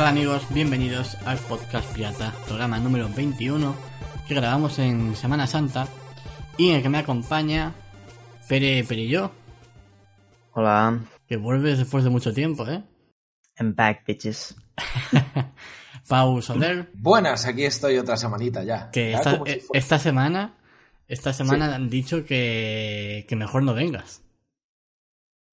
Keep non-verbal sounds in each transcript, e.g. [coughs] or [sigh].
tal amigos? Bienvenidos al podcast Pirata, programa número 21 que grabamos en Semana Santa y en el que me acompaña Pere Perillo, Hola, que vuelves después de mucho tiempo, ¿eh? I'm back, bitches. [laughs] Pau Soler, Buenas, aquí estoy otra semanita ya. que esta, si eh, esta semana esta semana han dicho que, que mejor no vengas.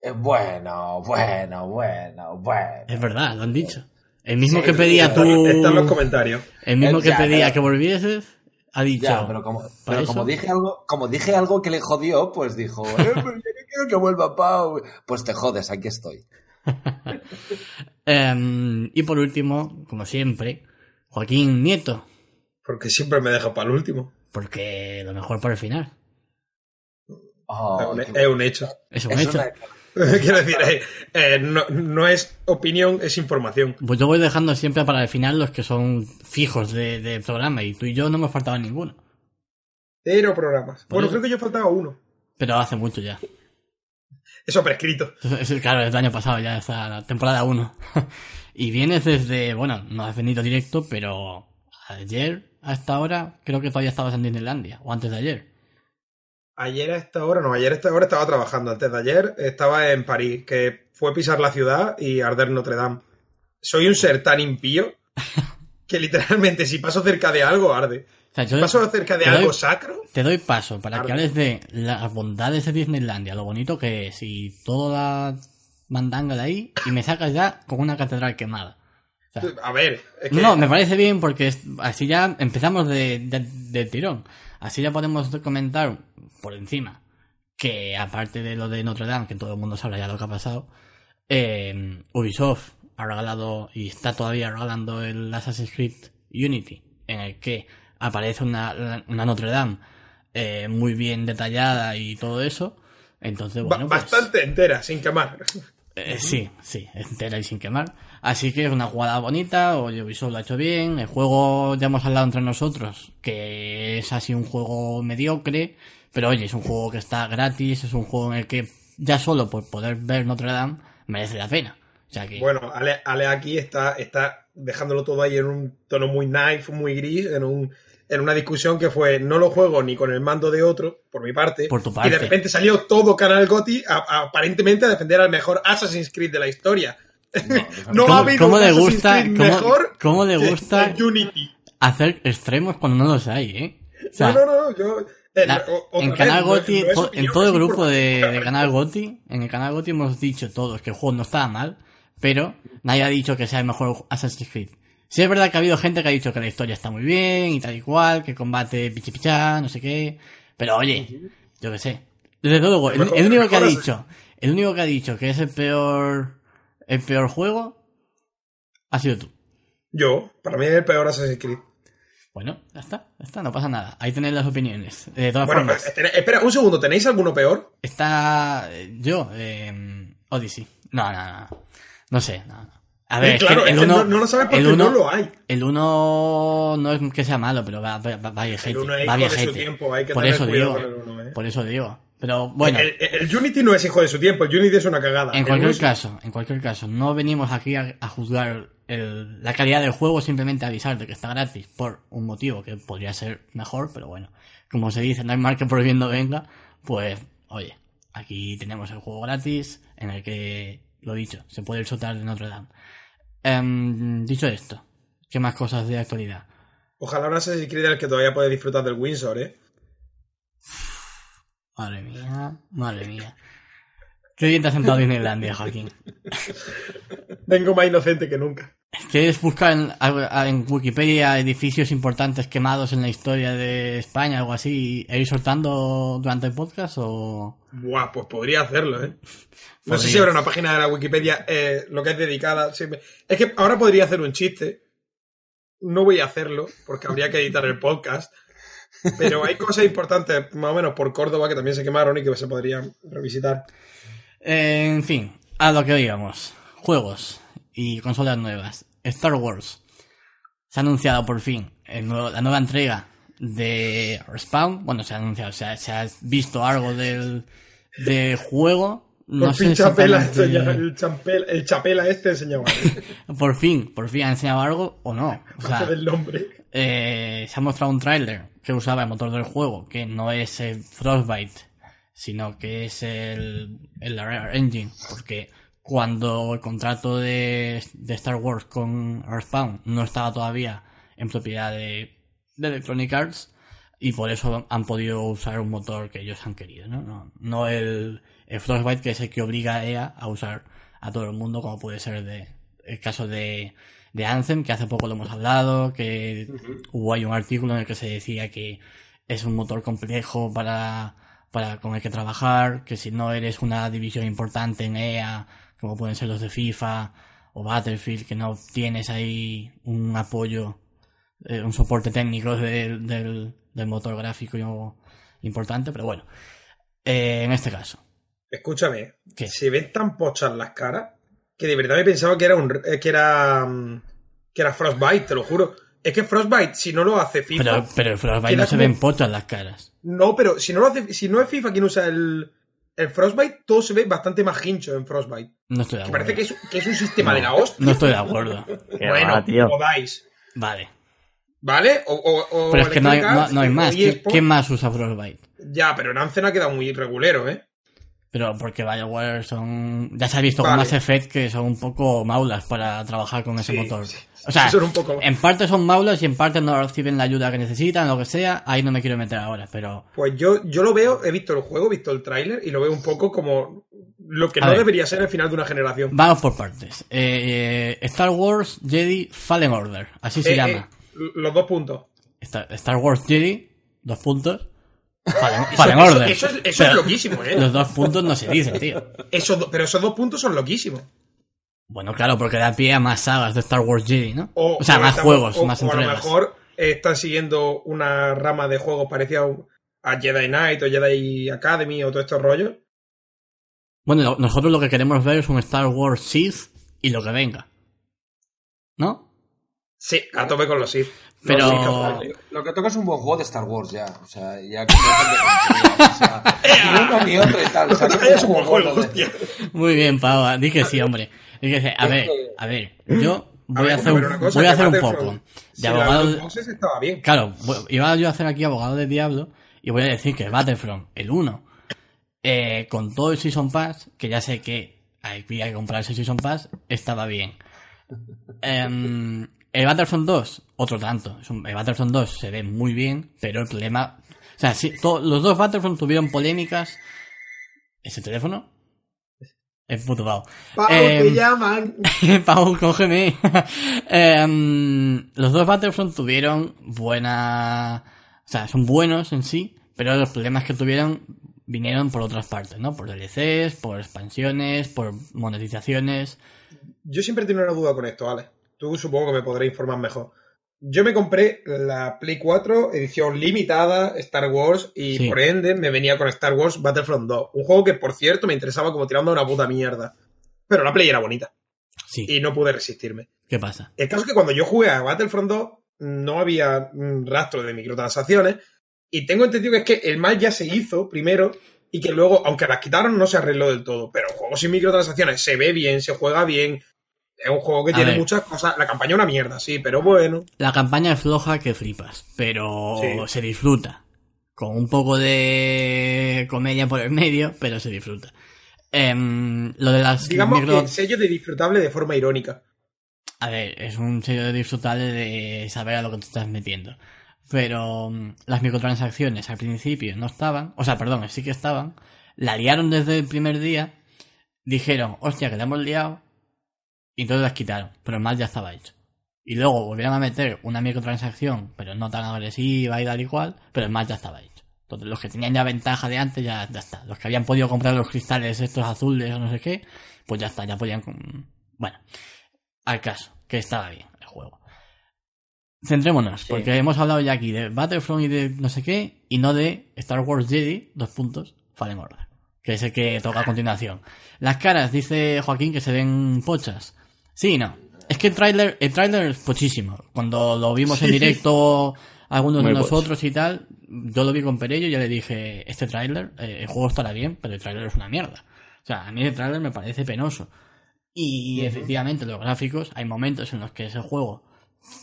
Eh, Bueno, bueno, bueno, bueno. Es verdad, lo han dicho. El mismo Sí, que pedía sí, tú, Están los comentarios. el mismo Eh, que ya, pedía pero- que volvieses, ha dicho. Ya, pero como, pero como dije algo, como dije algo que le jodió, pues dijo, eh, pero yo no quiero que vuelva Pau. Pues te jodes, aquí estoy. [laughs] Em, y por último, como siempre, Joaquín Nieto, Porque siempre me deja para el último. porque lo mejor para el final. Oh, es, un, qué- es un hecho. Es un es hecho. una- [laughs] Quiero decir, eh, eh, no, no es opinión, es información. Pues yo voy dejando siempre para el final los que son fijos de, de programa y tú y yo no hemos faltado ninguno. Cero programas. Bueno, creo que yo faltaba uno. Pero hace mucho ya. Eso prescrito. Eso, claro, es el año pasado ya, esta la temporada 1. [laughs] y vienes desde, bueno, no has venido directo, pero ayer, a esta hora, creo que todavía estabas en Disneylandia, o antes de ayer. Ayer a esta hora, no, ayer a esta hora estaba trabajando. Antes de ayer estaba en París, que fue pisar la ciudad y arder Notre Dame. Soy un ser tan impío [laughs] que literalmente si paso cerca de algo, arde. O sea, yo Si paso cerca de doy- algo sacro, te doy paso para que hables de las bondades de Disneylandia, lo bonito que es y toda la mandanga de ahí, y me sacas ya con una catedral quemada. O sea, a ver, es que No, me parece bien porque así ya empezamos de, de- de tirón. Así ya podemos comentar por encima que aparte de lo de Notre Dame, que todo el mundo sabe ya lo que ha pasado, eh, Ubisoft ha regalado y está todavía regalando el Assassin's Creed Unity, en el que aparece una, una Notre Dame eh, muy bien detallada y todo eso. Entonces, ba- pues- bastante entera, sin quemar. eh, sí, sí, entera y sin quemar. Así que es una jugada bonita, oye, Ubisoft lo ha hecho bien, el juego ya hemos hablado entre nosotros, que es así un juego mediocre, pero oye, es un juego que está gratis, es un juego en el que ya solo por poder ver Notre Dame merece la pena. O sea que, Bueno, Ale, Ale aquí está, está dejándolo todo ahí en un tono muy knife, muy gris, en, un, en una discusión que fue no lo juego ni con el mando de otro, por mi parte. Por tu Y parte. de repente salió todo Canal Gotti a- a- aparentemente a defender al mejor Assassin's Creed de la historia. No [laughs] ¿Cómo- ha habido cómo un le Assassin's gusta- Creed cómo- mejor cómo le que gusta- Unity. hacer extremos cuando no los hay, ¿eh? O sea, no, no, no, yo... eh, La- o- otra en Canal Goti, no en todo el grupo de, Canal Goti, en el Canal Goti hemos dicho todos que el juego no estaba mal, pero nadie ha dicho que sea el mejor Assassin's Creed. Sí es verdad que ha habido gente que ha dicho que la historia está muy bien y tal y cual, que combate pichi pichá, no sé qué, pero oye, yo qué sé. Desde luego, el, el único que ha dicho, el único que ha dicho que es el peor, el peor juego, ha sido tú. Yo, para mí es el peor Assassin's Creed. Bueno, ya está, ya está, no pasa nada. Ahí tenéis las opiniones. De todas Bueno, formas. ten- espera un segundo, ¿tenéis alguno peor? Está eh, yo, eh, Odyssey. No, no, no. No sé, no, no. A ver, claro, el que uno, no, no lo sabes porque el uno, no lo hay. el uno no es que sea malo, pero va, va, va, va viejete. El uno es va hijo de su tiempo, hay que por tener eso cuidado digo, con el uno, eh. por eso digo. Pero bueno, El, el Unity no es hijo de su tiempo, el Unity es una cagada. en cualquier caso, en cualquier caso, no venimos aquí a, a juzgar el- la calidad del juego, simplemente avisar de que está gratis por un motivo que podría ser mejor, pero bueno, como se dice, no hay mal que por bien no venga, pues, oye, aquí tenemos el juego gratis, en el que, lo dicho, se puede soltar de Notre Dame. Em, dicho esto, ¿qué más cosas de actualidad? Ojalá Assassin's Creed en el que todavía puedes disfrutar del Windsor, ¿eh? [sighs] Madre mía, madre mía. Qué bien te has sentado en Disneylandia, Joaquín. [laughs] Vengo más inocente que nunca. ¿Quieres buscar en, en Wikipedia edificios importantes quemados en la historia de España, algo así, e ir soltando durante el podcast o...? Buah, pues podría hacerlo, ¿eh? No sé si habrá una página de la Wikipedia eh, lo que es dedicada. Es que ahora podría hacer un chiste. No voy a hacerlo porque habría que editar el podcast. Pero hay cosas importantes, más o menos por Córdoba, que también se quemaron y que se podrían revisitar. En fin, a lo que digamos. Juegos y consolas nuevas. Star Wars. Se ha anunciado por fin el nuevo- la nueva entrega de Respawn. Bueno, se ha anunciado, se ha, se ha visto algo del, del juego No Por sé fin Chapela, el, champel- el Chapela este enseñaba [laughs] Por fin, por fin ha enseñado algo o no. O sea, del nombre. eh, se ha mostrado un tráiler que usaba el motor del juego, que no es el Frostbite, sino que es el, el Rare Engine, porque cuando el contrato de, de Star Wars con Earthbound no estaba todavía en propiedad de, de Electronic Arts, y por eso han podido usar un motor que ellos han querido, ¿no? No, no el, el Frostbite, que es el que obliga a EA a usar a todo el mundo, como puede ser de, el caso de, de Anthem, que hace poco lo hemos hablado, que hubo ahí un artículo en el que se decía que es un motor complejo para, para con el que trabajar, que si no eres una división importante en EA, como pueden ser los de FIFA o Battlefield, que no tienes ahí un apoyo, eh, un soporte técnico de- del, del motor gráfico importante, pero bueno, eh, en este caso. Escúchame, ¿Qué? se ven tan pochas las caras que de verdad me pensaba que era un eh, que era mm, que era Frostbite, te lo juro. Es que Frostbite, si no lo hace FIFA, Pero, pero Frostbite no se como- ven pochas las caras. no, pero si no lo hace, si no es FIFA quien usa el, el Frostbite, todo se ve bastante más hincho en Frostbite. No estoy de Que acuerdo. parece que es, que es un sistema de la hostia. No estoy de acuerdo. [laughs] Bueno, va, tío. podáis. Vale. ¿Vale? O, o- o Pero es que no hay, no, no hay más. EA ¿Qui- Sports. ¿Quién más usa Frostbite? Ya, pero en Anthem ha quedado muy regulero, ¿eh? Pero porque BioWare son... Ya se ha visto con. Mass Effect que son un poco maulas para trabajar con ese Sí, motor. sí, o sea, son un poco- en parte son maulas y en parte no reciben la ayuda que necesitan, lo que sea. Ahí no me quiero meter ahora, pero... Pues yo, yo lo veo, he visto el juego, he visto el tráiler y lo veo un poco como lo que A no ver. debería ser el final de una generación. Vamos por partes. Eh, Star Wars Jedi Fallen Order. Así se Eh, llama. eh, los dos puntos. Star, Star Wars Jedi, dos puntos. Fallen, Eso, Fallen eso- Order. eso es, eso loquísimo, ¿eh? Los dos puntos no se dicen, tío. Esos do- pero esos dos puntos son loquísimos. Bueno, claro, porque da pie a más sagas de Star Wars Jedi, ¿no? O, O, sea, o más estamos- juegos, o- más o a lo entregas. mejor eh, están siguiendo una rama de juegos parecida a- Jedi Knight o Jedi Academy o todos estos rollos. Bueno, nosotros lo que queremos ver es un Star Wars Sith y lo que venga. ¿No? Sí, a tope con los Sith. Pero-. Lo que toca es un buen juego de Star Wars ya. O sea, ya que dejen de tonterías, o sea, [laughs] ni uno ni otro y tal. O sea, [laughs] Es un buen juego, hostia. Muy bien, Pau. Di que sí, hombre. Di que sí. A ver, a ver. Yo voy a, ver, hacer, un, cosa, voy a hacer un poco si de abogado. estaba bien. Claro, iba yo a hacer aquí abogado de diablo y voy a decir que Battlefront, el 1, eh, con todo el Season Pass, que ya sé que había que comprar ese Season Pass, estaba bien. [laughs] Em, el Battlefront 2, otro tanto. Es un- El Battlefront 2 se ve muy bien, pero el problema... O sea, sí, to- los dos Battlefront tuvieron polémicas. ¿Ese teléfono? Es puto Pau. Pau, Em, te llaman. [laughs] Pau, cógeme. [laughs] Em, los dos Battlefront tuvieron buena... O sea, son buenos en sí, pero los problemas que tuvieron vinieron por otras partes, ¿no? Por DLCs, por expansiones, por monetizaciones. Yo siempre he tenido una duda con esto, Ale. Tú supongo que me podrás informar mejor. Yo me compré la Play 4 edición limitada Star Wars y Sí. por ende me venía con Star Wars Battlefront 2. Un juego que, por cierto, me interesaba como tirando a una puta mierda. Pero la Play era bonita Sí, y no pude resistirme. ¿qué pasa? El caso es que cuando yo jugué a Battlefront 2 no había mm, rastro de microtransacciones y tengo entendido que es que el mal ya se hizo primero y que luego, aunque las quitaron, no se arregló del todo. Pero el juego sin microtransacciones se ve bien, se juega bien. Es un juego que A tiene ver. muchas cosas. La campaña es una mierda, sí, pero bueno. La campaña es floja que flipas, pero Sí. se disfruta. Con un poco de comedia por el medio, pero se disfruta. Em, lo de las Digamos micro- que sello de disfrutable de forma irónica. A ver, es un sello de disfrutable de saber a lo que te estás metiendo. Pero mm, las microtransacciones al principio no estaban, o sea, perdón, sí que estaban. La liaron desde el primer día. Dijeron, hostia, que la hemos liado. Y entonces las quitaron, pero el mal ya estaba hecho. Y luego volvieron a meter una microtransacción, pero no tan agresiva y tal y cual, pero el mal ya estaba hecho. Entonces los que tenían ya ventaja de antes ya, ya está. Los que habían podido comprar los cristales estos azules o no sé qué, pues ya está, ya podían... Bueno, al caso, que estaba bien el juego. Centrémonos, Sí. porque hemos hablado ya aquí de Battlefront y de no sé qué, y no de Star Wars Jedi, dos puntos, Fallen Order, que es el que toca a continuación. Las caras, dice Joaquín, que se ven pochas. Sí, no. Es que el tráiler, el tráiler es pochísimo. Cuando lo vimos en directo algunos de Muy nosotros y tal, yo lo vi con Perello y yo le dije, este tráiler, eh, el juego estará bien, pero el tráiler es una mierda. O sea, a mí el trailer me parece penoso. Y efectivamente, los gráficos, hay momentos en los que ese juego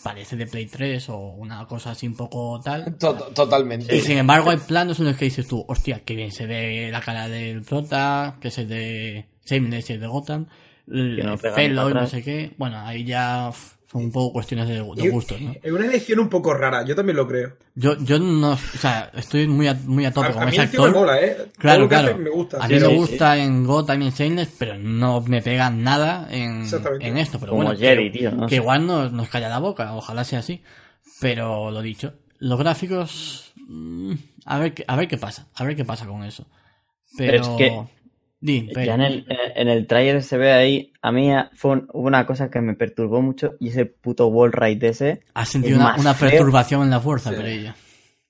parece de Play 3 o una cosa así un poco tal. To- Totalmente. Y sin embargo, hay planos en los que dices tú, hostia, qué bien se ve la cara del prota, que es el de Shameless y el de Gotham, Que no Fellow y no sé qué. Bueno, ahí ya son un poco cuestiones de, de gustos, ¿no? Es una elección un poco rara, yo también lo creo. Yo, yo no, o sea, estoy muy a, muy a A, tope a con mí ese el tío me actor. mola, ¿eh? Todo Claro, lo que claro. hace me gusta. A sí, mí me sí. gusta en Gotham y en Shameless, pero no me pega nada en, en esto. Pero Como bueno, Jerry, que, tío, ¿no? que igual nos, nos calla la boca, ojalá sea así. Pero lo dicho, los gráficos, mm, a ver, qué- a ver qué pasa, a ver qué pasa con eso. Pero, Pero es que Di, Peri. Ya en el, en el trailer se ve ahí, a mí fue un- hubo una cosa que me perturbó mucho y ese puto wall ride ese, Has sentido una, una perturbación en la fuerza, Sí. Perilla.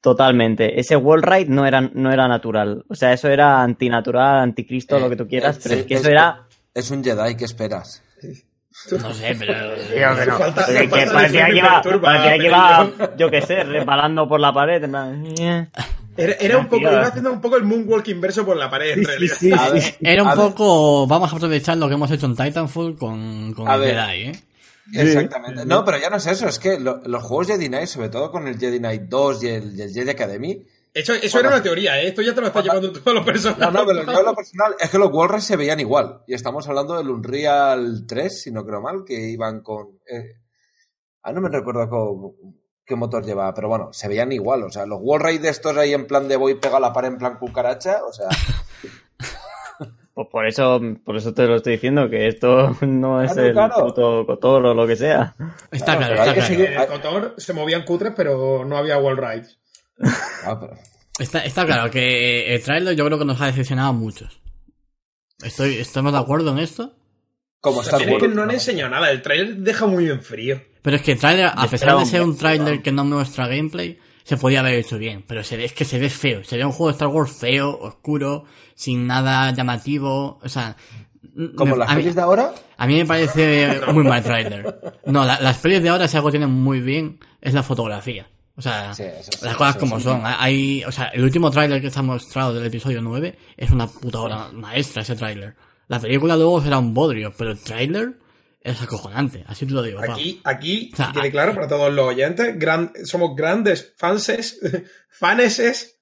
totalmente. Ese wall ride no era, no era natural. O sea, eso era antinatural, anticristo, Eh, lo que tú quieras, eh, pero sí, es que es eso que- era... Es un Jedi, ¿qué esperas? No sé, pero. [laughs] Pero- pero me que falta parecía que iba, perturba, parecía que pero iba, yo qué sé, resbalando por la pared. en plan, eh. [laughs] Era, era un poco, iba haciendo un poco el moonwalk inverso por la pared, en realidad. sí, Era un a ver, poco. Vamos a aprovechar lo que hemos hecho en Titanfall con, con A el ver. Jedi, ¿eh? Exactamente. No, pero ya no es eso, es que lo- los juegos Jedi Knight, sobre todo con el Jedi Knight 2 y el, y el Jedi Academy, Eso, eso era una teoría, ¿eh? Esto ya te lo está llevando todos los personajes. No, no, pero [laughs] yo lo personal es que los Wallride se veían igual. Y estamos hablando del Unreal 3, si no creo mal, que iban con. Eh, ah, no me recuerdo cómo- qué motor llevaba, pero bueno, se veían igual. O sea, los Wallride de estos ahí en plan de voy pegado a la pared en plan cucaracha, o sea, [laughs] Pues por eso, por eso te lo estoy diciendo, que esto [laughs] no es Claro, el claro. puto Cotor o lo que sea. Está Claro, está seguir- el Cotor se movían cutres, pero no había wall rides. ah, pero- Está, está claro que el trailer yo creo que nos ha decepcionado a muchos. Estoy, ¿Estamos de acuerdo en esto? como Star También es que no han enseñado nada, el trailer deja muy en frío. Pero es que el trailer, a pesar de ser un trailer que no muestra gameplay, se podía haber hecho bien. Pero se ve, es que se ve feo. Se ve un juego de Star Wars feo, oscuro, sin nada llamativo. O sea. Como las pelis de ahora, a mí me parece muy mal trailer. No, la- las pelis de ahora, si algo tienen muy bien, es la fotografía. O sea, Sí, eso sí, las cosas eso como sí. son. Hay, o sea, el último tráiler que se ha mostrado del episodio 9 es una puta obra maestra ese tráiler. La película luego será un bodrio, pero el tráiler es acojonante. Así te lo digo. Aquí, aquí, O sea, que quede claro para todos los oyentes, gran- somos grandes fanses, [laughs] faneses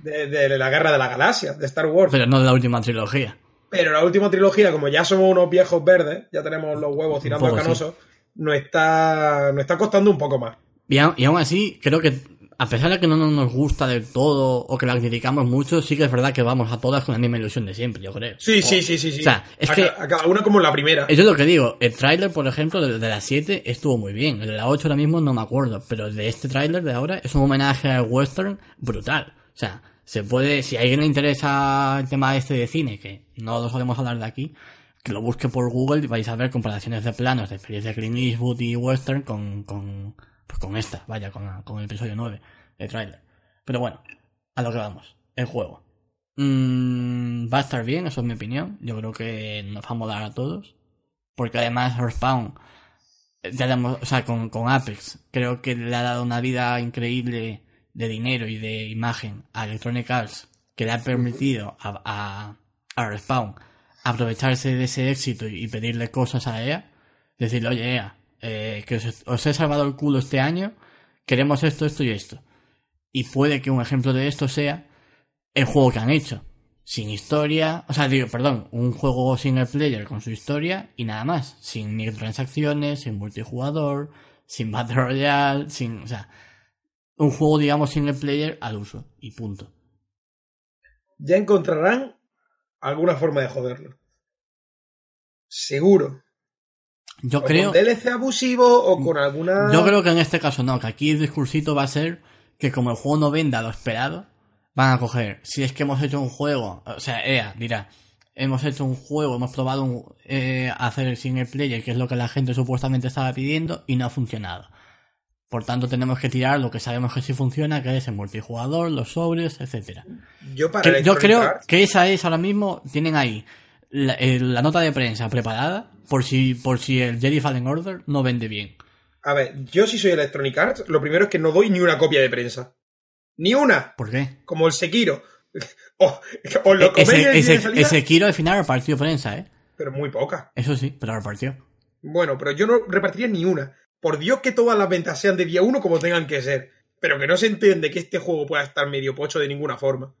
de, de la Guerra de la Galaxia, de Star Wars. Pero no de la última trilogía. Pero la última trilogía, como ya somos unos viejos verdes, ya tenemos los huevos tirando al canoso, nos está, nos está costando un poco más. Y aún así, creo que a pesar de que no nos gusta del todo o que la criticamos mucho, sí que es verdad que vamos a todas con la misma ilusión de siempre, yo creo. Sí, sí, sí, sí, sí. O sea, es a, que- a cada una como la primera. Eso es lo que digo. El tráiler, por ejemplo, de, de la 7 estuvo muy bien. El de la 8 ahora mismo no me acuerdo. Pero de este tráiler de ahora es un homenaje al western brutal. O sea, se puede... Si a alguien le interesa el tema este de cine, que no lo solemos hablar de aquí, que lo busque por Google y vais a ver comparaciones de planos de experiencia de Clint Eastwood y western con... con pues con esta, vaya, con, con el episodio 9 de tráiler. Pero bueno, a lo que vamos. El juego. Mm, va a estar bien, eso es mi opinión. Yo creo que nos va a molar a todos. Porque además eh, ya hemos- o sea, con, con Apex, creo que le ha dado una vida increíble de dinero y de imagen a Electronic Arts, que le ha permitido a, a Respawn aprovecharse de ese éxito y pedirle cosas a EA. Decirle, oye EA, eh, que os, he salvado el culo este año, queremos esto, esto y esto. Y puede que un ejemplo de esto sea el juego que han hecho. Sin historia, o sea, digo, perdón, un juego single player con su historia y nada más. Sin microtransacciones, sin multijugador, sin Battle Royale, sin, o sea, un juego, digamos, single player al uso y punto. Ya encontrarán alguna forma de joderlo. Seguro. Yo O creo, con DLC abusivo o con alguna. yo creo que en este caso no, que aquí el discursito va a ser que como el juego no venda lo esperado, van a coger, si es que hemos hecho un juego, o sea, EA dirá, hemos hecho un juego, hemos probado un- eh, hacer el single player, que es lo que la gente supuestamente estaba pidiendo, y no ha funcionado. Por tanto, tenemos que tirar lo que sabemos que sí funciona, que es el multijugador, los sobres, etcétera. Yo para Que- yo creo que esa es ahora mismo, tienen ahí la, el- la nota de prensa preparada por si, por si el Jedi Fallen Order no vende bien. A ver, yo si soy Electronic Arts, lo primero es que no doy ni una copia de prensa. Ni una. ¿Por qué? Como el Sekiro. [laughs] O, [laughs] os lo coméis el Ese, ese, ese Kiro al final repartió prensa, ¿eh? pero muy poca. Eso sí, pero repartió. Bueno, pero yo no repartiría ni una. Por Dios que todas las ventas sean de día uno como tengan que ser. Pero que no se entiende que este juego pueda estar medio pocho de ninguna forma.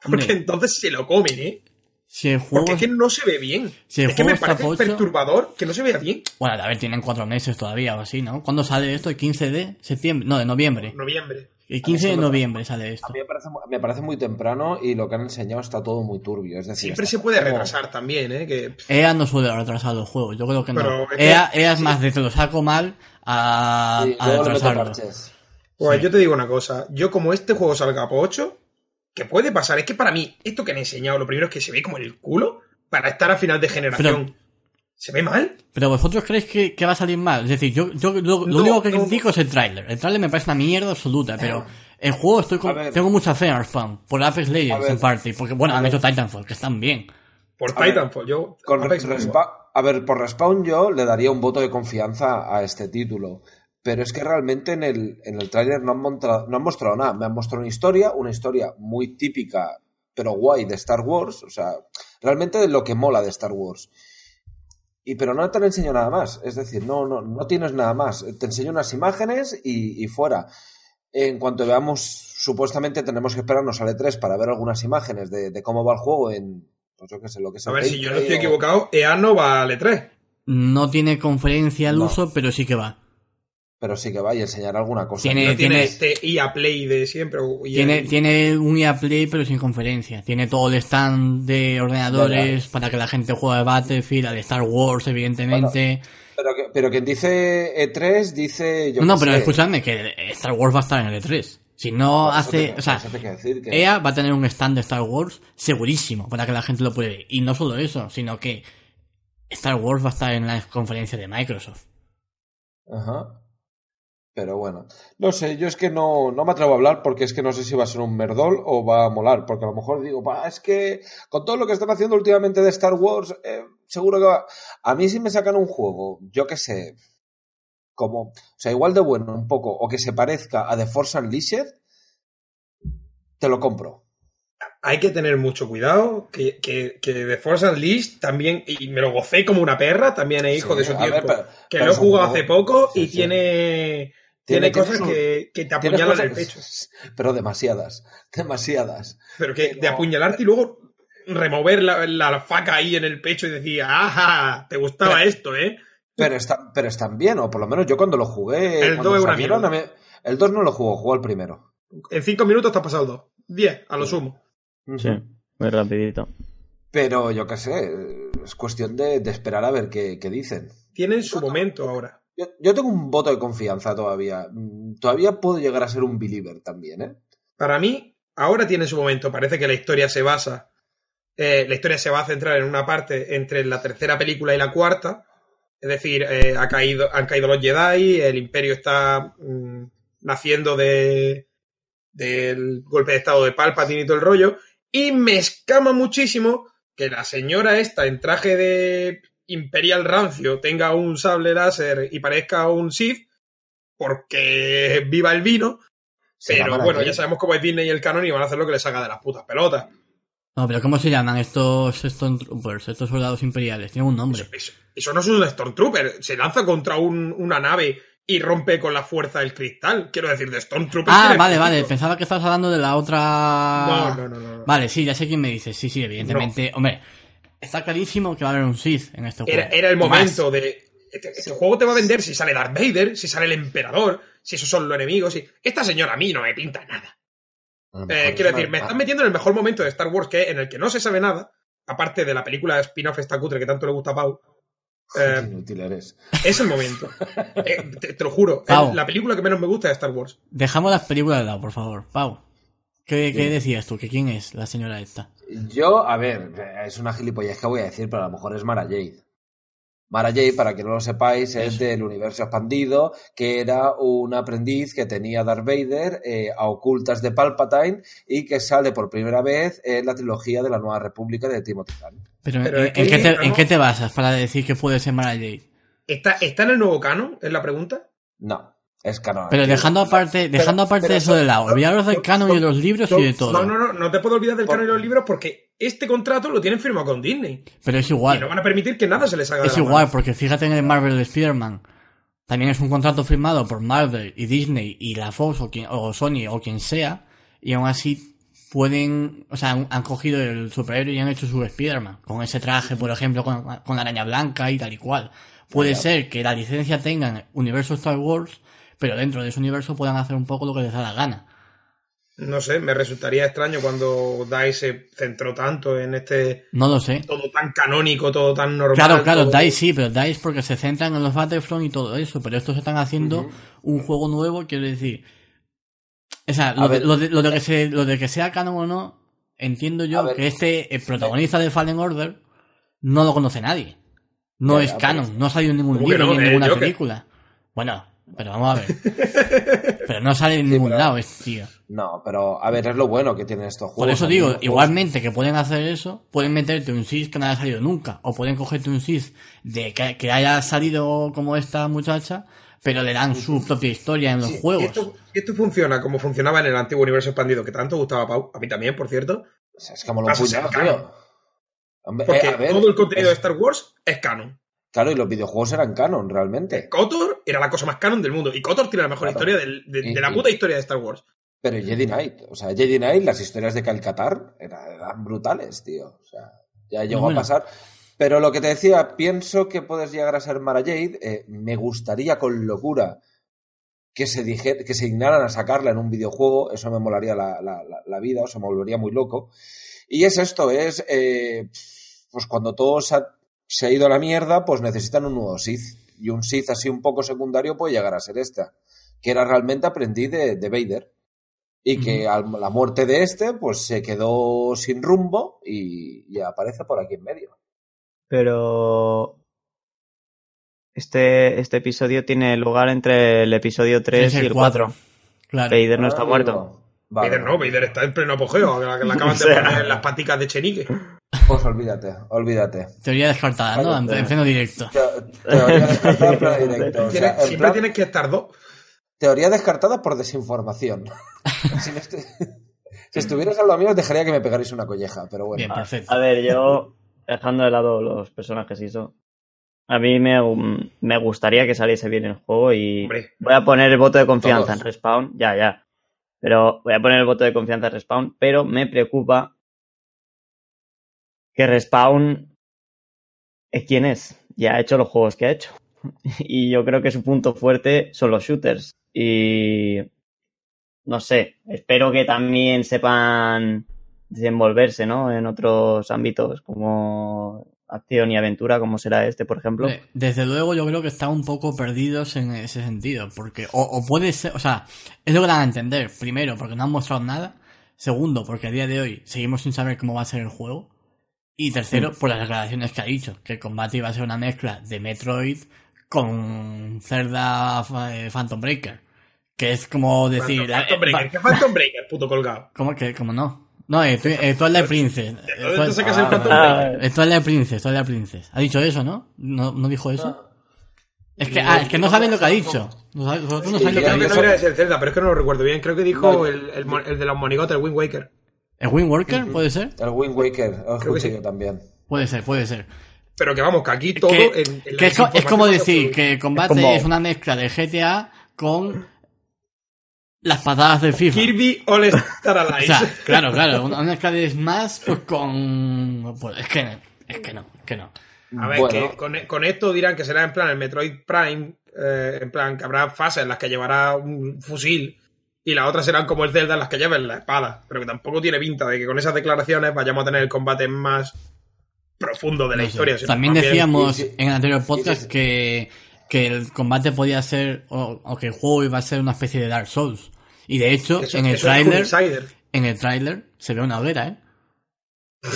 Porque Hombre. entonces se lo comen, ¿eh? Si el juego. Porque es que no se ve bien. Si el es que me está parece pocho- perturbador que no se vea bien. Bueno, a ver, tienen cuatro meses todavía o así, ¿no? ¿Cuándo sale esto? ¿El 15 de septiembre? No, de noviembre. Noviembre. El 15 de noviembre sale esto. A mí me parece, mu- me parece muy temprano y lo que han enseñado está todo muy turbio. Es decir, Siempre se puede como- retrasar también, ¿eh? Que, EA no suele retrasar los juegos, yo creo que no. Pero es que- EA, EA es más de te lo saco mal a, Sí, a retrasarlo. Pues Sí. yo te digo una cosa. Yo como este juego salga por 8, que puede pasar, es que para mí, esto que han enseñado, lo primero es que se ve como el culo para estar a final de generación. ¿Se ve mal? Pero vosotros creéis que, que va a salir mal. Es decir, yo, yo lo, lo No, único que no. critico es el tráiler. El tráiler me parece una mierda absoluta, pero el juego estoy con- tengo mucha fe en Respawn. Por Apex Legends en parte. Porque bueno, han hecho Titanfall, que están bien. Por A ver, Titanfall, yo... Con Apex respa- a ver, por Respawn yo le daría un voto de confianza a este título. Pero es que realmente en el, en el tráiler no, han montra- no han mostrado nada. Me han mostrado una historia, una historia muy típica, pero guay de Star Wars. O sea, realmente de lo que mola de Star Wars. Y pero no te han enseñado nada más. Es decir, no, no, no tienes nada más. Te enseño unas imágenes y, y fuera. En cuanto veamos, supuestamente tenemos que esperarnos al E3 para ver algunas imágenes de, de cómo va el juego en, pues yo qué sé, lo que es A ver, si yo no estoy o- equivocado, EA no va al E3. No tiene conferencia al No. uso, pero sí que va. Pero sí que va y enseñar alguna cosa. Tiene- No tiene, tiene- este EA Play de siempre. EA Tiene, tiene un EA Play, pero sin conferencia. Tiene todo el stand de ordenadores para que la gente juegue Battlefield, al Star Wars, evidentemente. Pero, que- pero quien dice E3 dice. Yo no, pero sé. escuchadme, que Star Wars va a estar en el E3. Si no hace, te- o sea, que- EA va a tener un stand de Star Wars segurísimo para que la gente lo pueda ver. Y no solo eso, sino que Star Wars va a estar en la conferencia de Microsoft. Ajá. Pero bueno, no sé, yo es que no, no me atrevo a hablar porque es que no sé si va a ser un merdol o va a molar, porque a lo mejor digo, "Bah, es que con todo lo que están haciendo últimamente de Star Wars, eh, seguro que va... A mí si me sacan un juego, yo qué sé, como, o sea, igual de bueno un poco, o que se parezca a The Force Unleashed, te lo compro. Hay que tener mucho cuidado, que, que, que The Force Unleashed también, y me lo gocé como una perra, también es hijo Sí, de su ver, tiempo. pero- que pero lo jugado hace poco Sí, y sí. tiene, tiene, Tiene- cosas su- que, que te apuñalan cosas- el pecho. Pero demasiadas, demasiadas. Pero que de No. apuñalarte y luego remover la, la faca ahí en el pecho y decir, ¡ajá! Te gustaba Pero- esto, ¿eh? Pero, está, pero están bien, o por lo menos yo cuando lo jugué. El cuando dos es una salieron, mierda. a mí- el 2 no lo jugó, jugó el primero. En cinco minutos te has pasado el dos. Diez, a lo sumo. Sí, muy rapidito. Pero yo qué sé, es cuestión de, de esperar a ver qué, qué dicen. Tienen su momento ahora. Yo, tengo un voto de confianza todavía. Todavía puedo llegar a ser un believer también, ¿eh? Para mí, ahora tiene su momento. Parece que la historia se basa. eh, la historia se va a centrar en una parte entre la tercera película y la cuarta. Es decir, eh, ha caído, han caído los Jedi, el Imperio está mm, naciendo de del golpe de estado de Palpatine y todo el rollo. Y me escama muchísimo que la señora esta en traje de Imperial Rancio tenga un sable láser y parezca un Sith, porque viva el vino. Pero bueno, ya sabemos cómo es Disney y el canon y van a hacer lo que les haga de las putas pelotas. No, pero ¿cómo se llaman estos Stormtroopers, estos soldados imperiales? Tienen un nombre. Eso, eso- eso no es un Stormtrooper. Se lanza contra un- una nave y rompe con la fuerza el cristal. Quiero decir, de Stormtrooper. Ah, vale, vale. Pensaba que estabas hablando de la otra. No, no, no, no. no. Vale, sí, ya sé quién me dice. Sí, sí, evidentemente. Hombre, está clarísimo que va a haber un Sith en este juego. Era, era el Más. momento de. Este, este juego te va a vender si sale Darth Vader, si sale el Emperador, si esos son los enemigos. Si... Esta señora a mí no me pinta nada. Eh, quiero es decir, me están metiendo en el mejor momento de Star Wars, que es en el que no se sabe nada, aparte de la película spin-off esta cutre que tanto le gusta a Pau. [laughs] Qué Eh, inútil eres. es el momento. [laughs] Eh, te, te lo juro. Pau. la película que menos me gusta de Star Wars. Dejamos las películas de lado, por favor. Pau, ¿qué, qué decías tú? ¿Que quién es la señora esta? Yo, a ver, es una gilipollez que voy a decir, pero a lo mejor es Mara Jade. Mara Jade, para que no lo sepáis, es Eso. del universo expandido, que era un aprendiz que tenía Darth Vader eh, a ocultas de Palpatine y que sale por primera vez en la trilogía de la Nueva República de Timothy Zahn. Pero, Pero ¿en, qué te, en qué te basas para decir que puede ser Mara Jade? ¿Está, ¿Está en el nuevo canon? Es la pregunta. No. Es canon. Pero dejando aparte, dejando aparte pero eso de lado, olvidaros del canon y de los libros y de todo. No, no, no, no te puedo olvidar del canon y los libros porque este contrato lo tienen firmado con Disney. Pero es Y no igual. van a permitir que nada se les haga de Es igual, mano. porque fíjate en el Marvel de Spider-Man. También es un contrato firmado por Marvel y Disney y la Fox o, quien- o Sony o quien sea. Y aún así pueden, o sea, han, han cogido el superhéroe y han hecho su Spider-Man. Con ese traje, por ejemplo, con, con la araña blanca y tal y cual. Puede ser que la licencia tengan universo Star Wars, pero dentro de ese universo puedan hacer un poco lo que les da la gana. No sé, me resultaría extraño cuando DICE se centró tanto en este No lo sé. todo tan canónico, todo tan normal. Claro, claro, todo- DICE sí, pero DICE porque se centran en los Battlefront y todo eso, pero estos están haciendo un juego nuevo, quiero decir. O sea, lo de, lo, de, lo de que se, lo de que sea canon o no, entiendo yo ver. que este el protagonista de Fallen Order no lo conoce nadie. No Ya, es canon, no ha salido en ningún ¿Cómo que libro no? ni en Eh, ninguna película. Bueno, pero vamos a ver. [laughs] pero no sale en ningún pero- lado, es tío. No, pero a ver, es lo bueno que tienen estos juegos. Por eso digo, igualmente que pueden hacer eso, pueden meterte un SIS que no haya salido nunca, o pueden cogerte un SIS de que, que haya salido como esta muchacha, pero le dan su propia historia en los Sí, juegos. Esto, funciona como funcionaba en el antiguo universo expandido, que tanto gustaba a Pau, a mí también, por cierto. O sea, es lo tío. Hombre, Porque eh, a ver, todo el contenido de Star Wars es canon. Claro, y los videojuegos eran canon, realmente. Kotor era la cosa más canon del mundo. Y Kotor tiene la mejor Claro. historia del- de, Y- de la y- puta historia de Star Wars. Pero Jedi Knight, o sea, Jedi Knight, las historias de Calcatar eran, eran brutales, tío. O sea, ya llegó Bueno. a pasar. Pero lo que te decía, pienso que puedes llegar a ser Mara Jade. eh, me gustaría con locura que se dije, que se dignaran a sacarla en un videojuego. Eso me molaría la, la- la- la vida, o sea, me volvería muy loco. Y es esto, es eh, pues cuando todo se ha, se ha ido a la mierda, pues necesitan un nuevo Sith. Y un Sith así un poco secundario puede llegar a ser esta, que era realmente aprendiz de, de Vader. Y que a la muerte de este, pues se quedó sin rumbo y, y aparece por aquí en medio. Pero este, este episodio tiene lugar entre el episodio 3 Es y el 4. Claro. Vader no está Ah, muerto. Vale, Vader no, Vader está en pleno apogeo, que la, que la [laughs] acaban de O sea. poner en las paticas de Chenique. Pues olvídate, olvídate. Teoría descartada, ¿no? En, en pleno directo. Te- Teoría descartada en plan directo. O sea, siempre plan- tienes que estar dos. Teoría descartada por desinformación. [laughs] si, no estu- [laughs] si lado mío, os dejaría que me pegarais una colleja, pero bueno. Bien, perfecto. A ver, yo, dejando de lado los personajes y eso, a mí me, me gustaría que saliese bien el juego y Hombre. voy a poner el voto de confianza Todos. en Respawn, ya, ya. Pero voy a poner el voto de confianza en Respawn, pero me preocupa que Respawn es quien es, ya ha hecho los juegos que ha hecho. [laughs] Y yo creo que su punto fuerte son los shooters. Y no sé, espero que también sepan desenvolverse, ¿no? En otros ámbitos como acción y aventura, como será este, por ejemplo. Eh, Desde luego yo creo que están un poco perdidos en ese sentido, porque o, o puede ser, o sea, es lo que dan a entender, primero, porque no han mostrado nada, segundo, porque a día de hoy seguimos sin saber cómo va a ser el juego, y tercero, por las declaraciones que ha dicho, que el combate iba a ser una mezcla de Metroid con Zelda eh, Phantom Breaker, que es como decir... Phantom eh, Breaker, va- ¿qué Phantom Breaker, puto colgado? ¿Cómo que, cómo no? No, tú- eh, Twilight Princess. eh, ¿De dónde te Twilight- sacas el Ah, Phantom ah, Breaker? eh, Twilight Princess, Twilight Princess. Ha dicho eso, ¿no? ¿No, no dijo eso? Es que, ah, es que no saben lo que ha dicho. No sabe- Vosotros no Sí, sabéis lo que ha Creo que dicho. no era Zelda, pero es que no lo recuerdo bien. Creo que dijo el, el, el de los monigotes, el Wind Waker. ¿El Wind Walker? ¿Puede ser? El Wind Waker, Creo que sí. yo también. Puede ser, puede ser. Pero que vamos, que aquí todo. que, en- en la que es, co- es como decir que el combate Es como- es una mezcla de GTA con las patadas del FIFA. Kirby All Star [laughs] O Allies. sea, claro, claro, una mezcla de Smash pues con... Pues, es que, es que no, es que no. A ver, Bueno. que con, con esto dirán que será en plan el Metroid Prime, eh, en plan que habrá fases en las que llevará un fusil y las otras serán como el Zelda en las que lleven la espada. Pero que tampoco tiene pinta de que con esas declaraciones vayamos a tener el combate más profundo de la No sé. historia. También bien- decíamos en el anterior podcast que, que el combate podía ser, o, o que el juego iba a ser una especie de Dark Souls. Y de hecho, eso- en el insider. en el tráiler se ve una hoguera, ¿eh? [laughs]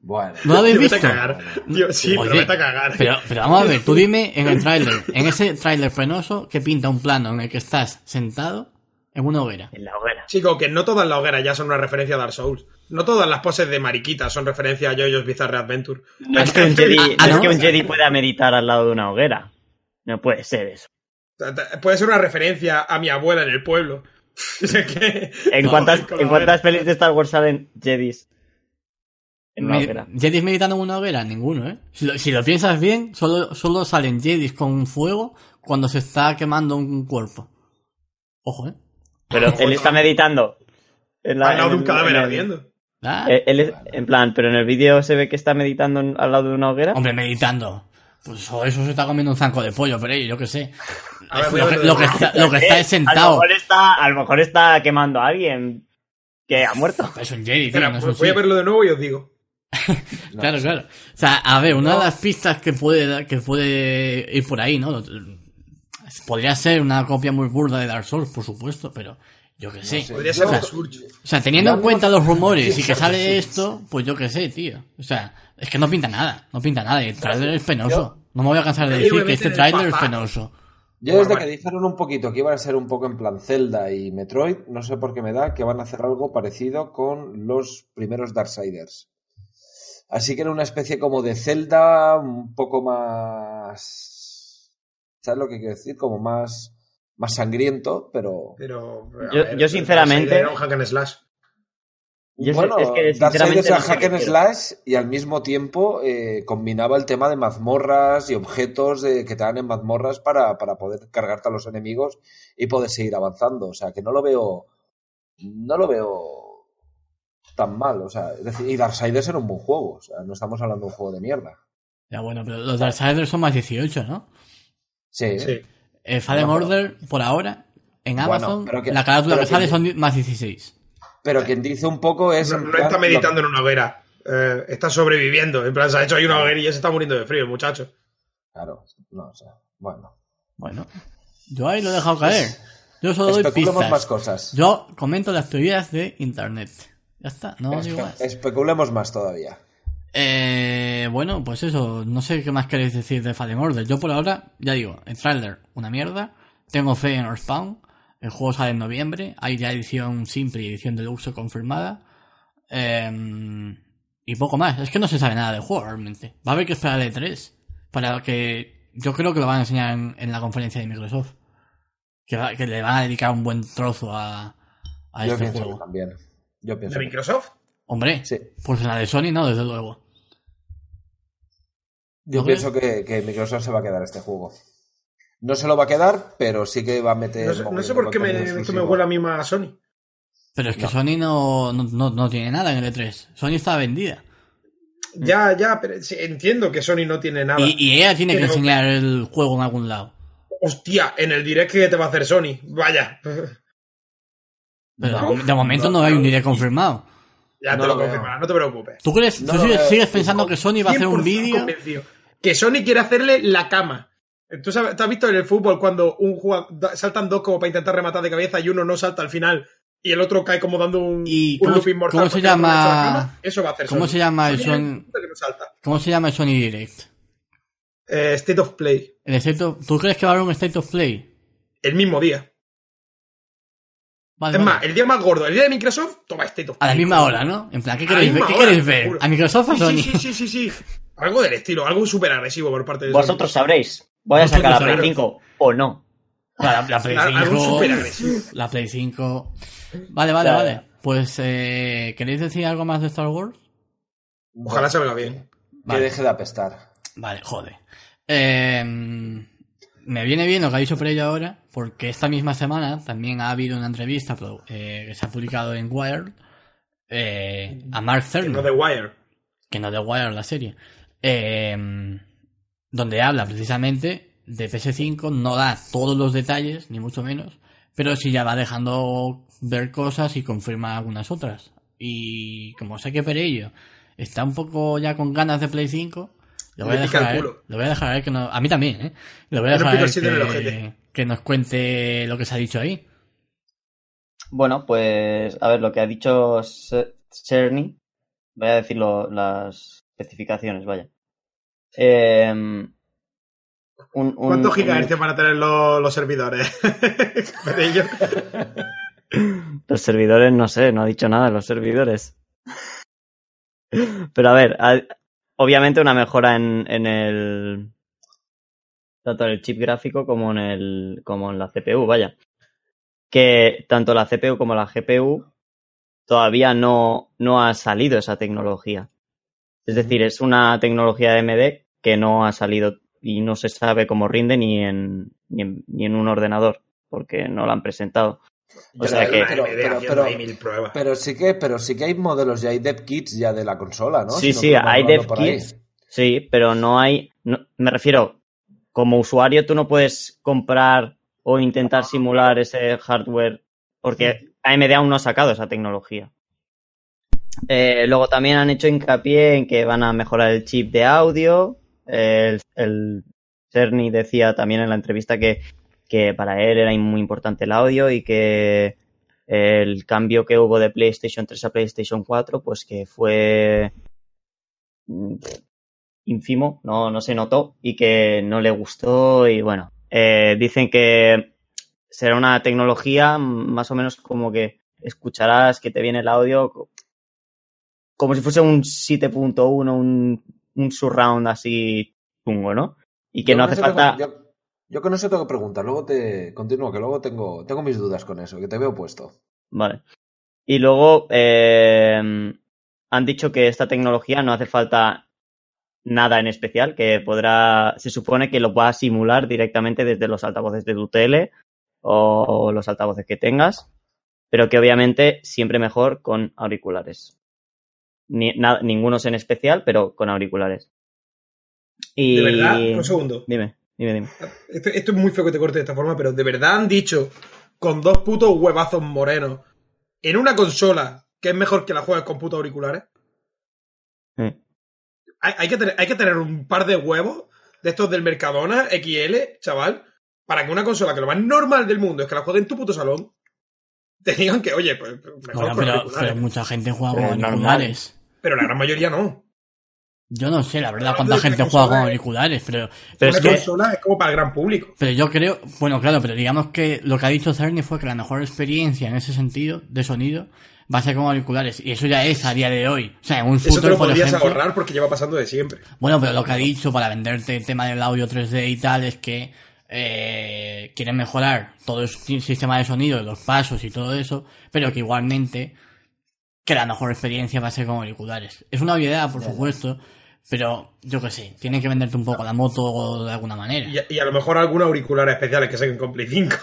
Bueno. ¿No lo habéis visto? cagar. Tío, sí, Oye, pero vete a cagar. Pero, pero vamos a ver, tú [laughs] dime en el tráiler, en ese tráiler penoso que pinta un plano en el que estás sentado en una hoguera. En la hoguera. Chico, que no todas las hogueras ya son una referencia a Dark Souls. No todas las poses de mariquita son referencia a JoJo's Bizarre Adventure. No es que un [laughs] Jedi, Ah, no es que un Jedi pueda meditar al lado de una hoguera. No puede ser eso. Puede ser una referencia a mi abuela en el pueblo. [laughs] O sea que- [laughs] ¿En No, cuántas, con ¿en la cuántas vera. pelis de Star Wars salen Jedis? En una hoguera. Jedis meditando en una hoguera, ninguno, ¿eh? Si lo, si lo piensas bien, solo, solo salen Jedis con fuego cuando se está quemando un cuerpo. Ojo, ¿eh? Pero él está meditando. En la- al lado de en un cadáver ardiendo. Ah, Eh, él es- en plan, pero en el vídeo se ve que está meditando en- al lado de una hoguera. Hombre, meditando. Pues o eso se está comiendo un zanco de pollo, pero yo qué sé. Ver, lo, que, lo está, lo que está es A lo, sentado. mejor está, a lo mejor está quemando a alguien que ha muerto. [laughs] Es un Jedi, tío, Espera, no es un voy a verlo de nuevo y os digo. No. [laughs] Claro, claro. O sea, a ver, una de las pistas que puede, dar- que puede ir por ahí, ¿no? Podría ser una copia muy burda de Dark Souls, por supuesto, pero yo qué sé. sé. Podría Yo- ser Surge. O sea, teniendo en cuenta los rumores y que sale esto, pues yo qué sé, tío. O sea, es que no pinta nada, no pinta nada. Y el trailer es penoso. No me voy a cansar de decir que este trailer es penoso. Yo desde Bueno, que dijeron un poquito que iban a ser un poco en plan Zelda y Metroid, no sé por qué me da que van a hacer algo parecido con los primeros Darksiders. Así que era una especie como de Zelda un poco más... ¿Sabes lo que quiero decir? Como más, más sangriento, pero... Pero. yo sinceramente- Era un hack and slash. Yo bueno, es que Darksiders era no sé hack and slash y al mismo tiempo eh, combinaba el tema de mazmorras y objetos de- que te dan en mazmorras para, para poder cargarte a los enemigos y poder seguir avanzando. O sea, que no lo veo. No lo veo tan mal. O sea, es decir, y Darksiders era un buen juego. O sea, no estamos hablando de un juego de mierda. Ya bueno, pero los Darksiders son más 18, ¿no? Sí. Sí. Fallen Bueno, Order, por ahora, en Amazon, que- la carátula que sale son más 16. Pero quien dice un poco es. No, en no plan está lo- meditando en una hoguera. Eh, está sobreviviendo. En plan, se ha hecho ahí una hoguera y ya se está muriendo de frío, el muchacho. Claro, no, o sea, bueno. Bueno, yo ahí lo he dejado caer. Yo solo doy pistas. más cosas. Yo comento las teorías de internet. Ya está, no digo Espe- más. especulemos más todavía. Eh, bueno, pues eso, no sé qué más queréis decir de Fallen Order. Yo por ahora, ya digo, el trailer, una mierda. Tengo fe en Earthbound. El juego sale en noviembre. Hay ya edición simple y edición deluxe confirmada. Eh, y poco más. Es que no se sabe nada del juego realmente. Va a haber que esperar el E3 para que yo creo que lo van a enseñar en, en la conferencia de Microsoft. Que, va- que le van a dedicar un buen trozo a, a Yo este pienso que juego. también. Yo pienso. ¿De que- Microsoft? Hombre, Sí. pues en la de Sony no, desde luego. Yo ¿No pienso que, que Microsoft se va a quedar este juego. No se lo va a quedar, pero sí que va a meter. No sé, no sé mogollón por qué me, me huele a mí más a Sony. Pero es que No. Sony no, no, no, no tiene nada en el E3. Sony está vendida. Ya, ya, pero sí, entiendo que Sony no tiene nada. Y, y ella tiene que enseñar el juego en algún lado. Hostia, en el direct que te va a hacer Sony. Vaya. Pero No, de momento no, no, hay un direct confirmado. Ya No te lo confirmará, no te preocupes. ¿Tú crees, No tú sigues, pensando que Sony va a hacer un 100% vídeo? Que Sony quiere hacerle la cama. ¿Tú sabes, ¿tú has visto en el fútbol cuando un jugador, saltan dos como para intentar rematar de cabeza y uno no salta al final y el otro cae como dando un, ¿Y un cómo- looping mortal? cómo se llama-? Eso va a hacer ¿Cómo Sony. se llama el. ¿Cómo se llama el Sony Direct? Eh, State of Play. El State of- ¿Tú crees que va a haber un State of Play? El mismo día. Vale, es vale. más, el día más gordo, el día de Microsoft, toma State of A la Play. misma hora, ¿no? En plan, ¿qué queréis ver? ¿Qué hora, queréis ver? ¿A Microsoft o Sony? sí, sí, sí, sí, sí. Algo del estilo, algo súper agresivo por parte de Sony. Vosotros sabréis. Voy a sacar la Play sabréis. 5 o no. La, la Play Al- algo 5. súper agresivo. La Play 5. Vale, vale, vale. Pues, eh, ¿queréis decir algo más de Star Wars? Ojalá salga bien. Que deje de apestar. Vale, joder. Eh, me viene bien lo que ha dicho Perello ahora, porque esta misma semana también ha habido una entrevista pero, eh, que se ha publicado en Wired eh, a Mark Que Cerny, no de Wire. que no de Wired la serie, eh, donde habla precisamente de PS5, no da todos los detalles, ni mucho menos, pero sí ya va dejando ver cosas y confirma algunas otras. Y como sé que Perello está un poco ya con ganas de Play 5, lo voy a dejar a él. Lo voy a dejar a él que no, a mí también, ¿eh? Lo voy a dejar él que, nos cuente lo que se ha dicho ahí. Bueno, pues a ver, lo que ha dicho Ce- Cerny, voy a decir lo- las especificaciones, vaya. Eh, un, un- ¿Cuántos un- gigahercios van a tener los, los servidores? [laughs] [laughs] Los servidores, no sé, no ha dicho nada de los servidores. Pero a ver, obviamente una mejora en, en el tanto en el chip gráfico como en el como en la CPU, vaya. Que tanto la CPU como la GPU todavía no, no ha salido esa tecnología. Es decir, es una tecnología AMD que no ha salido y no se sabe cómo rinde ni en, ni en, ni en un ordenador, porque no la han presentado. O Pero- sea que, pero- pero- pero- ahí mil pruebas. Pero sí que, pero sí que hay modelos ya, hay dev kits ya de la consola, ¿no? Sí, Si no sí, hay dev ahí. kits. sí, pero no hay, no- me refiero, como usuario tú no puedes comprar o intentar simular ese hardware porque AMD aún no ha sacado esa tecnología. Eh, luego también han hecho hincapié en que van a mejorar el chip de audio. El, Cerny decía también en la entrevista que, que para él era muy importante el audio y que el cambio que hubo de PlayStation 3 a PlayStation 4, pues que fue mm, ínfimo, no, no se notó y que no le gustó y bueno, eh, dicen que será una tecnología más o menos como que escucharás que te viene el audio co- como si fuese un 7.1, un, un surround así chungo, ¿no? Y que Yo no hace tengo- falta... yo, yo con eso tengo que preguntar, luego te continúo, que luego tengo, tengo mis dudas con eso, que te veo puesto. Vale. Y luego eh, han dicho que esta tecnología no hace falta nada en especial, que podrá, se supone que lo puedas simular directamente desde los altavoces de tu tele o los altavoces que tengas, pero que obviamente siempre mejor con auriculares. Ni, na- ningunos en especial, pero con auriculares. Y... De verdad, un segundo. Dime, dime, dime. Esto, esto es muy feo que te corte de esta forma, pero de verdad han dicho con dos putos huevazos morenos en una consola que es mejor que la juegues con putos auriculares. Hay, hay que tener, hay que tener un par de huevos de estos del Mercadona XL, chaval, para que una consola que lo más normal del mundo es que la juegue en tu puto salón, te digan que, oye, pues mejor Bueno, pero, pero mucha gente juega Pero con auriculares. Pero la gran mayoría no. Yo no sé, la verdad, cuánta gente que juega con es- auriculares, pero, Pero una es que- consola es como para el gran público. pero yo creo, bueno, claro, pero digamos que lo que ha dicho Cerny fue que la mejor experiencia en ese sentido de sonido va a ser con auriculares, y eso ya es a día de hoy. O sea, en un Eso te futuro, lo por podrías ejemplo, ahorrar porque lleva pasando de siempre. Bueno, pero lo que ha dicho para venderte el tema del audio 3D y tal es que eh, quieren mejorar todo el si- sistema de sonido, los pasos y todo eso, pero que igualmente que la mejor experiencia va a ser con auriculares. Es una obviedad, por supuesto, pero yo qué sé, tienen que venderte un poco la moto de alguna manera. Y, a- y a lo mejor algunos auriculares especiales que saquen con Play [laughs] 5.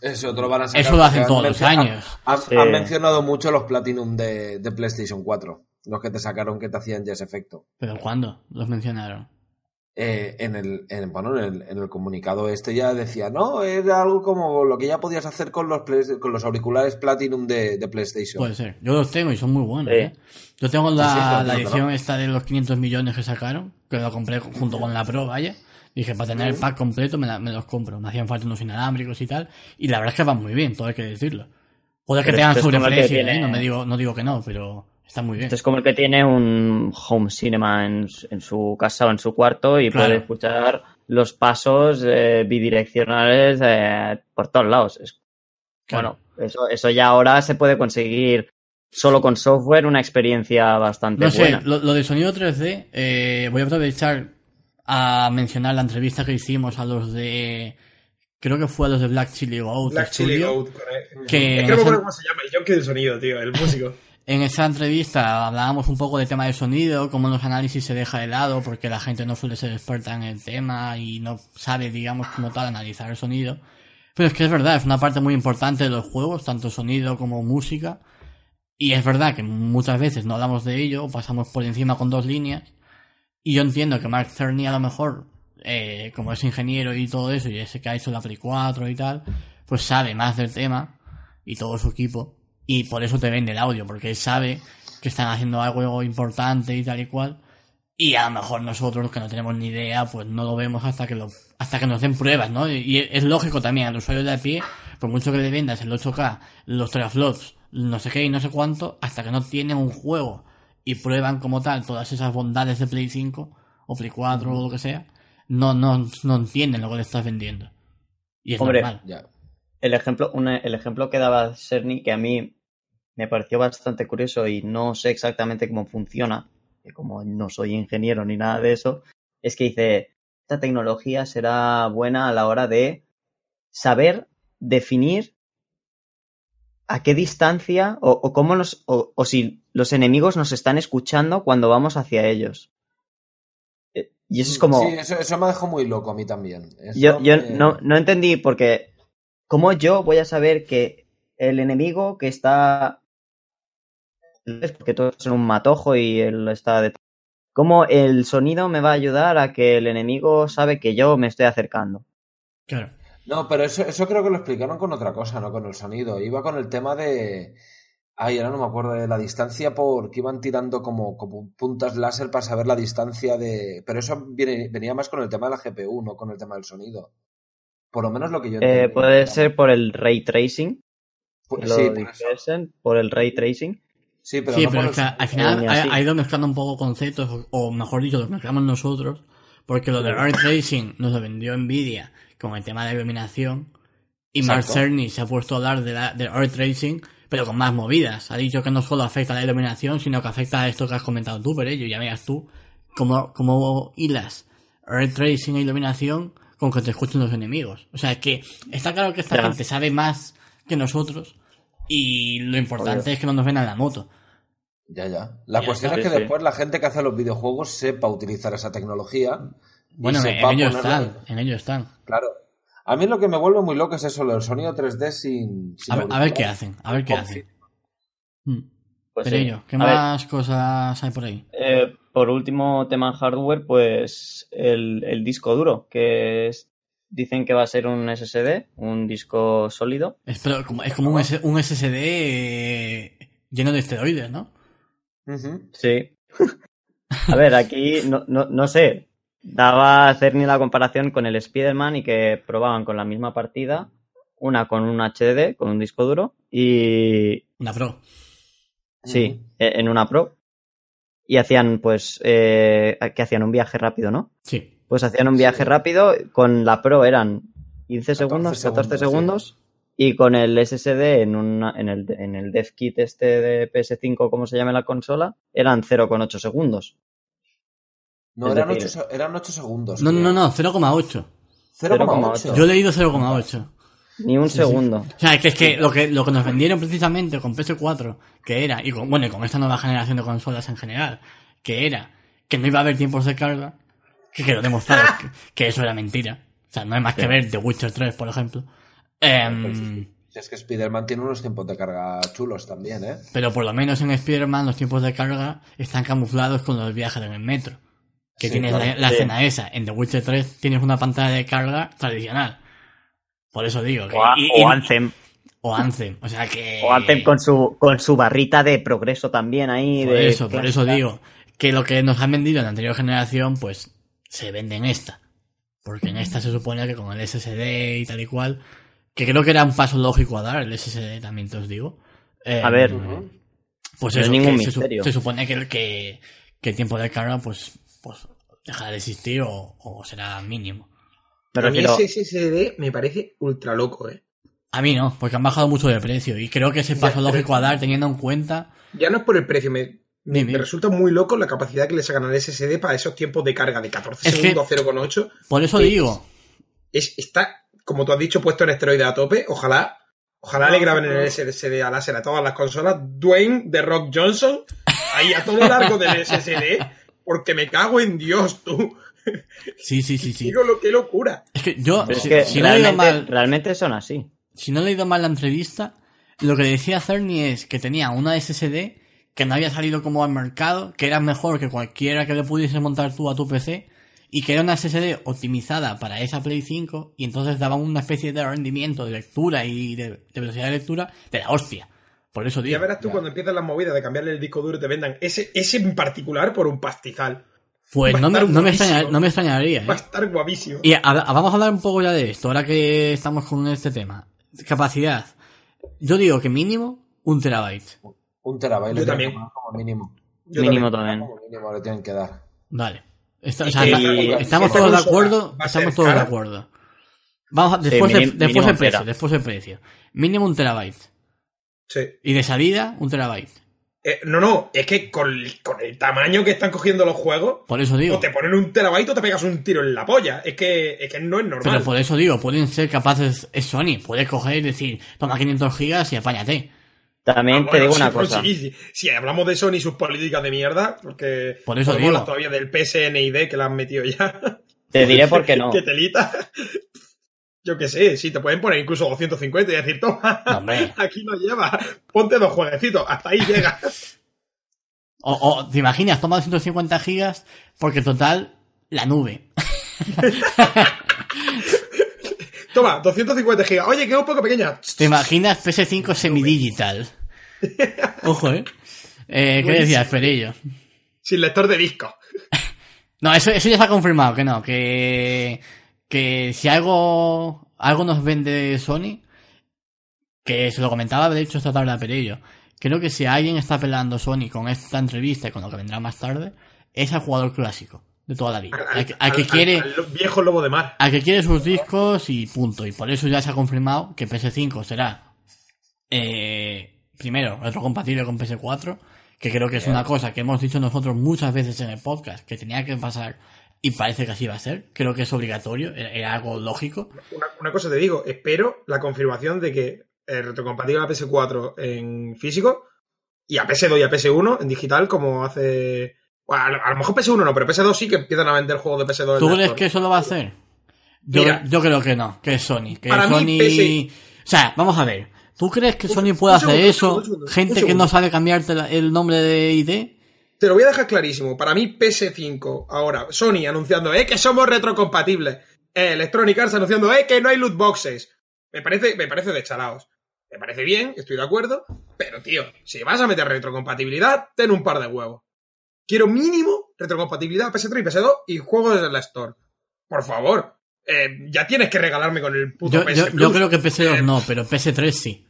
Eso te lo van a sacar. Eso lo hacen todos han los años. Han, han- Sí. han mencionado mucho los Platinum de, de PlayStation 4, los que te sacaron que te hacían ya ese efecto. ¿Pero cuándo los mencionaron? Eh, en el, en, bueno, en el, en el comunicado este ya decía, no, era algo como lo que ya podías hacer con los, Play- con los auriculares Platinum de, de PlayStation. Puede ser. Yo los tengo y son muy buenos. Sí. ¿eh? Yo tengo la, Sí, sí, claro, la claro. edición esta de los 500 millones que sacaron, que lo compré junto con la Pro, vaya. Dije, para tener el pack completo me, la- me los compro. Me hacían falta unos inalámbricos y tal. Y la verdad es que van muy bien, todo hay que decirlo. Puede que Pero tengan que tiene- ¿eh? no, me digo, no digo que no, pero está muy bien. Esto es como el que tiene un home cinema en, su- en su casa o en su cuarto y Claro. puede escuchar los pasos eh, bidireccionales eh, por todos lados. Es- Claro. Bueno, eso, eso ya ahora se puede conseguir solo con software una experiencia bastante No sé, buena. lo, lo de sonido 3D, eh, voy a aprovechar a mencionar la entrevista que hicimos a los de. Creo que fue a los de Black Chili Goat Black Chili Studio, Goat. correcto. que Es que no me acuerdo cómo se llama, el junkie del sonido, tío, el músico. [laughs] En esa entrevista hablábamos un poco del tema del sonido, cómo los análisis se deja de lado porque la gente no suele ser experta en el tema y no sabe, digamos, como tal, analizar el sonido. Pero es que es verdad, es una parte muy importante de los juegos, tanto sonido como música. Y es verdad que muchas veces no hablamos de ello, pasamos por encima con dos líneas. Y yo entiendo que Mark Cerny a lo mejor, eh, como es ingeniero y todo eso, y ese que ha hecho la Play 4 y tal, pues sabe más del tema y todo su equipo. Y por eso te vende el audio, porque él sabe que están haciendo algo importante y tal y cual. Y a lo mejor nosotros que no tenemos ni idea, pues no lo vemos hasta que lo, hasta que nos den pruebas, ¿no? Y es lógico también al usuario de a pie, por mucho que le vendas el 8K, los teraflops, no sé qué y no sé cuánto, hasta que no tienen un juego y prueban como tal todas esas bondades de Play 5 o Play 4 o lo que sea, no, no, no entienden lo que le estás vendiendo. Y es Hombre, normal. Ya. El ejemplo, una- el ejemplo que daba Cerny, que a mí me pareció bastante curioso y no sé exactamente cómo funciona, que como no soy ingeniero ni nada de eso, es que dice, esta tecnología será buena a la hora de saber definir a qué distancia o, o cómo nos o, o si los enemigos nos están escuchando cuando vamos hacia ellos. Eh, Y eso es como Sí, eso, eso me dejó muy loco a mí también. Eso yo, yo me- no, no entendí porque ¿cómo yo voy a saber que el enemigo que está porque todos son un matojo y él está detrás. ¿Cómo el sonido me va a ayudar a que el enemigo sabe que yo me estoy acercando? Claro. No, pero eso, eso creo que lo explicaron con otra cosa, no con el sonido. Iba con el tema de. Ay, ahora no me acuerdo de la distancia porque iban tirando como, como puntas láser para saber la distancia de. Pero eso viene, venía más con el tema de la GPU, no con el tema del sonido. Por lo menos lo que yo Eh, puede ser por el ray tracing, Pu- que lo Sí, por eso. dijesen, por el ray tracing. Sí, pero sí, no pero es que al final ha, ha ido mezclando un poco conceptos, o, o mejor dicho, lo mezclamos nosotros, porque lo de Ray Tracing nos lo vendió Nvidia con el tema de iluminación, y Mark. Cerny se ha puesto a hablar de, la, de Ray Tracing, pero con más movidas. Ha dicho que no solo afecta a la iluminación, sino que afecta a esto que has comentado tú, pero ello, ya veas tú, cómo, cómo hilas Ray Tracing e iluminación con que te escuchen los enemigos. O sea, que está claro que esta gente sabe más que nosotros, y lo importante Obvio. es que no nos ven a la moto. Ya, ya. La Ya cuestión es que Sí, después la gente que hace los videojuegos sepa utilizar esa tecnología. Bueno, en, en ello están, en ello están. Claro. A mí lo que me vuelve muy loco es eso, lo del sonido 3D sin. sin A ver, a ver auriculares. qué hacen, a ver qué Con- hacen. Mm. Pues Pero sí. ello, ¿qué A ver, más cosas hay por ahí? eh, por último, tema hardware, pues el, el disco duro, que es, dicen que va a ser un SSD, un disco sólido. Es, pero como, es como un, S- un SSD eh, lleno de esteroides, ¿no? Sí. A ver, aquí no, no, no sé. Daba a hacer ni la comparación con el Spider-Man y que probaban con la misma partida, una con un HDD, con un disco duro, y Una Pro. sí, e- en una Pro. Y hacían, pues, eh, que hacían un viaje rápido, ¿no? Sí. Pues hacían un viaje Sí. rápido, con la Pro eran 15 14 segundos, 14 segundos, segundos, y con el SSD en, una, en, el, en el dev kit este de PS5, como se llame la consola, eran 0,8 segundos. No, Es eran decir- 8, se- eran 8 segundos. No, no, creo. no, no, 0,8. 0,8. Yo he leído 0,8. Ni un Sí, sí. segundo. O sea, que es que lo que lo que nos vendieron precisamente con PS4, que era, y con, bueno, y con esta nueva generación de consolas en general, que era que no iba a haber tiempos de carga, que quedó demostrado [laughs] que, que eso era mentira. O sea, no hay más que ver The Witcher 3, por ejemplo. Si es que Spider-Man tiene unos tiempos de carga chulos también, ¿eh? pero por lo menos en Spider-Man los tiempos de carga están camuflados con los viajes en el metro. Que Sí, tienes claro. la, la Sí. escena esa. En The Witcher 3 tienes una pantalla de carga tradicional. Por eso digo. que- O, a- y- y- o Anthem. o Anthem. O sea que... O Anthem con su, con su barrita de progreso también ahí. Por de eso, por eso digo que lo que nos han vendido en la anterior generación, pues se vende en esta. Porque en esta se supone que con el SSD y tal y cual, que creo que era un paso lógico a dar, el SSD también te os digo. Eh, A ver, pues no es eso, ningún que se, misterio. se supone que, el- que, que el tiempo de carga, pues, pues dejará de existir o, o será mínimo. Me a mí ese SSD me parece ultra loco, ¿eh? A mí no, porque han bajado mucho de precio y creo que ese paso pero- lógico a dar teniendo en cuenta... Ya no es por el precio, me, me, resulta muy loco la capacidad que le sacan al SSD para esos tiempos de carga de 14 Es que- segundos a 0,8. Por eso digo, Es, está, como tú has dicho, puesto en esteroide a tope. Ojalá, ojalá le graben en el SSD a láser a todas las consolas. Dwayne de Rock Johnson, ahí a todo largo del [laughs] SSD, porque me cago en Dios, tú. sí, sí, sí, sí. Digo lo que locura. Es que yo, pero es si, que si no he leído realmente, mal, realmente son así. si no he leído mal la entrevista, lo que decía Cerny es que tenía una SSD que no había salido como al mercado, que era mejor que cualquiera que le pudiese montar tú a tu PC, y que era una SSD optimizada para esa Play 5, y entonces daba una especie de rendimiento de lectura y de, de velocidad de lectura de la hostia. Por eso digo. Ya verás tú Ya. cuando empiezan las movidas de cambiarle el disco duro y te vendan ese, ese en particular por un pastizal. Pues a no me, no, me no me extrañaría. Va a ¿eh? estar guapísimo. Y a- a- vamos a hablar un poco ya de esto, ahora que estamos con este tema. Capacidad. Yo digo que mínimo un terabyte. Un terabyte Yo también. como mínimo. Yo Mínimo también. también. Como mínimo le tienen que dar. Vale. Está- o Y sea, que- está- y- estamos esta todos de acuerdo. Estamos todos de acuerdo. Vamos a- después, Sí, de- después mínimo el precio, después el precio. Mínimo un terabyte. Sí. Y de salida, un terabyte. Eh, no, no, es que con, con el tamaño que están cogiendo los juegos, Por eso digo. o te ponen un terabyte o te pegas un tiro en la polla. Es que, es que no es normal. Pero por eso digo, pueden ser capaces, es Sony, puede coger y decir, toma 500 gigas y apáñate. También Ah, te bueno, digo sí, una pues cosa. sí, sí. Si hablamos de Sony y sus políticas de mierda, porque Por eso digo. todavía del PSNID que la han metido ya. Te diré por qué no. [laughs] que telita. Yo qué sé, si te pueden poner incluso 250 y decir, toma, hombre. [laughs] aquí no lleva, ponte dos jueguecitos, hasta ahí llega. O, o, ¿te imaginas? Toma 250 gigas porque total, la nube. [laughs] Toma, 250 gigas. Oye, que es un poco pequeña. ¿Te imaginas PS5 semidigital? Ojo, ¿eh? eh ¿Qué decías, Perillo? Sin lector de disco. [laughs] No, eso, eso ya se ha confirmado, que no, que, que si algo, algo nos vende Sony, que se lo comentaba de hecho esta tarde a Perillo, creo que si alguien está pelando Sony con esta entrevista y con lo que vendrá más tarde, es al jugador clásico de toda la vida. Al, que- al que al- quiere, al viejo lobo de mar. al que quiere sus discos y punto. Y por eso ya se ha confirmado que PS5 será, eh, primero, retrocompatible con PS4, que creo que es una cosa que hemos dicho nosotros muchas veces en el podcast, que tenía que pasar y parece que así va a ser. Creo que es obligatorio, era, era algo lógico. Una, una cosa te digo, espero la confirmación de que es retrocompatible a PS4 en físico y a PS2 y a PS1 en digital como hace... bueno, a, lo- a lo mejor PS1 no, pero PS2 sí que empiezan a vender juegos de PS2. en ¿Tú crees que eso lo va a hacer? Yo, Mira. yo creo que no, que es Sony. Que Para mí, Sony... PS- O sea, vamos a ver. ¿Tú crees que Sony puede hacer eso? Gente que no sabe cambiarte el nombre de ID. Te lo voy a dejar clarísimo. Para mí, PS5, ahora, Sony anunciando, eh, que somos retrocompatibles. Eh, Electronic Arts anunciando, eh, que no hay loot boxes. Me parece, me parece de chalaos. Me parece bien, estoy de acuerdo. Pero, tío, si vas a meter retrocompatibilidad, ten un par de huevos. Quiero mínimo retrocompatibilidad PS3 y PS2 y juegos de la Store. Por favor. Eh, ya tienes que regalarme con el puto Yo, PS yo, Plus. yo creo que PS2 Eh, no, pero PS3 sí.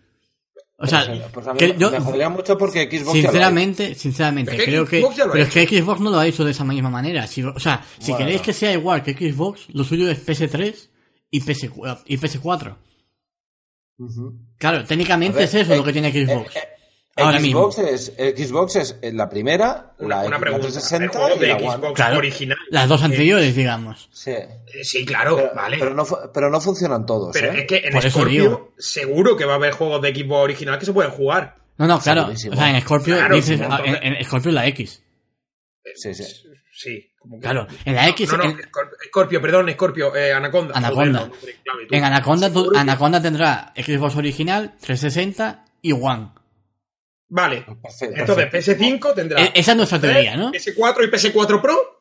O sea, Pues, pues a mí que me- yo, me jodería mucho porque Xbox ya lo ha sinceramente, sinceramente, Es que creo que, Xbox pero es que Xbox no lo ha hecho de esa misma manera. Si, o sea, si Bueno. queréis que sea igual que Xbox, lo suyo es PS3 y, PS, y PS4. Ujú. Claro, técnicamente ver, es eso eh, lo que tiene Xbox. Eh, eh, Ahora Xbox es, Xbox es eh, la primera, Una, la, una pregunta. 360 juegos y de la. Xbox Claro. original. Las dos Eh, anteriores, digamos. Sí. eh, Sí, claro, Pero, vale. pero no, pero no funcionan todos, Pero ¿eh? es que en Por eso Scorpio digo. seguro que va a haber juegos de equipo original que se pueden jugar. No, no, claro. O sea, en Scorpio Claro, dices, en, en Scorpio la X. Sí, sí. Sí. como que- Claro, en la X, No, no, en, Scor- Scorpio, perdón, Scorpio, eh, Anaconda. Anaconda. Joder, no, en Anaconda, tú- Anaconda tendrá Xbox original, 360 y One. Vale. Perfecto. Entonces, PS5 tendrá. E- Esa es nuestra teoría, ¿no? PS4 y PS4 Pro.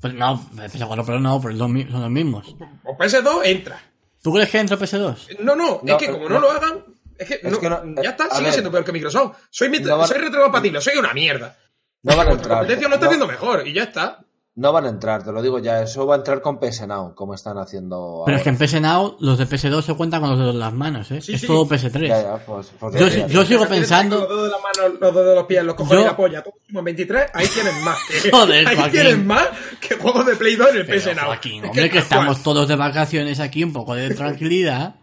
Pues no, PS4 Pro no, pero son mi- son los mismos. O PS2 entra. ¿Tú crees que entra PS2? No, no, No, es que como no, no. lo hagan. Es que, Es no, que no- ya está, a sigue ver. siendo peor que Microsoft. Soy, van- soy retrocompatible, soy una mierda. No van a La entrar. competencia lo está no- haciendo mejor y ya está. No van a entrar, te lo digo ya. Eso va a entrar con PS Now, como están haciendo Pero es que ahora. en PS Now los de PS2 se cuentan con los dedos de las manos, ¿eh? Sí, es sí. todo PS3. Ya, ya, pues, pues Yo, ya, yo ya. sigo Los pensando... dedos de la mano, los dedos de los pies, los cojones Yo- y la polla, todos suman 23, ahí tienen más. Que, [laughs] Joder, ahí Joaquín. tienen más que juegos de Play 2 en el Pero, PS Now. Joaquín, hombre, que estamos todos de vacaciones aquí, un poco de tranquilidad.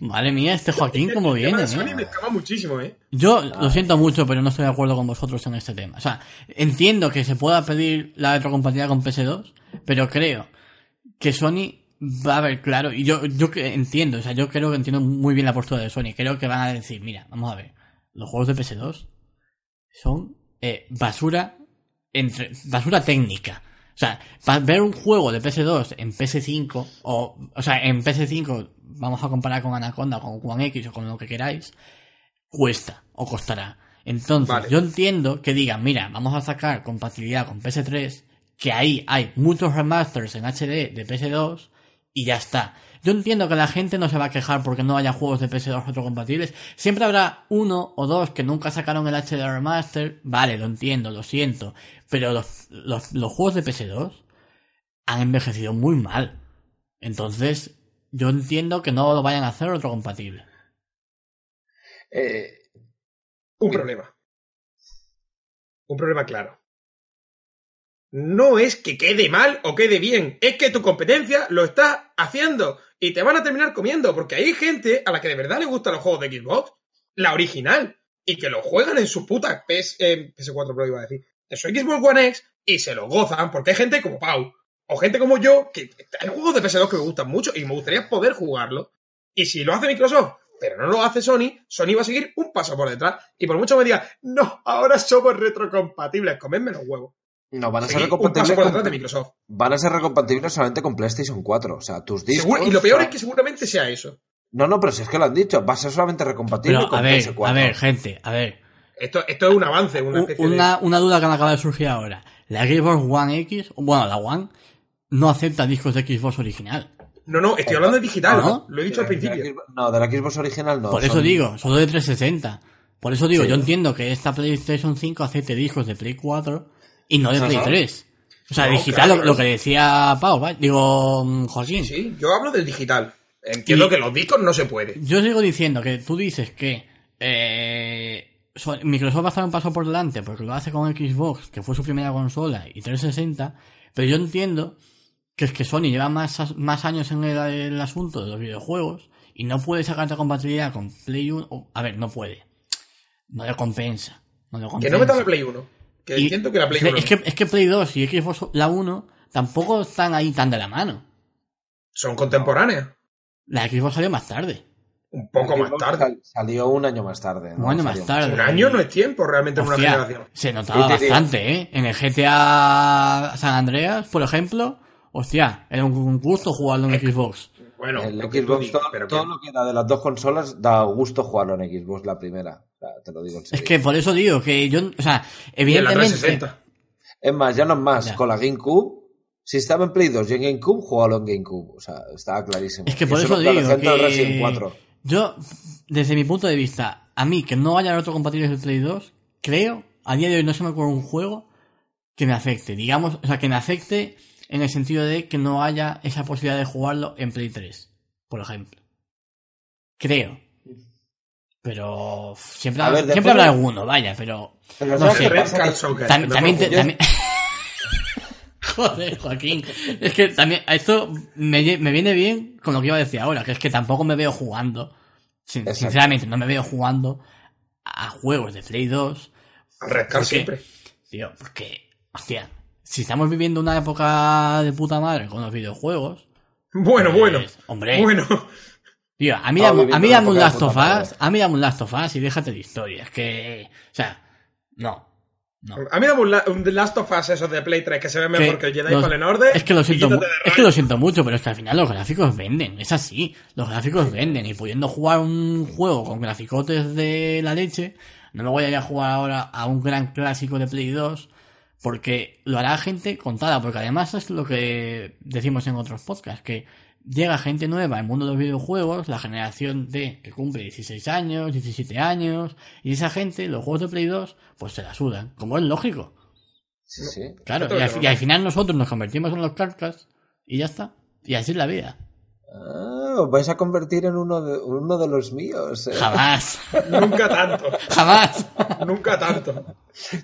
Madre mía, este Joaquín tema viene, Sony me ¿eh? escama muchísimo, ¿eh? Yo lo siento mucho, pero no estoy de acuerdo con vosotros en este tema. O sea, entiendo que se pueda pedir la retrocompatibilidad con PS2, pero creo que Sony va a ver claro, y yo, yo que entiendo, o sea, yo creo que entiendo muy bien la postura de Sony. Creo que van a decir, mira, vamos a ver, los juegos de PS2 son eh, basura entre basura técnica. O sea, para ver un juego de PS2 en PS5, o, o sea, en PS5, vamos a comparar con Anaconda, con One X o con lo que queráis, cuesta o costará. Entonces, Vale. yo entiendo que digan, mira, vamos a sacar compatibilidad con PS3, que ahí hay muchos remasters en HD de PS2 y ya está. Yo entiendo que la gente no se va a quejar porque no haya juegos de PS2 retrocompatibles. Siempre habrá uno o dos que nunca sacaron el HD remaster. Vale, lo entiendo, lo siento. Pero los, los, los juegos de PS2 han envejecido muy mal. Entonces, yo entiendo que no lo vayan a hacer retrocompatible. Eh, Un Bien. problema. Un problema claro. No es que quede mal o quede bien, es que tu competencia lo está haciendo y te van a terminar comiendo, porque hay gente a la que de verdad le gustan los juegos de Xbox, la original, y que lo juegan en su puta PS, eh, PS4 Pro, iba a decir, en su Xbox One X y se lo gozan, porque hay gente como Pau, o gente como yo, que hay juegos de PS2 que me gustan mucho y me gustaría poder jugarlo. Y si lo hace Microsoft, pero no lo hace Sony, Sony va a seguir un paso por detrás. Y por mucho me diga, no, ahora somos retrocompatibles, comedme los huevos. No, van a ser un paso recompatibles. por con- detrás de Microsoft. Van a ser recompatibles solamente con PlayStation 4. O sea, tus discos. Y lo peor es que seguramente sea eso. No, no, pero si es que lo han dicho, va a ser solamente recompatible Pero, con a ver, PS4. a ver, gente, a ver. Esto, esto es un avance, una U- especie de... Una, una duda que me acaba de surgir ahora. La Xbox One X, bueno, la One, no acepta discos de Xbox original. No, no, estoy hablando de digital, ¿No? lo he dicho al principio. No, de la Xbox original no. Por eso son- digo, solo de 360. Por eso digo, Sí. yo entiendo que esta PlayStation 5 acepte discos de Play 4 y no de Play Ajá. 3. O sea, No, digital, claro. lo, lo que decía Pau, ¿vale? digo, mm, Joaquín. Sí, yo hablo del digital. Entiendo Y- que los discos no se puede. Yo sigo diciendo que tú dices que eh, so- Microsoft va a estar un paso por delante porque lo hace con Xbox, que fue su primera consola, y 360, pero yo entiendo que es que Sony lleva más, más años en el, el asunto de los videojuegos y no puede sacarte compatibilidad con Play 1. o- a ver, no puede. No le compensa. No le Que no metan la Play 1. Que Y- entiendo que la Play es, 1 es que, es que Play 2 y Xbox la 1 tampoco están ahí tan de la mano. son contemporáneas. La Xbox salió más tarde. Un poco más tarde. sal- Salió un año más tarde. ¿no? Un año más tarde. Un año no es tiempo realmente en una Hostia, generación. se notaba Sí, sí, sí. bastante, ¿eh? En el GTA San Andreas, por ejemplo, hostia, era un, un gusto jugarlo en Xbox. Bueno, tú Xbox, todo, pero todo lo que era de las dos consolas da gusto jugarlo en Xbox la primera. O sea, te lo digo en serio. Es que por eso digo que yo, o sea, en evidentemente... 360. Es más, ya no es más. Ya. Con la GameCube, si estaba en Play 2 y en GameCube, jugalo en GameCube. O sea, estaba clarísimo. Es que por eso digo que... Resident 4. Yo, desde mi punto de vista, a mí que no haya retrocompatibles de Play 2, creo, a día de hoy no se me ocurre un juego que me afecte. Digamos, o sea, que me afecte en el sentido de que no haya esa posibilidad de jugarlo en Play 3, por ejemplo. Creo. Pero siempre, A ver, siempre después habrá de- alguno, vaya, pero... Pero No ¿sabes sé. qué Red pasa? Card Que- Soccer, Tam- que también, te- también... [laughs] Joder, Joaquín. Es que también, a esto me, me viene bien con lo que iba a decir ahora, que es que tampoco me veo jugando. sin- sinceramente, no me veo jugando a juegos de Play 2. Al Red Card ¿Por qué? siempre. Tío, porque, hostia, si estamos viviendo una época de puta madre con los videojuegos. Bueno, pues, bueno. Hombre, Bueno. tío, a mí, dame- a mí dame un Last of. Us, a mí dame un Last of Us y déjate de historias. Que, o sea, no. No. A mí dame un, la- un The Last of Us esos de Play 3 que se ve mejor que el Jedi los- Fallen Order. Es que lo siento, es que lo siento mucho, pero es que al final los gráficos venden, es así. Los gráficos venden y pudiendo jugar un juego con graficotes de la leche, no me voy a ir a jugar ahora a un gran clásico de Play 2 porque lo hará gente contada, porque además es lo que decimos en otros podcasts, que llega gente nueva al mundo de los videojuegos, la generación de que cumple 16 años, 17 años, y esa gente, los juegos de Play 2, pues se la sudan, como es lógico. Sí, sí. Claro, y al, y al final nosotros nos convertimos en los carcas y ya está. Y así es la vida. Ah, os vais a convertir en uno de, uno de los míos. eh. Jamás. [laughs] Nunca tanto. Jamás. Nunca tanto.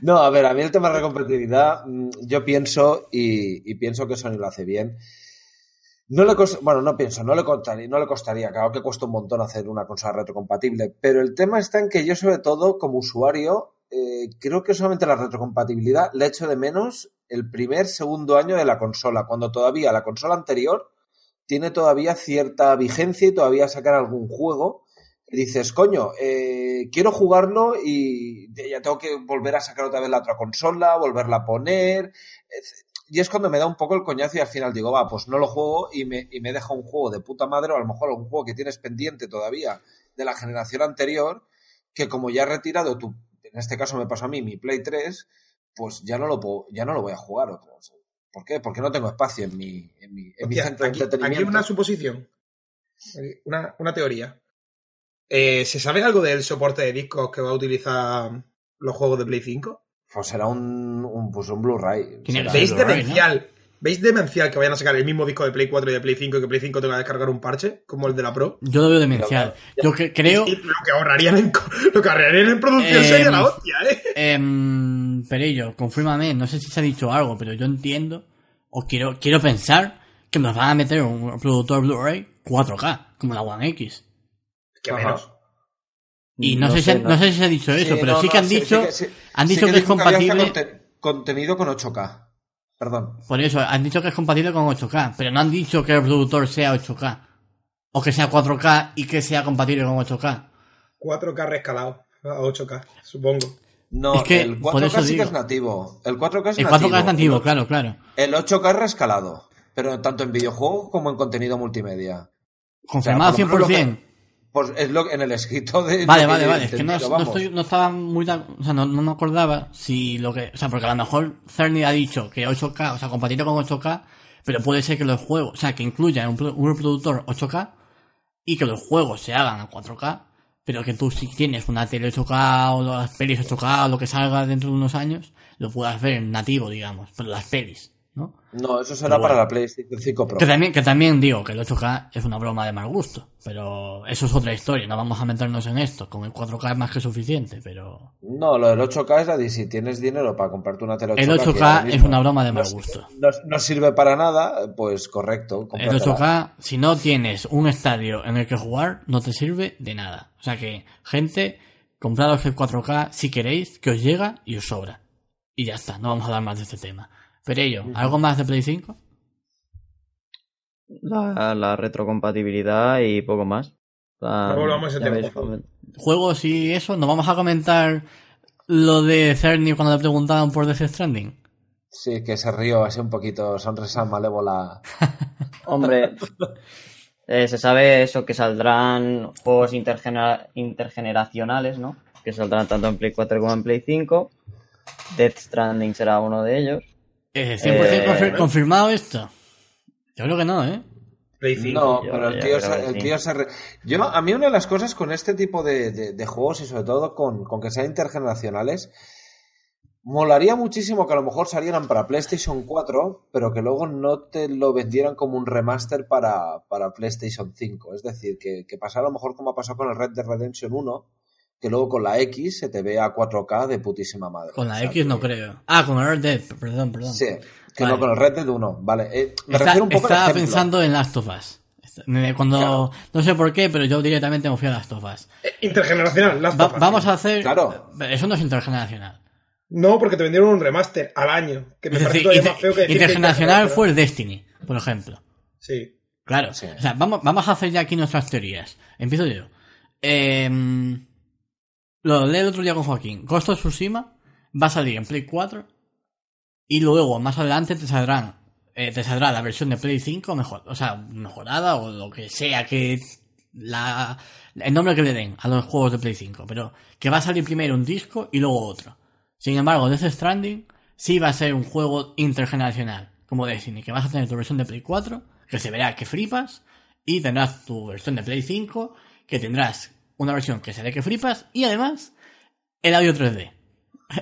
No, a ver, a mí el tema de la competitividad, mm, yo pienso y, y pienso que Sony lo hace bien. No le cost- bueno, no pienso, no le costaría, no le costaría, claro que cuesta un montón hacer una consola retrocompatible, pero el tema está en que yo sobre todo como usuario eh, creo que solamente la retrocompatibilidad le echo de menos el primer, segundo año de la consola, cuando todavía la consola anterior tiene todavía cierta vigencia y todavía sacar algún juego dices, coño, eh, quiero jugarlo y ya tengo que volver a sacar otra vez la otra consola, volverla a poner. Y es cuando me da un poco el coñazo y al final digo, va, pues no lo juego y me, y me deja un juego de puta madre o a lo mejor un juego que tienes pendiente todavía de la generación anterior, que como ya he retirado tu, en este caso me pasó a mí, mi Play 3, pues ya no lo puedo, ya no lo voy a jugar otra vez. ¿Por qué? Porque no tengo espacio en mi, en mi, en mi centro de aquí, aquí hay entretenimiento. una suposición. Aquí, Una, una teoría. Eh, ¿Se sabe algo del soporte de discos que va a utilizar los juegos de Play 5? Pues será un, un, pues un Blu-ray. ¿Veis Blu-ray, demencial? ¿Veis demencial que vayan a sacar el mismo disco de Play 4 y de Play 5 y que Play 5 tenga que descargar un parche como el de la Pro? Yo lo veo demencial. Yo que, creo, lo que ahorrarían en, lo que ahorrarían en producción Eh, sería la hostia, ¿eh? em, Perello, confírmame, no sé si se ha dicho algo, pero yo entiendo, o quiero, quiero pensar que nos van a meter un productor Blu-ray 4K, como la One X. Que Ajá. menos. Y no, sé, si, no sé si se ha dicho eso, Sí, pero no, sí que han dicho, sí que- sí- han sí dicho que, es compatible. conte- contenido con 8K. Perdón. Por eso, han dicho que es compatible con 8K, pero no han dicho que el reproductor sea 8K. O que sea 4K y que sea compatible con 8K. 4K rescalado a 8K, supongo. No, Es que, el por 4K eso sí digo. que es nativo. El 4K es El nativo. 4K es nativo, claro, claro. El 8K es rescalado. Pero tanto en videojuegos como en contenido multimedia. Confirmado menos lo 100%. Pues es lo en el escrito de. Vale, que vale, vale. Es que no, no estoy, no estaba muy, o sea, no, no me acordaba si lo que, o sea, porque a lo mejor Cerny ha dicho que 8K, o sea, compatible con 8K, pero puede ser que los juegos, o sea, que incluya un, un reproductor 8K y que los juegos se hagan a 4K, pero que tú si tienes una tele 8K o las pelis 8K o lo que salga dentro de unos años, lo puedas ver en nativo, digamos, pero las pelis, ¿no? No, eso será para la PlayStation 5 Pro. Que también, que también digo que el 8K es una broma de mal gusto, pero eso es otra historia, no vamos a meternos en esto, con el 4K es más que suficiente, pero... No, lo del 8K es la de si tienes dinero para comprarte una tele 8K. El que ahora 8K es una broma de mal gusto. No, no sirve para nada, pues correcto. El cómpratela. 8K, si no tienes un estadio en el que jugar, no te sirve de nada. O sea que, gente, compraros el 4K si queréis, que os llega y os sobra. Y ya está, no vamos a hablar más de este tema. Pero ello, ¿algo más de Play 5? La, la retrocompatibilidad y poco más. No volvamos a Juegos y eso, ¿nos vamos a comentar lo de Cerny cuando le preguntaban por Death Stranding? Sí, que se rió así un poquito, sonrisa malévola. [laughs] Hombre, eh, se sabe eso, que saldrán juegos intergenera- intergeneracionales, ¿no? Que saldrán tanto en Play 4 como en Play 5. Death Stranding será uno de ellos. Eh, ¿100% Eh, confir- confirmado esto? Yo creo que no, ¿eh? Play 5. No, pero el tío, se, el tío se re- Yo, a mí una de las cosas con este tipo de, de- de juegos y sobre todo con, con que sean intergeneracionales, molaría muchísimo que a lo mejor salieran para PlayStation 4, pero que luego no te lo vendieran como un remaster para, para PlayStation 5. Es decir, que, que pasara a lo mejor como ha pasado con el Red Dead Redemption 1, que luego con la X se te ve a 4K de putísima madre. Con la O sea, X no que- creo. Ah, con el Red Dead, perdón, perdón. Sí, que Vale. no con el Red Dead 1, vale. Eh, me Está- refiero un poco al estaba pensando en Last of Us. Cuando, Claro. no sé por qué, pero yo directamente me fui a Last of Us. Eh, Intergeneracional, Last Va- of Us. vamos a hacer. Claro. Eso no es intergeneracional. No, porque te vendieron un remaster al año. Que me Es parece decir, todavía inter- más feo que decir que intergeneracional fue el Destiny, por ejemplo. Sí. Claro. Sí. O sea, vamos, vamos a hacer ya aquí nuestras teorías. Empiezo yo. Em, lo leí el otro día con Joaquín. Ghost of Tsushima va a salir en Play 4 y luego más adelante te eh, te saldrá la versión de Play 5 mejor, o sea, mejorada o lo que sea que la el nombre que le den a los juegos de Play 5, pero que va a salir primero un disco y luego otro. Sin embargo, Death Stranding sí va a ser un juego intergeneracional, como Destiny, que vas a tener tu versión de Play 4, que se verá que flipas, y tendrás tu versión de Play 5, que tendrás una versión que se ve que flipas, y además el audio 3D.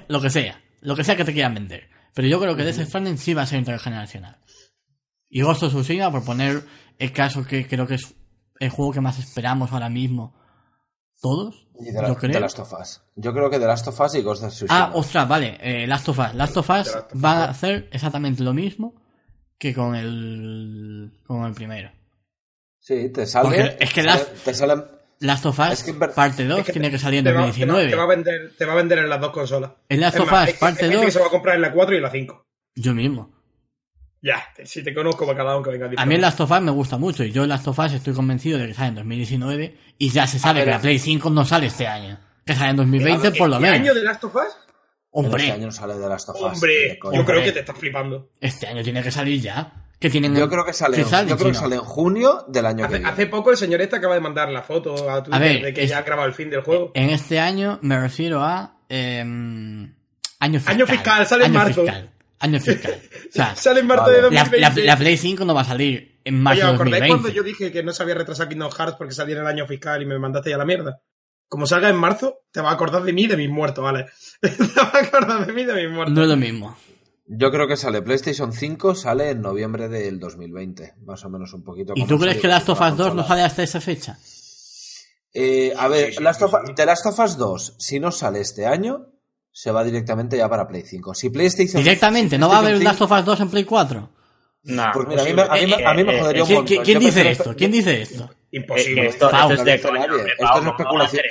lo que sea, lo que sea que te quieran vender. Pero yo creo que Death Stranding sí va a ser intergeneracional. Y Ghost of Tsushima, por poner el caso que creo que es el juego que más esperamos ahora mismo, todos, Y de, la, yo creo. de Last of Us. Yo creo que de Last of Us y Ghost of Tsushima. Ah, ostras, vale, eh, Last of Us. Last of Us Last of va a hacer exactamente lo mismo que con el con el primero. Sí, te sale. Porque es que te Last- te sale- Last of Us Es que en ver- parte 2 Es que tiene que salir en te va- 2019. Te va, te va a vender, te va a vender en las dos consolas. El Last Es of Us parte hay gente que 2, se va a comprar en la 4 y en la 5. yo mismo. Ya, si te conozco para cada uno que venga A mí el Last of Us me gusta mucho y yo el Last of Us estoy convencido de que sale en 2019 y ya se sabe ver, que la Play 5 no sale este año. Que sale en 2020 por lo ¿Este año menos. de Last of Us? Este Hombre, año no sale de Last of Us. Hombre, yo creo que te estás flipando. este año tiene que salir ya. Que tienen Yo creo que sale, ¿Qué en- yo creo que sale en junio del año que Hace, viene. hace poco el señor este acaba de mandar la foto a Twitter ver, de que es- ya ha grabado el fin del juego. En este año me refiero a em, año fiscal. Año fiscal, sale en año marzo. Fiscal, año fiscal. O sea, [laughs] Sale en marzo Vale. de la, 2020. la- la Play 5 no va a salir en marzo Oye, de ¿os acordáis 2020. cuando yo dije que no se había retrasado Kingdom Hearts porque salía en el año fiscal y me mandaste ya la mierda? Como salga en marzo, te vas a acordar de mí y de mis muertos, ¿vale? [laughs] te vas a acordar de mí y de mis muertos. No es lo mismo. Yo creo que sale PlayStation 5, sale en noviembre del 2020, más o menos un poquito. ¿Y tú crees que Last of Us 2 no sale hasta esa fecha? Eh, a ver, Sí, sí, Last of- sí. The Last of Us 2, si no sale este año, se va directamente ya para Play 5. Si PlayStation Directamente, si ¿no va a haber PlayStation Last of Us 2 en Play 4? Nah, Pues mira, a mí me, a mí a mí me Eh, eh, jodería un ¿Quién, montón. quién- dice esto? ¿Quién dice esto? Imposible. Eh, esto- es No no, especulación.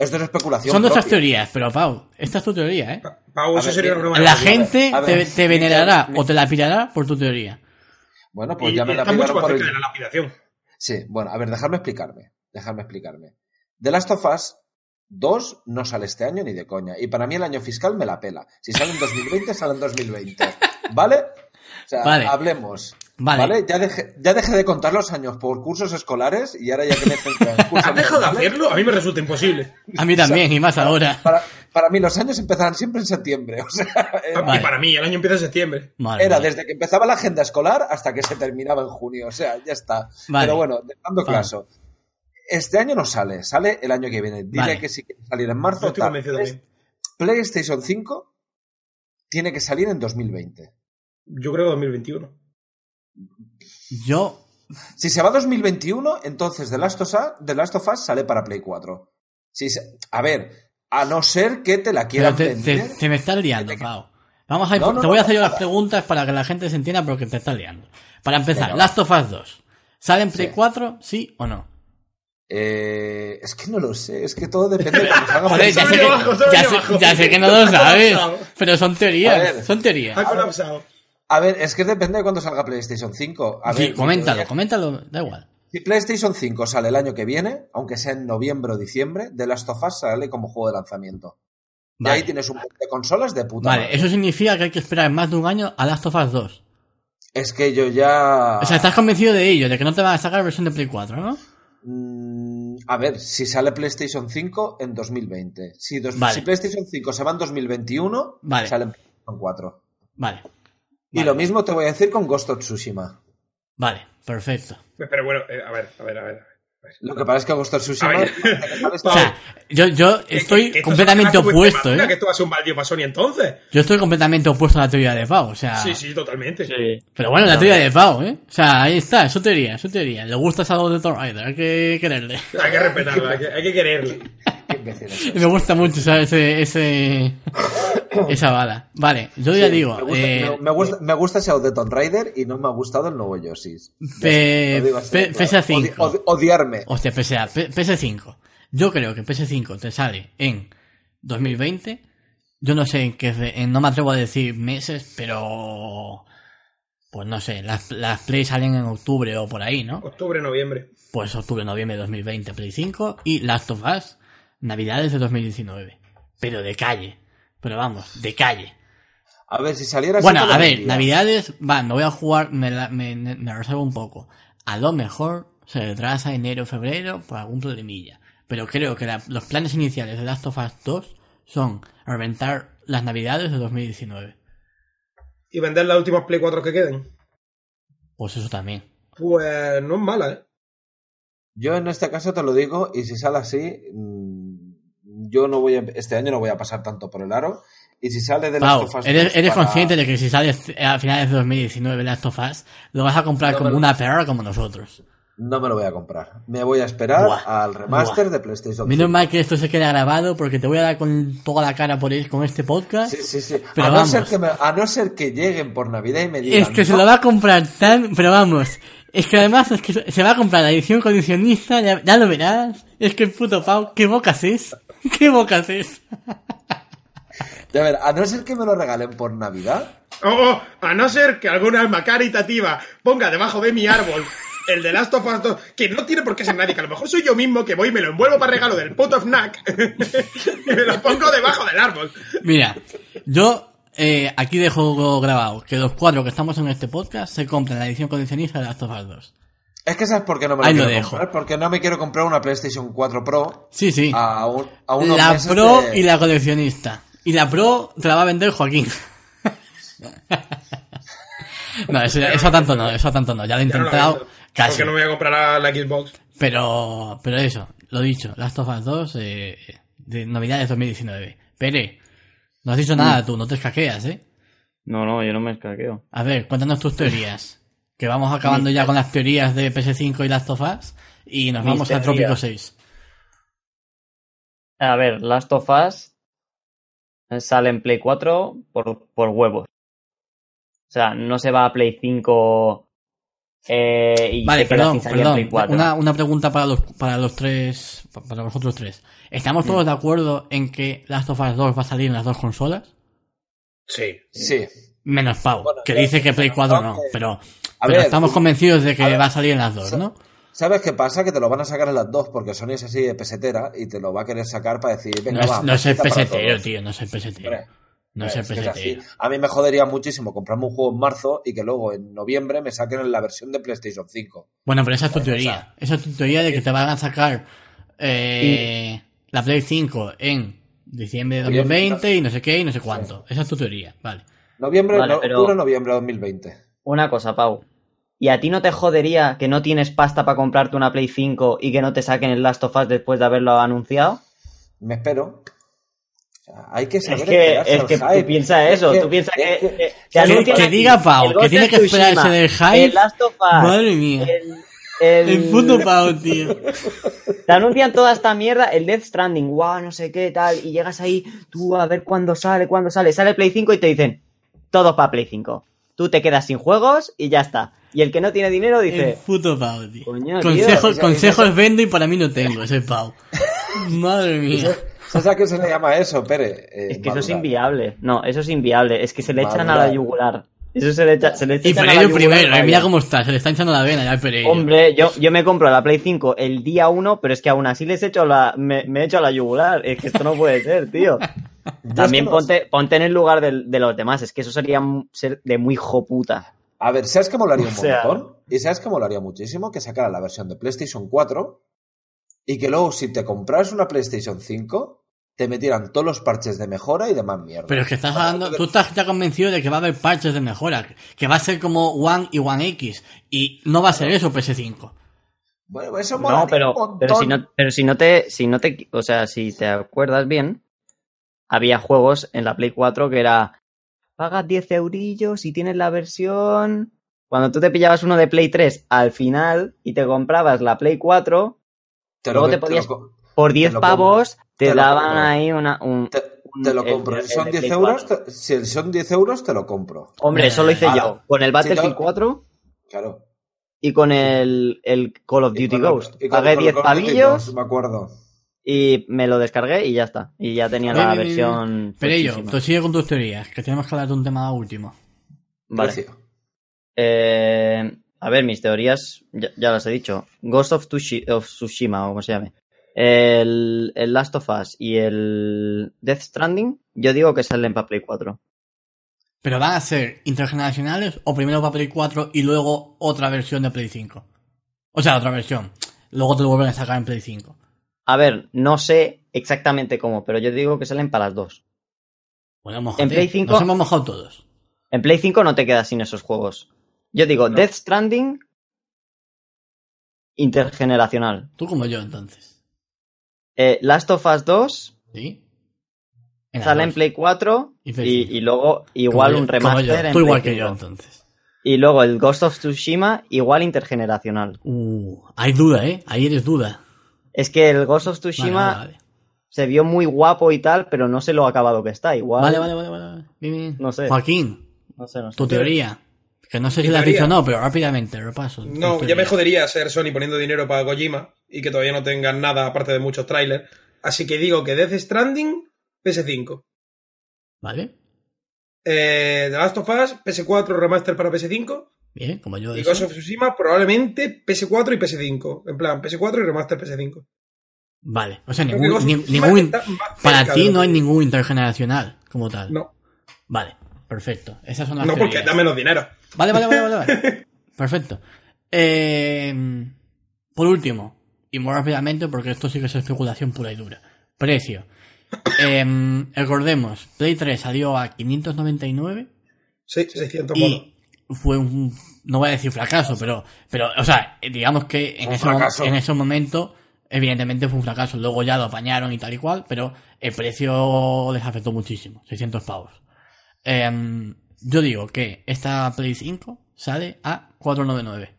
Esto es especulación. Son nuestras teorías, pero Pau, esta es tu teoría, ¿eh? Pau, eso ver, sería una broma. La gente ver, te, te venerará mi- o te la pillará por tu teoría. Bueno, pues Y, ya me la mucho por el... de la lapidación. Sí, bueno, a ver, dejadme explicarme. Dejadme explicarme. The Last of Us 2 no sale este año ni de coña. Y para mí el año fiscal me la pela. Si sale en 2020, sale en 2020. [laughs] ¿Vale? O sea, Vale. hablemos. Vale. ¿Vale? Ya, dejé, ya dejé de contar los años por cursos escolares y ahora ya que me centro en [laughs] cursos ¿Has dejado de hacerlo? A mí me resulta imposible. A mí también, y más ahora. Para, para mí los años empezarán siempre en septiembre. O sea, eh, Y para mí, el año empieza en septiembre. Vale, era vale. desde que empezaba la agenda escolar hasta que se terminaba en junio. O sea, ya está. Vale. Pero bueno, dejando Vale. claro. Este año no sale, sale el año que viene. Diré Vale. que si quiere salir en marzo. tal. PlayStation 5 tiene que salir en 2020. Yo creo 2021. Yo, Si se va a 2021, entonces The Last of Us, The Last of Us sale para Play 4. Si se- a ver, a no ser que te la quieran te, te- vender. te me estás liando, Pau. Vamos a ir, No, no, te voy a hacer yo las preguntas para que la gente se entienda porque te estás liando. Para empezar, Venga. Last of Us 2. ¿Sale en Play Sí. 4? ¿Sí o no? Eh, es que no lo sé, es que todo depende de cómo salga Joder, ya sé, que, ya, sé, ya sé que no lo [laughs] sabes, pero son teorías, ver. son teorías. Ha colapsado. A ver, es que depende de cuándo salga PlayStation 5. A Sí, ver, coméntalo, coméntalo, da igual. Si PlayStation 5 sale el año que viene, aunque sea en noviembre o diciembre, The Last of Us sale como juego de lanzamiento. Y Vale. ahí tienes un montón de consolas de puta Vale, madre. eso significa que hay que esperar más de un año a Last of Us 2. Es que yo ya... O sea, estás convencido de ello, de que no te van a sacar versión de Play 4, ¿no? Mm, a ver, si sale PlayStation 5 en 2020. Si, dos- Vale. si PlayStation 5 se va en 2021, Vale. sale en PlayStation 4. Vale. Y lo mismo te voy a decir con Ghost of Tsushima. Vale, perfecto. Pero bueno, eh, a ver, a ver, a ver. Lo que pasa es que Ghost of Tsushima... Ver. [laughs] [laughs] O sea, yo, yo estoy que- que esto completamente opuesto, basura, Que ¿eh? esto va a ser un baldío para Sony entonces. Yo estoy completamente opuesto a la teoría de Pau, o sea... Sí, sí, totalmente. Sí. Pero bueno, la teoría de Pau, ¿eh? O sea, ahí está, es su teoría, es su teoría. Le gusta algo de Tomb Raider, hay que quererle. Hay que respetarlo, hay que, hay que quererlo. [laughs] Me gusta mucho esa- ese, ese, esa bala. Vale, yo ya Sí, digo, me gusta, eh, me, me gusta, me gusta ese de Tomb Raider y no me ha gustado el nuevo claro. PS5. Odi- odi- odiarme. hostia, PSA, P- PS5. Yo creo que PS5 te sale en 2020. Yo no sé en qué, en- no me atrevo a decir meses, pero pues no sé, las, las Play salen en octubre o por ahí, ¿no? Octubre, noviembre. Pues octubre, noviembre de 2020, Play 5 y Last of Us, Navidades de 2019. Pero de calle. Pero vamos, de calle. A ver, si saliera así Bueno, a ver. Navidades, va, me voy a jugar, me, la- me, me reservo un poco. A lo mejor se retrasa enero, febrero por algún problemilla. Pero creo que la- los planes iniciales de Last of Us 2 son reventar las Navidades de 2019. Y vender las últimas Play 4 que queden. Pues eso también. Pues no es mala, ¿eh? Yo en este caso te lo digo, y si sale así, mm, yo no voy a, este año no voy a pasar tanto por el aro. Y si sale de Last of Us ¿eres, 2 eres para- consciente de que si sale a finales de 2019 Last of Us, lo vas a comprar No, como pero- una perra como nosotros? No me lo voy a comprar. Me voy a esperar Buah, al remaster buah. de PlayStation Menos 5. mal que esto se queda grabado porque te voy a dar con toda la cara por con este podcast. Sí, sí, sí. Pero a, no vamos. ser que me- a no ser que lleguen por Navidad y me digan... Es que se "No, lo va a comprar tan, pero vamos, es que además es que se va a comprar la edición condicionista, ya, ya lo verás. Es que el puto Pau, ¿qué bocas es? [laughs] ¿Qué bocas es? A ver, a no ser que me lo regalen por Navidad... Oh, oh, a no ser que alguna alma caritativa ponga debajo de mi árbol el de Last of Us 2, que no tiene por qué ser nadie, que a lo mejor soy yo mismo que voy y me lo envuelvo para regalo del puto FNAC [laughs] y me lo pongo debajo del árbol. Mira, yo eh, aquí dejo grabado que los cuatro que estamos en este podcast se compran la edición condicionista de Last of Us 2. Es que sabes por qué no me lo Ahí lo quiero dejo. comprar. Porque no me quiero comprar una PlayStation 4 Pro Sí, sí. a, un, a unos La meses Pro de- y la coleccionista. Y la Pro te la va a vender Joaquín. [laughs] no, eso, eso tanto no, eso tanto no. Ya lo he no lo intentado vendo, casi. Porque no me voy a comprar a la Xbox. Pero, pero eso, lo dicho, Last of Us 2 eh, de Navidades 2019. Pere, no has dicho nada tú, no te escaqueas, ¿eh? No, no, yo no me escaqueo. A ver, cuéntanos tus teorías. Que vamos acabando ya con las teorías de PS5 y Last of Us y nos Mis vamos a. Trópico 6. A ver, Last of Us sale en Play 4 por, por huevos. O sea, no se va a Play 5 eh, y Vale, perdón, perdón. 4. Una, una pregunta para los, para los tres, para vosotros tres. ¿Estamos todos de acuerdo en que Last of Us 2 va a salir en las dos consolas? Sí. Sí. Menos Pau, Bueno, que dice que Play 4 no, no, pero, A pero ver, estamos convencidos de que ver, va a salir en las dos, ¿no? ¿Sabes qué pasa? Que te lo van a sacar en las dos porque Sony es así de pesetera y te lo va a querer sacar para decir, No venga, es, va, no es el peseta para pesetero, tío, no es el pesetero. Hombre, No pesetero. A mí me jodería muchísimo comprarme un juego en marzo y que luego en noviembre me saquen en la versión de PlayStation 5. Bueno, pero esa es tu Bueno, teoría. o sea- esa es tu teoría de que te van a sacar eh, la Play 5 en diciembre de Noviembre, 2020 y no sé qué y no sé cuánto. Esa es tu teoría, vale. Noviembre, Vale, no, pero- octubre, noviembre de 2020. Una cosa, Pau. ¿Y a ti no te jodería que no tienes pasta para comprarte una Play 5 y que no te saquen el Last of Us después de haberlo anunciado? Me espero. O sea, hay que saber Es que, es que hype. tú piensas Es eso, que- tú piensas es que... que- que- que anuncian que diga Pau, que tiene que esperarse del hype. El Last of Us, Madre mía. el- el- El puto Pau, tío. [laughs] Te anuncian toda esta mierda, el Death Stranding, guau, no sé qué, tal, y llegas ahí, tú a ver cuándo sale, cuándo sale, sale Play 5 y te dicen, todo para Play 5. Tú te quedas sin juegos y ya está. Y el que no tiene dinero El dice, puto Pau, tío. Coño, consejos consejos vendo y para mí no tengo, ese Pau. [laughs] Madre mía. ¿Sabes a qué se le llama eso, Pere? Eh, es que eso es madurar. inviable. No, eso es inviable, es que se le echan a la Madurar. yugular. Eso se le echa, se le Y echan a la Pereiro primero, eh, mira cómo está, se le está hinchando la vena ya Pereiro. Hombre, yo, yo me compro la Play 5 el día 1, pero es que aún así les echo la, me, me echo a la yugular. Es que esto no puede ser, tío. [laughs] [laughs] También que ponte, ponte en el lugar de, los demás. Es que eso sería ser de muy puta. A ver, ¿sabes qué molaría un [laughs] O sea- montón? Y ¿sabes qué molaría muchísimo? Que sacara la versión de PlayStation 4 y que luego si te compras una PlayStation 5 te metieran todos los parches de mejora y demás mierda. Pero es que estás hablando, tú estás ya convencido de que va a haber parches de mejora, que va a ser como One y One X, y no va a ser eso PS5. Bueno, eso No, molaría pero, un montón. pero si no, pero si no te, si no te, o sea, si te acuerdas bien, había juegos en la Play 4 que era, pagas 10 eurillos y tienes la versión, cuando tú te pillabas uno de Play 3 al final y te comprabas la Play 4, Te luego lo, te te podías- lo- por 10 lo pavos te, Te daban ahí una, un, te- te lo compro. Si son el 10 Play euros, 4. te- si son 10 euros, te lo compro. Hombre, eso lo hice Ahora, yo. Con el Battlefield no- 4 Claro. y con el, el Call of Y Duty con el- Ghost. y con- Pagué con 10 el Call of Duty pavillos Ghost, Me acuerdo. Y me lo descargué y ya está. Y ya tenía la Bien, bien, bien, versión. Pereiro, tochísima. tú sigue con tus teorías, que tenemos que hablar de un tema último. Vale. Precio. Eh, a ver, mis teorías, ya, ya las he dicho. Ghost of, Tushi- of Tsushima, o como se llame. El, el Last of Us y el Death Stranding, yo digo que salen para Play 4. Pero van a ser intergeneracionales o primero para Play 4 y luego otra versión de Play 5. O sea, otra versión. Luego te lo vuelven a sacar en Play 5. A ver, no sé exactamente cómo, pero yo digo que salen para las dos. Bueno, mojate. En Play 5 Nos hemos mojado todos. En Play 5 no te quedas sin esos juegos. Yo digo, No. Death Stranding intergeneracional. Tú como yo, entonces. Eh, Last of Us 2 ¿Sí? En sale en. Play 4 Y luego igual Como un remaster en Tú igual Play que yo, 5. entonces. Y luego el Ghost of Tsushima igual intergeneracional. Uh, hay duda, ¿eh? Ahí eres duda. Es que el Ghost of Vale, Tsushima vale, se vio muy guapo y tal, pero no sé lo acabado que está. Igual. vale. Vale, vale, vale, vale. Bien, bien. No sé. Joaquín, No sé, no sé. tu teoría. Que no sé si la has dicho o no, pero rápidamente, repaso. No, ya me jodería ser Sony poniendo dinero para Kojima y que todavía no tengan nada aparte de muchos trailers. Así que digo que Death Stranding, PS5. ¿Vale? Eh, The Last of Us, PS4 remaster para PS5. Bien, como yo. Y. Ghost of Tsushima probablemente PS4 y PS5. En plan, PS4 y remaster PS5. Vale, o sea, ningún, ni- ningún, para ti no hay ningún intergeneracional como tal. No, Vale, perfecto. Esas son las no porque da menos dinero. Vale, vale, vale, vale. vale. [laughs] perfecto. Eh, por último, y muy rápidamente, porque esto sí que es especulación pura y dura. Precio. Eh, recordemos, Play 3 salió a 599 Sí, 600 monos. y fue un, no voy a decir fracaso, pero, pero, o sea, digamos que en ese, fracaso. en ese momento, evidentemente fue un fracaso. Luego ya lo apañaron y tal y cual, pero el precio les afectó muchísimo, 600 pavos. Em, yo digo que esta Play 5 sale a 499.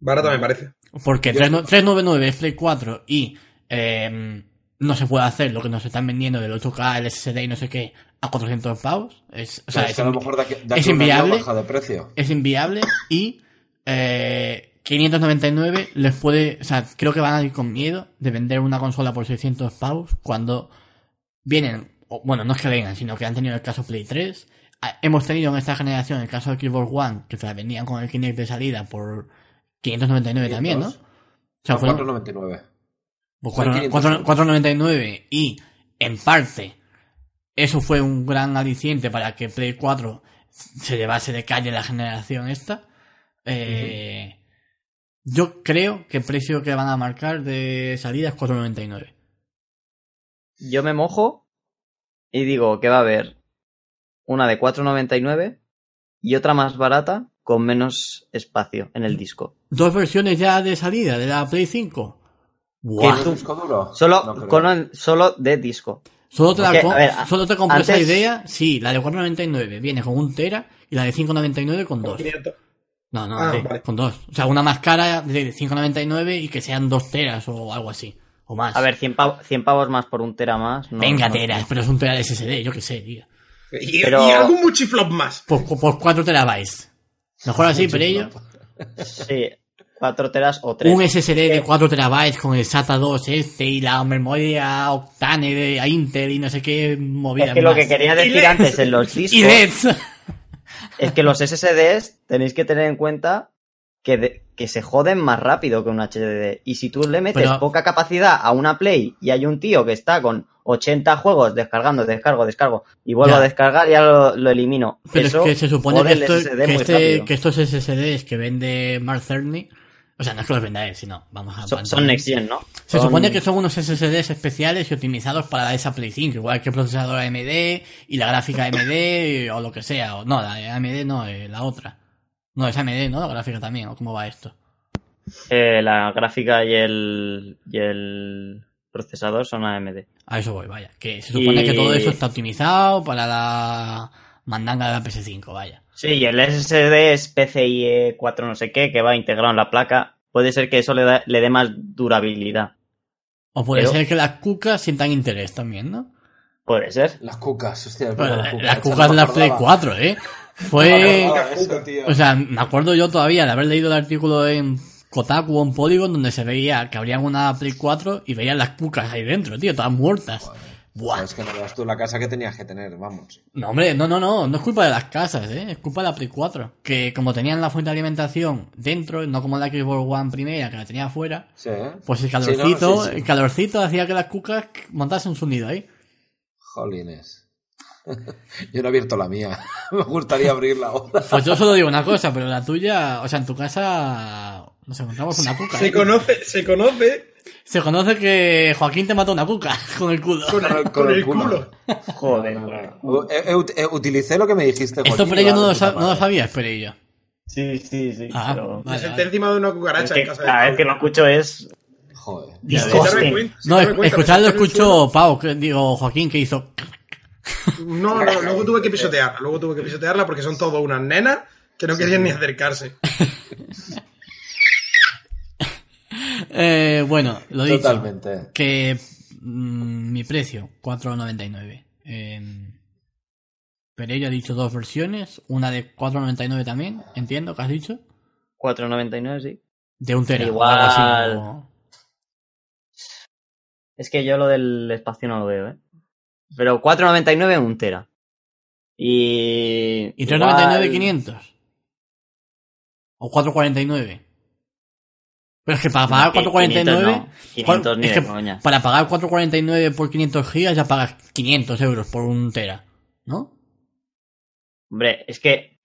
Barato me parece. Porque Yo- 399 es Play 4 y em, no se puede hacer lo que nos están vendiendo del 8K, el SSD y no sé qué a 400 pavos. Es, o sea, es es, que a lo mejor de aquí, de es aquí año inviable. baja de precio. es inviable y eh, 599 les puede, o sea, creo que van a ir con miedo de vender una consola por 600 pavos cuando vienen, o, bueno, no es que vengan, sino que han tenido el caso Play 3. Ah, Hemos tenido en esta generación el caso de Xbox One, que se la vendían con el Kinect de salida por 599 también, ¿no? O 500. sea, Por fueron 4.99. 499 y en parte eso fue un gran aliciente para que Play 4 se llevase de calle la generación esta. Eh, Yo creo que el precio que van a marcar de salida es 499. Yo me mojo y digo que va a haber una de 4.99 y otra más barata con menos espacio en el disco. Dos versiones ya de salida de la Play 5. Buah. tú- disco duro? Solo, No con, solo de disco. Solo te, la Porque, ver, solo te compro esa antes- idea. Sí, la de 499 viene con un tera y la de 599 con dos. 500. No, no, Ah, sí, vale. con dos. O sea, una más cara de 5.99 y que sean dos teras o algo así. O más. A ver, 100 pavos, 100 pavos más por un tera más. no- Venga, no- teras, pero es un tera de SSD, yo qué sé, tío. Y, Pero- y algún muchiflop más. Por, por 4 terabytes. Mejor así, pero ello. Sí, 4 teras o 3. Un SSD de 4 terabytes con el SATA 2 este y la memoria Octane de Intel y no sé qué movida Es que lo que quería decir antes en los [laughs] discos es que los SSDs tenéis que tener en cuenta que, de- que se joden más rápido que un HDD. Y si tú le metes Pero- poca capacidad a una Play y hay un tío que está con 80 juegos descargando, descargo, descargo y vuelvo Ya. a descargar, ya lo, lo elimino. Pero Eso es que se supone que, esto- que este- que estos SSDs que vende Mark Cerny, o sea, no es que los venda él, sino vamos a... son, son Next Gen, ¿no? Se Son- supone que son unos SSDs especiales y optimizados para esa Play 5, igual que el procesador AMD y la gráfica AMD [coughs] o lo que sea. O, no, la AMD no, eh, la otra. No, es AMD, ¿no? La gráfica también, ¿o cómo va esto? eh, la gráfica y el, y el procesador son AMD. A eso voy, vaya. Que se supone Y- que todo eso está optimizado para la mandanga de la PS5, vaya. Sí, y el SSD es PCIe 4 no sé qué, que va integrado en la placa. Puede ser que eso le, da- le dé más durabilidad. O puede Pero- ser que las cucas sientan interés también, ¿no? Puede ser. Las cucas, hostia. es Bueno, verdad, las cucas de la Play acordaba. 4, ¿eh? [laughs] Fue... eso, tío. O sea, me acuerdo yo todavía de haber leído el artículo en Kotaku o en Polygon donde se veía que abrían una Play 4 y veían las cucas ahí dentro, tío, todas muertas. Buah. Es que no veas tú la casa que tenías que tener, vamos. No, hombre, no, no, no, no es culpa de las casas, ¿eh? Es culpa de la Play 4. Que como tenían la fuente de alimentación dentro, no como la Xbox One primera que la tenía afuera, Sí, ¿eh? pues el Sí, no, calorcito, sí, sí. el calorcito hacía que las cucas montasen su nido ahí. Jolines. [laughs] Yo no he abierto la mía. [laughs] Me gustaría abrirla ahora. Pues yo solo digo una cosa, pero la tuya, o sea, en tu casa nos encontramos una cuca. Se ¿eh? conoce, se conoce Se conoce que Joaquín te mató una cuca [laughs] con el culo. con el, con el culo. Joder. Eh, eh, eh, utilicé lo que me dijiste. Esto Joaquín, pero yo no lo, no lo sabía, esperé yo. Sí, sí, sí. Ah, pero- vale, Me senté vale. encima de una Es cucaracha que en casa de cada vez que lo escucho es Joder. No, escucharlo el escuchó Pau, que, digo Joaquín, que hizo... No, no, luego tuve que pisotearla. Luego tuve que pisotearla porque son todas unas nenas que no querían ni acercarse. [laughs] Eh, bueno, lo dicho. Totalmente. Que mm, mi precio, 4,99. Eh, pero ella ha dicho dos versiones, una de 4,99 también, entiendo que has dicho. 4.99, sí. De un tera. Igual. algo así, o- Es que yo lo del espacio no lo veo, ¿eh? Pero 4.99 un tera. Y... ¿Y 3,99 igual- 500? ¿O 4,49? Pero es que para pagar 4,49... 500 ni de coña. para pagar 4,49 por 500 gigas ya pagas 500 euros por un tera, ¿no? Hombre, es que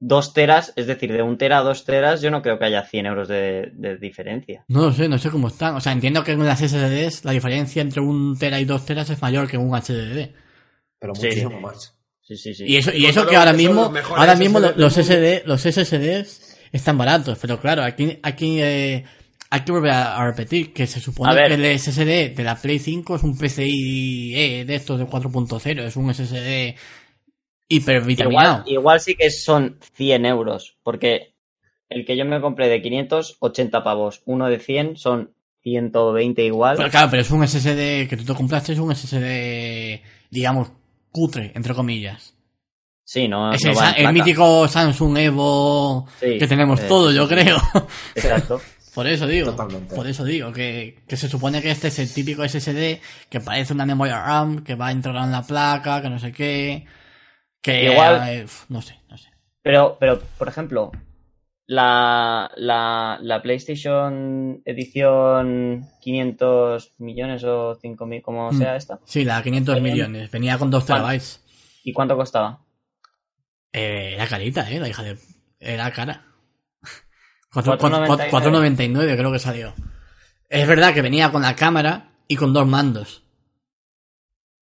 dos teras, es decir, de un tera a dos teras, yo no creo que haya 100 euros de, de diferencia. No lo sé, no sé cómo están. O sea, entiendo que en las SSDs la diferencia entre un tera y dos teras es mayor que un HDD. Pero Sí. muchísimo más. Sí, sí, sí. Y eso, y eso que ahora mismo, ahora mismo los del SD, los SSDs están baratos, pero claro, aquí, aquí eh, hay que volver a, repetir que se supone que el SSD de la Play 5 es un PCI E de estos de 4.0, es un SSD hipervitaminado. Igual, igual sí que son 100 euros, porque el que yo me compré de 500, 80 pavos. Uno de 100 son 120 igual. Pero claro, pero es un SSD que tú te compraste, es un SSD, digamos, cutre, entre comillas. Sí, no, Es no el, va el mítico Samsung Evo Sí, que tenemos eh, todo, yo creo. Exacto. [laughs] Por eso digo, Totalmente. por eso digo que, que se supone que este es el típico SSD que parece una memoria RAM, que va integrada en la placa, que no sé qué, que Igual- eh, no sé, no sé. Pero, pero, por ejemplo, la, la, la PlayStation edición 500 millones o 5.000, como Mm. sea esta, Sí, la 500 Bien. millones, venía con 2 ¿Cuánto? terabytes. ¿y cuánto costaba? Eh, era carita, eh, la hija de... Era cara. 4 4,99. 4,99 creo que salió. Es verdad que venía con la cámara y con dos mandos.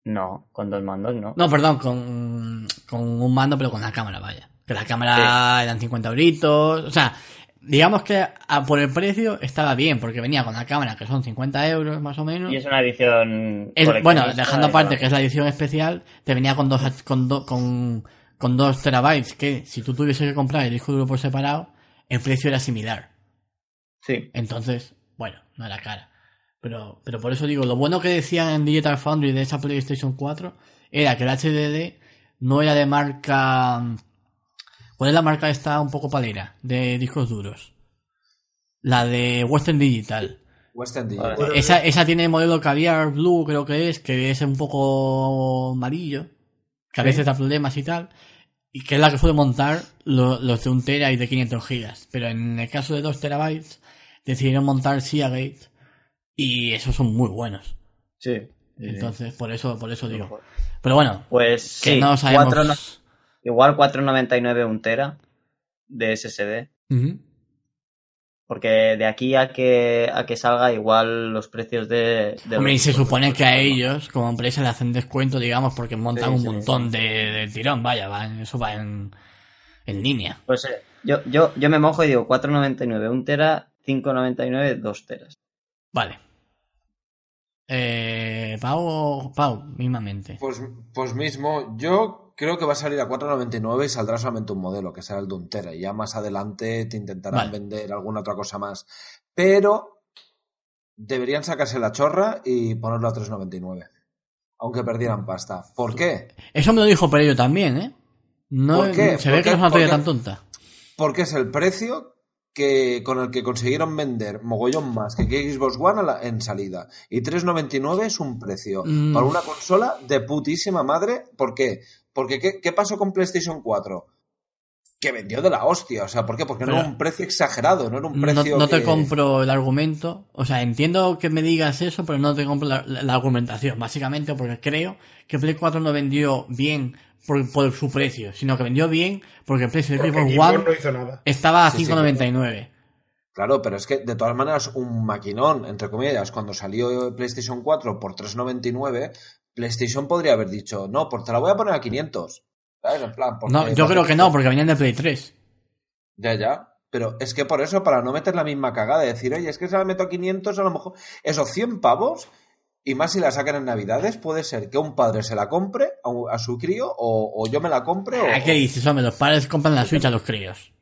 No, con dos mandos no. No, perdón, con, con un mando, pero con la cámara, vaya. Que la cámara eran 50 euritos. O sea, digamos que a- por el precio estaba bien, porque venía con la cámara, que son 50 euros más o menos. Y es una edición. El- bueno, dejando aparte que es la edición especial, te venía con dos, con, do- con, con dos terabytes, que si tú tuviese que comprar el disco duro por separado, el precio era similar. Sí, Entonces, bueno, no era cara. Pero, pero por eso digo, lo bueno que decían en Digital Foundry de esa PlayStation 4 era que el HDD no era de marca... ¿Cuál es la marca esta un poco palera de discos duros? La de Western Digital. Western Digital. Esa, esa tiene modelo Caviar Blue, creo que es, que es un poco amarillo, que a veces da problemas y tal, y que es la que suele montar lo- los de un tera y de 500 gigas. Pero en el caso de 2 terabytes, decidieron montar Seagate, y esos son muy buenos. sí. Entonces, por eso, por eso digo. Pero bueno, Pues que sí, no sabemos. cuatro no- igual 4.99 un tera de SSD. Ujú. Porque de aquí a que, a que salga, igual los precios de. de Hombre, y se supone que a ellos, como empresa, le hacen descuento, digamos, porque montan Sí, un sí, montón de, de tirón, vaya, va en- eso va en, en línea. Pues eh, yo, yo, yo me mojo y digo 4.99 un tera, 5.99 dos teras. Vale. Eh, Pau, Pau, mismamente. Pues, pues mismo, yo creo que va a salir a 4.99 y saldrá solamente un modelo, que será el de un Tera. Y ya más adelante te intentarán Vale. vender alguna otra cosa más. Pero deberían sacarse la chorra y ponerlo a 3.99. Aunque perdieran pasta. ¿Por qué? Eso me lo dijo Perello también, ¿eh? No, ¿Por qué? Se ¿Por ve que no es una teoría ¿Por tan tonta. Porque es el precio que, con el que consiguieron vender mogollón más que Xbox One la- en salida. Y 3,99 es un precio Mm. para una consola de putísima madre. ¿Por qué? Porque ¿qué, qué pasó con PlayStation 4? Que vendió de la hostia. O sea, ¿por qué? Porque no era un precio exagerado, no era un No, precio no te que- compro el argumento. O sea, entiendo que me digas eso, pero no te compro la, la- la argumentación. Básicamente porque creo que Play 4 no vendió bien por, por su precio, sino que vendió bien porque el precio de Porque Xbox One no hizo nada. estaba a Sí, sí, 5.99. Claro, pero es que de todas maneras un maquinón, entre comillas, cuando salió PlayStation 4 por 3,99, PlayStation podría haber dicho, no, pues te la voy a poner a 500. ¿Sabes? En plan, porque- no, yo creo que no, porque venían de Play 3. Ya, ya. Pero es que por eso, para no meter la misma cagada, de decir, oye, es que se la meto a 500, a lo mejor esos 100 pavos, y más si la sacan en Navidades, puede ser que un padre se la compre a, su crío, o, o yo me la compre, o... ¿A qué dices, hombre? Los padres compran la Switch a los críos.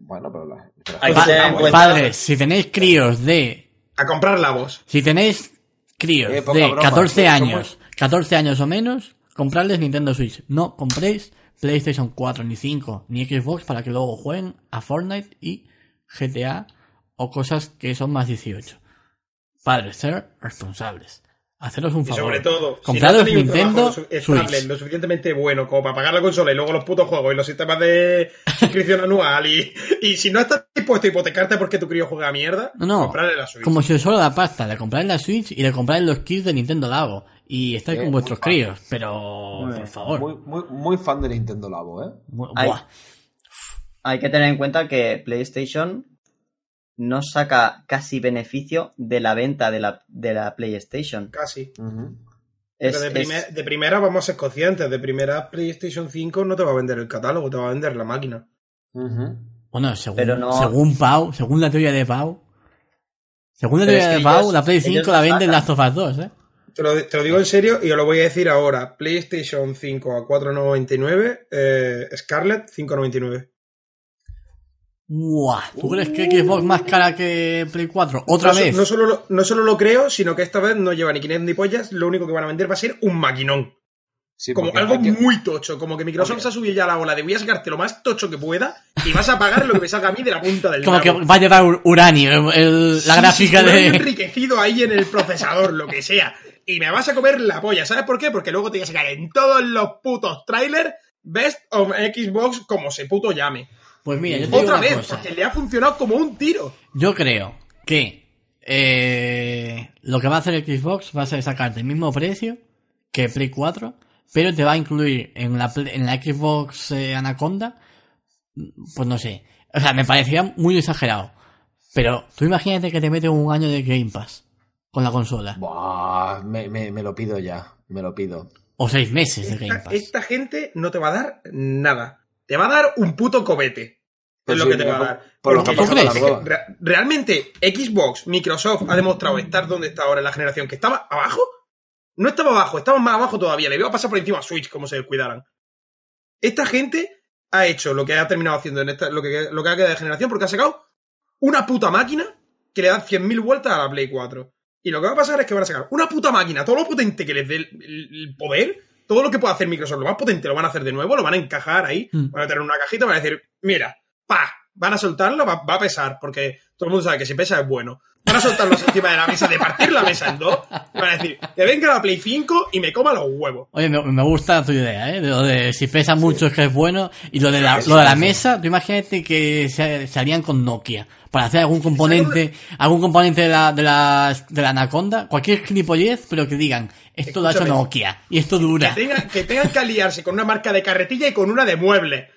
Bueno, pero... La, pero- Hay Pa- padres, si tenéis críos de A comprar la voz. Si tenéis críos Eh, de broma, 14 tío, años, 14 años o menos, comprarles Nintendo Switch. No compréis PlayStation 4, ni 5, ni Xbox para que luego jueguen a Fortnite y GTA o cosas que son más 18. Padres, ser responsables. Haceros un Y favor. sobre todo, si no Nintendo trabajo estable, lo suficientemente bueno como para pagar la consola y luego los putos juegos y los sistemas de suscripción anual y, y si no estás dispuesto a hipotecarte porque tu crío juega a mierda, No, no. comprarle la Switch. Como si os solo la pasta, le compráis la Switch y le compráis los kits de Nintendo Labo. Y estáis Eh, con vuestros críos. Pero, Muy por favor. Muy, muy, muy fan de Nintendo Labo, ¿eh? Mu- Ay. buah. Hay que tener en cuenta que PlayStation no saca casi beneficio de la venta de la, de la PlayStation. Casi. Es, Pero de, es- primer- de primera vamos a ser conscientes, de primera PlayStation 5 no te va a vender el catálogo, te va a vender la máquina. Bueno, según, Pero no- según Pau, según la teoría de Pau, según la Pero teoría de Pau, ellos- la Play ellos 5 lo la venden of Us 2, ¿eh? Te lo, te lo digo en serio y os lo voy a decir ahora. PlayStation 5 a 4.99, eh, Scarlett 5.99. Buah, ¿tú crees que Xbox más cara que Play 4? ¿Otra no, vez? No solo, lo, no solo lo creo, sino que esta vez no lleva ni 500 ni pollas. Lo único que van a vender va a ser un maquinón. Sí, como algo aquí- muy tocho. Como que Microsoft se ha subido ya a la ola de voy a sacarte lo más tocho que pueda y vas a pagar lo que me salga a mí de la punta del Como que va a llevar ur- uranio, el- el- la Sí, gráfica sí, de... enriquecido ahí en el procesador, lo que sea. Y me vas a comer la polla. ¿Sabes por qué? Porque luego te voy a sacar en todos los putos trailers Best of Xbox como se puto llame. Pues mira, yo te digo Otra una vez, cosa. porque le ha funcionado como un tiro. Yo creo que eh, lo que va a hacer Xbox va a ser sacarte el mismo precio que Play 4, pero te va a incluir en la, en la Xbox eh, Anaconda, pues no sé. O sea, me parecía muy exagerado. Pero tú imagínate que te mete un año de Game Pass con la consola. Buah, me, me- me lo pido ya, me lo pido. O seis meses de Game Esta, Pass. esta gente no te va a dar nada. Te va a dar un puto cobete. Es Pues lo sí, que te va a dar. por lo que es realmente Xbox, Microsoft ha demostrado estar donde está ahora en la generación, que estaba abajo. No estaba abajo, estaba más abajo todavía. Le iba a pasar por encima a Switch, como se descuidaran. Esta gente ha hecho lo que ha terminado haciendo en esta, lo que, lo que ha quedado de generación, porque ha sacado una puta máquina que le da 100.000 vueltas a la Play 4. Y lo que va a pasar es que van a sacar una puta máquina, todo lo potente que les dé el poder, todo lo que pueda hacer Microsoft, lo más potente lo van a hacer de nuevo, lo van a encajar ahí, Mm. van a tener una cajita van a decir, mira, pa, van a soltarlo, va, va a pesar, porque todo el mundo sabe que si pesa es bueno. Van a soltarlo encima de la mesa, de partir la mesa en dos, y van a decir, que venga la Play 5 y me coma los huevos. Oye, me, me gusta tu idea, ¿eh? De lo de si pesa mucho es que es bueno. Y lo de la, lo de la mesa, tú imagínate que se, se harían con Nokia. Para hacer algún componente, algún componente de la, de la, de la Anaconda, cualquier gilipollez, pero que digan, esto lo ha hecho. Nokia. Y esto dura. Que tengan, que tengan que aliarse con una marca de carretilla y con una de muebles.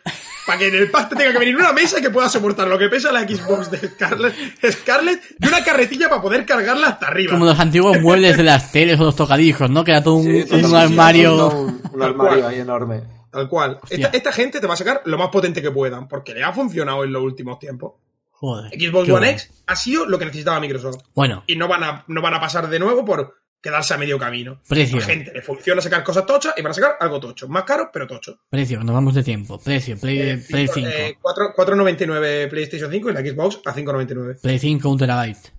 Para que en el pack te tenga que venir una mesa que pueda soportar lo que pesa la Xbox de Scarlett, Scarlett y una carretilla para poder cargarla hasta arriba. Como los antiguos muebles de las teles o los tocadiscos, ¿no? Que era todo un, Sí, un armario. Un, un armario ahí enorme. Tal cual. Esta, esta gente te va a sacar lo más potente que puedan, porque le ha funcionado en los últimos tiempos. Joder. Xbox One bueno. X ha sido lo que necesitaba Microsoft. Bueno, Y no van a, no van a pasar de nuevo por quedarse a medio camino. precio. La gente le funciona sacar cosas tochas y van a sacar algo tocho. Más caro, pero tocho. Precio, nos vamos de tiempo. Precio, Play, Eh, Play cinco- 5. eh, cuatro- 4.99 PlayStation 5 y la Xbox a 5.99. Play 5, un terabyte.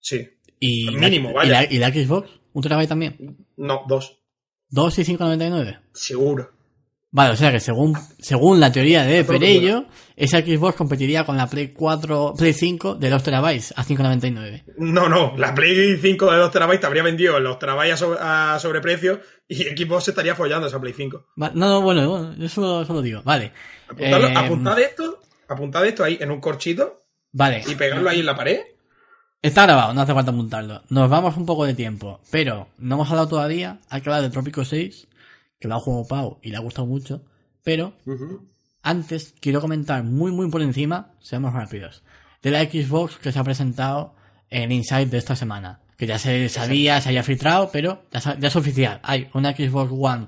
Sí. Y, Mínimo, la, vaya. y, la, y la Xbox, un terabyte también. No, dos. 2 y 5,99. Seguro. Vale, o sea que según, según la teoría de lo Perello, esa Xbox competiría con la Play 4, Play 5 de 2 terabytes a 5,99. No, no. La Play 5 de 2 terabytes te habría vendido los terabytes a, sobre- a sobreprecio y Xbox se estaría follando esa Play 5. Va- No, no, bueno, bueno, yo solo, solo digo. Vale. Apuntadlo- Eh, apuntad esto, apuntad esto ahí en un corchito Vale. y pegarlo ahí en la pared. Está grabado, no hace falta montarlo. Nos vamos un poco de tiempo, pero no hemos hablado todavía. Hay que hablar de Trópico 6, que lo ha jugado Pau y le ha gustado mucho. Pero antes quiero comentar muy, muy por encima, seamos rápidos, de la Xbox que se ha presentado en Inside de esta semana. Que ya se sabía, se había filtrado, pero ya, es oficial. Hay una Xbox One.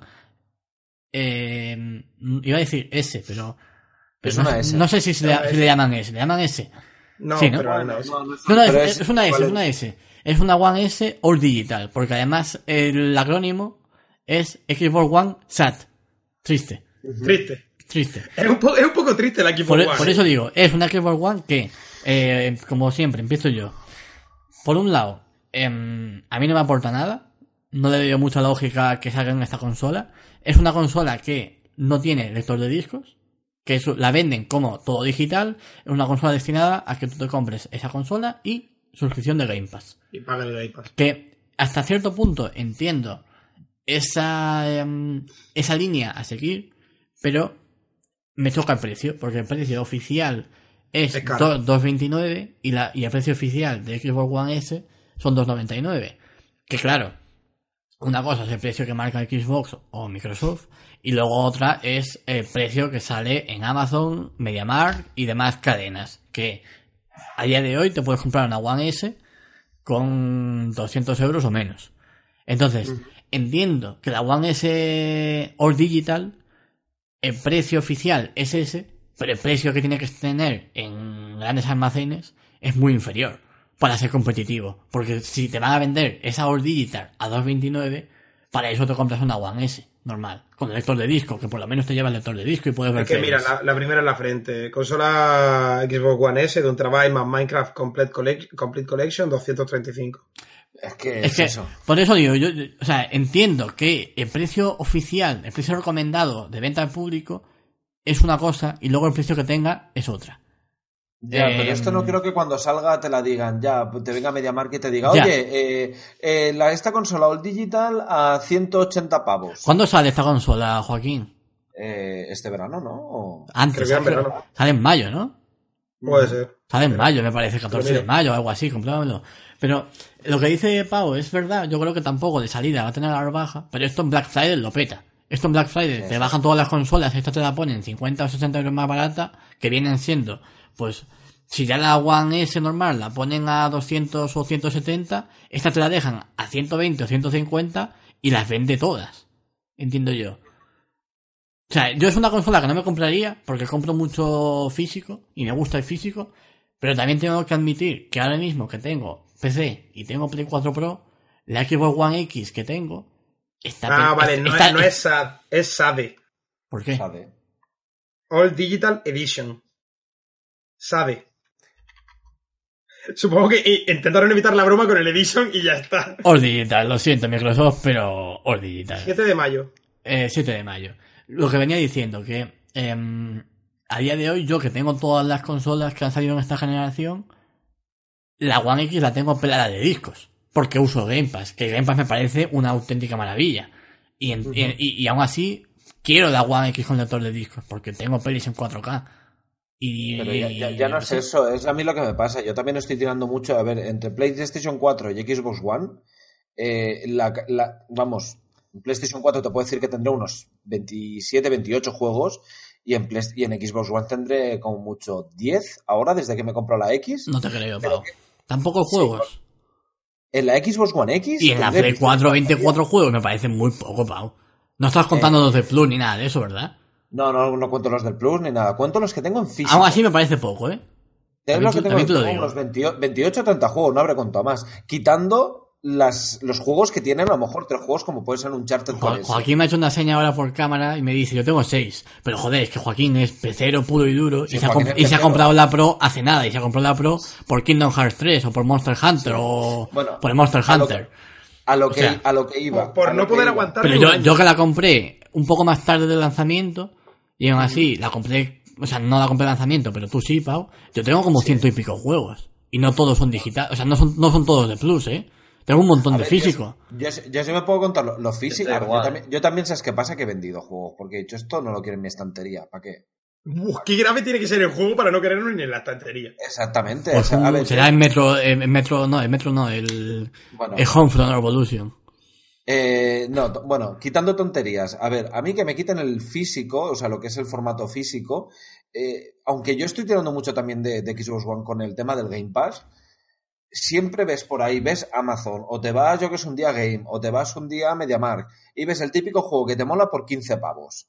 eh, iba a decir S, pero. pero Es no, una sé- S. no sé si, se le, Una si le llaman S. ¿Le llaman S? No, Sí, ¿no? pero no, es- no, no es- una S, ¿cuál es una S. Es una One S All Digital, porque además el acrónimo es Xbox One SAT. Triste, Triste. triste. Es un, po- es un poco triste la Xbox Por, One. por eso digo, es una Xbox One que, eh, como siempre, empiezo yo. Por un lado, em, a mí no me aporta nada. No le veo mucha lógica que salga en esta consola. Es una consola que no tiene lector de discos. Que eso- la venden como todo digital. Es una consola destinada a que tú te compres esa consola y suscripción de Game Pass. Y paga el Game Pass. Que hasta cierto punto entiendo esa, em, esa línea a seguir, pero me choca el precio, porque el precio oficial es, Es caro. do- 2.29 y, la, y el precio oficial de Xbox One S son 2.99. Que claro, una cosa es el precio que marca Xbox o Microsoft y luego otra es el precio que sale en Amazon, MediaMarkt y demás cadenas. Que a día de hoy te puedes comprar una One S con 200 euros o menos. Entonces, entiendo que la One S All Digital, el precio oficial es ese, pero el precio que tiene que tener en grandes almacenes es muy inferior para ser competitivo. Porque si te van a vender esa All Digital a 2.29, Para eso te compras una One S, normal, con el lector de disco, que por lo menos te lleva el lector de disco y puedes ver Es que mira, la, la primera en la frente. Consola Xbox One S de un trabajo más Minecraft Complete, Collec- Complete Collection 235. Es que Es es, que, eso. por eso digo, yo, yo- o sea, entiendo que el precio oficial, el precio recomendado de venta al público es una cosa y luego el precio que tenga es otra. Ya, Eh, pero esto no creo que cuando salga te la digan, ya, te venga MediaMarkt y te diga, Ya. oye, eh, eh, la, esta consola All Digital a 180 pavos. ¿Cuándo sale esta consola, Joaquín? Eh, este verano, ¿no? O- Antes. Creo que en sale- verano. Sale en mayo, ¿no? Puede ser. Sale en mayo, me parece, 14 de mayo o algo así, compruébalo. Pero lo que dice Pau es verdad, yo creo que tampoco de salida va a tener la rebaja, pero esto en Black Friday lo peta. Esto en Black Friday te bajan todas las consolas, esta te la ponen 50 o 60 euros más barata, que vienen siendo, pues, si ya la One S normal la ponen a 200 o 170, esta te la dejan a 120 o 150 y las vende todas. Entiendo yo. O sea, yo es una consola que no me compraría porque compro mucho físico y me gusta el físico, pero también tengo que admitir que ahora mismo que tengo PC y tengo Play 4 Pro, la Xbox One X que tengo está... Ah, vale, no, está- es, no es SAD, es SADE. ¿Por qué? sabe. All Digital Edition. SADE. [laughs] Supongo que intentaron evitar la broma con el Edition y ya está. All Digital, lo siento Microsoft, pero All Digital. 7 de mayo. Eh, 7 de mayo. Lo que venía diciendo, que em, a día de hoy yo que tengo todas las consolas que han salido en esta generación, la One X la tengo pelada de discos, porque uso Game Pass, que Game Pass me parece una auténtica maravilla. Y, en- y- y- y aún así, quiero la One X con lector de discos, porque tengo pelis en 4K. Y, Pero ya, ya- ya no es eso, es a mí lo que me pasa. Yo también estoy tirando mucho, a ver, entre PlayStation 4 y Xbox One, eh, la, la- vamos, en PlayStation 4 te puedo decir que tendré unos 27, 28 juegos y en, Play- y en Xbox One tendré como mucho 10 ahora desde que me compro la X. No te creo, Pau. Tampoco juegos. En la Xbox One X. y en la Play 4, 24 juegos me parece muy poco, Pau. No estás contando los de Plus ni nada de eso, ¿verdad? No, no, no cuento los del Plus ni nada, cuento los que tengo en físico. Aún así me parece poco, ¿eh? Tengo los que te- tengo, digo. unos 28, 28 o 30 juegos, no habré contado más. Quitando las, los juegos que tienen a lo mejor tres juegos como puede ser un Charter Jo- 3. Joaquín me ha hecho una seña ahora por cámara y me dice, yo tengo seis. Pero joder, es que Joaquín es pecero puro y duro Sí, y, se ha, y se comprado la Pro hace nada. Y se ha comprado la Pro por Kingdom Hearts 3 o por Monster Hunter o Bueno, por el Monster a lo Hunter. A lo que, sea, a lo que iba. Por, no poder aguantar. Pero yo, yo que la compré un poco más tarde del lanzamiento y aún así la compré, o sea, no la compré de lanzamiento, pero tú sí, Pau. Yo tengo como ciento y pico juegos. Y no todos son digitales, o sea, no son, no son todos de Plus, ¿eh? Tengo un montón A de ver, físico. Yo, yo sí me puedo contar lo, lo físico. Está A ver, yo, también, yo también sabes qué pasa que he vendido juegos. Porque he dicho esto no lo quiero en mi estantería. ¿Para qué? Uf, qué grave tiene que ser el juego para no quererlo ni en la estantería. Exactamente. Pues o sea, a un- ver, será en Metro, en Metro, no, en Metro no, el, bueno, el Homefront Revolution. Eh, no, bueno, quitando tonterías. A ver, a mí que me quiten el físico, o sea, lo que es el formato físico, eh, aunque yo estoy tirando mucho también de, de Xbox One con el tema del Game Pass, siempre ves por ahí, ves Amazon, o te vas, yo que es un día Game, o te vas un día a MediaMarkt, y ves el típico juego que te mola por 15 pavos.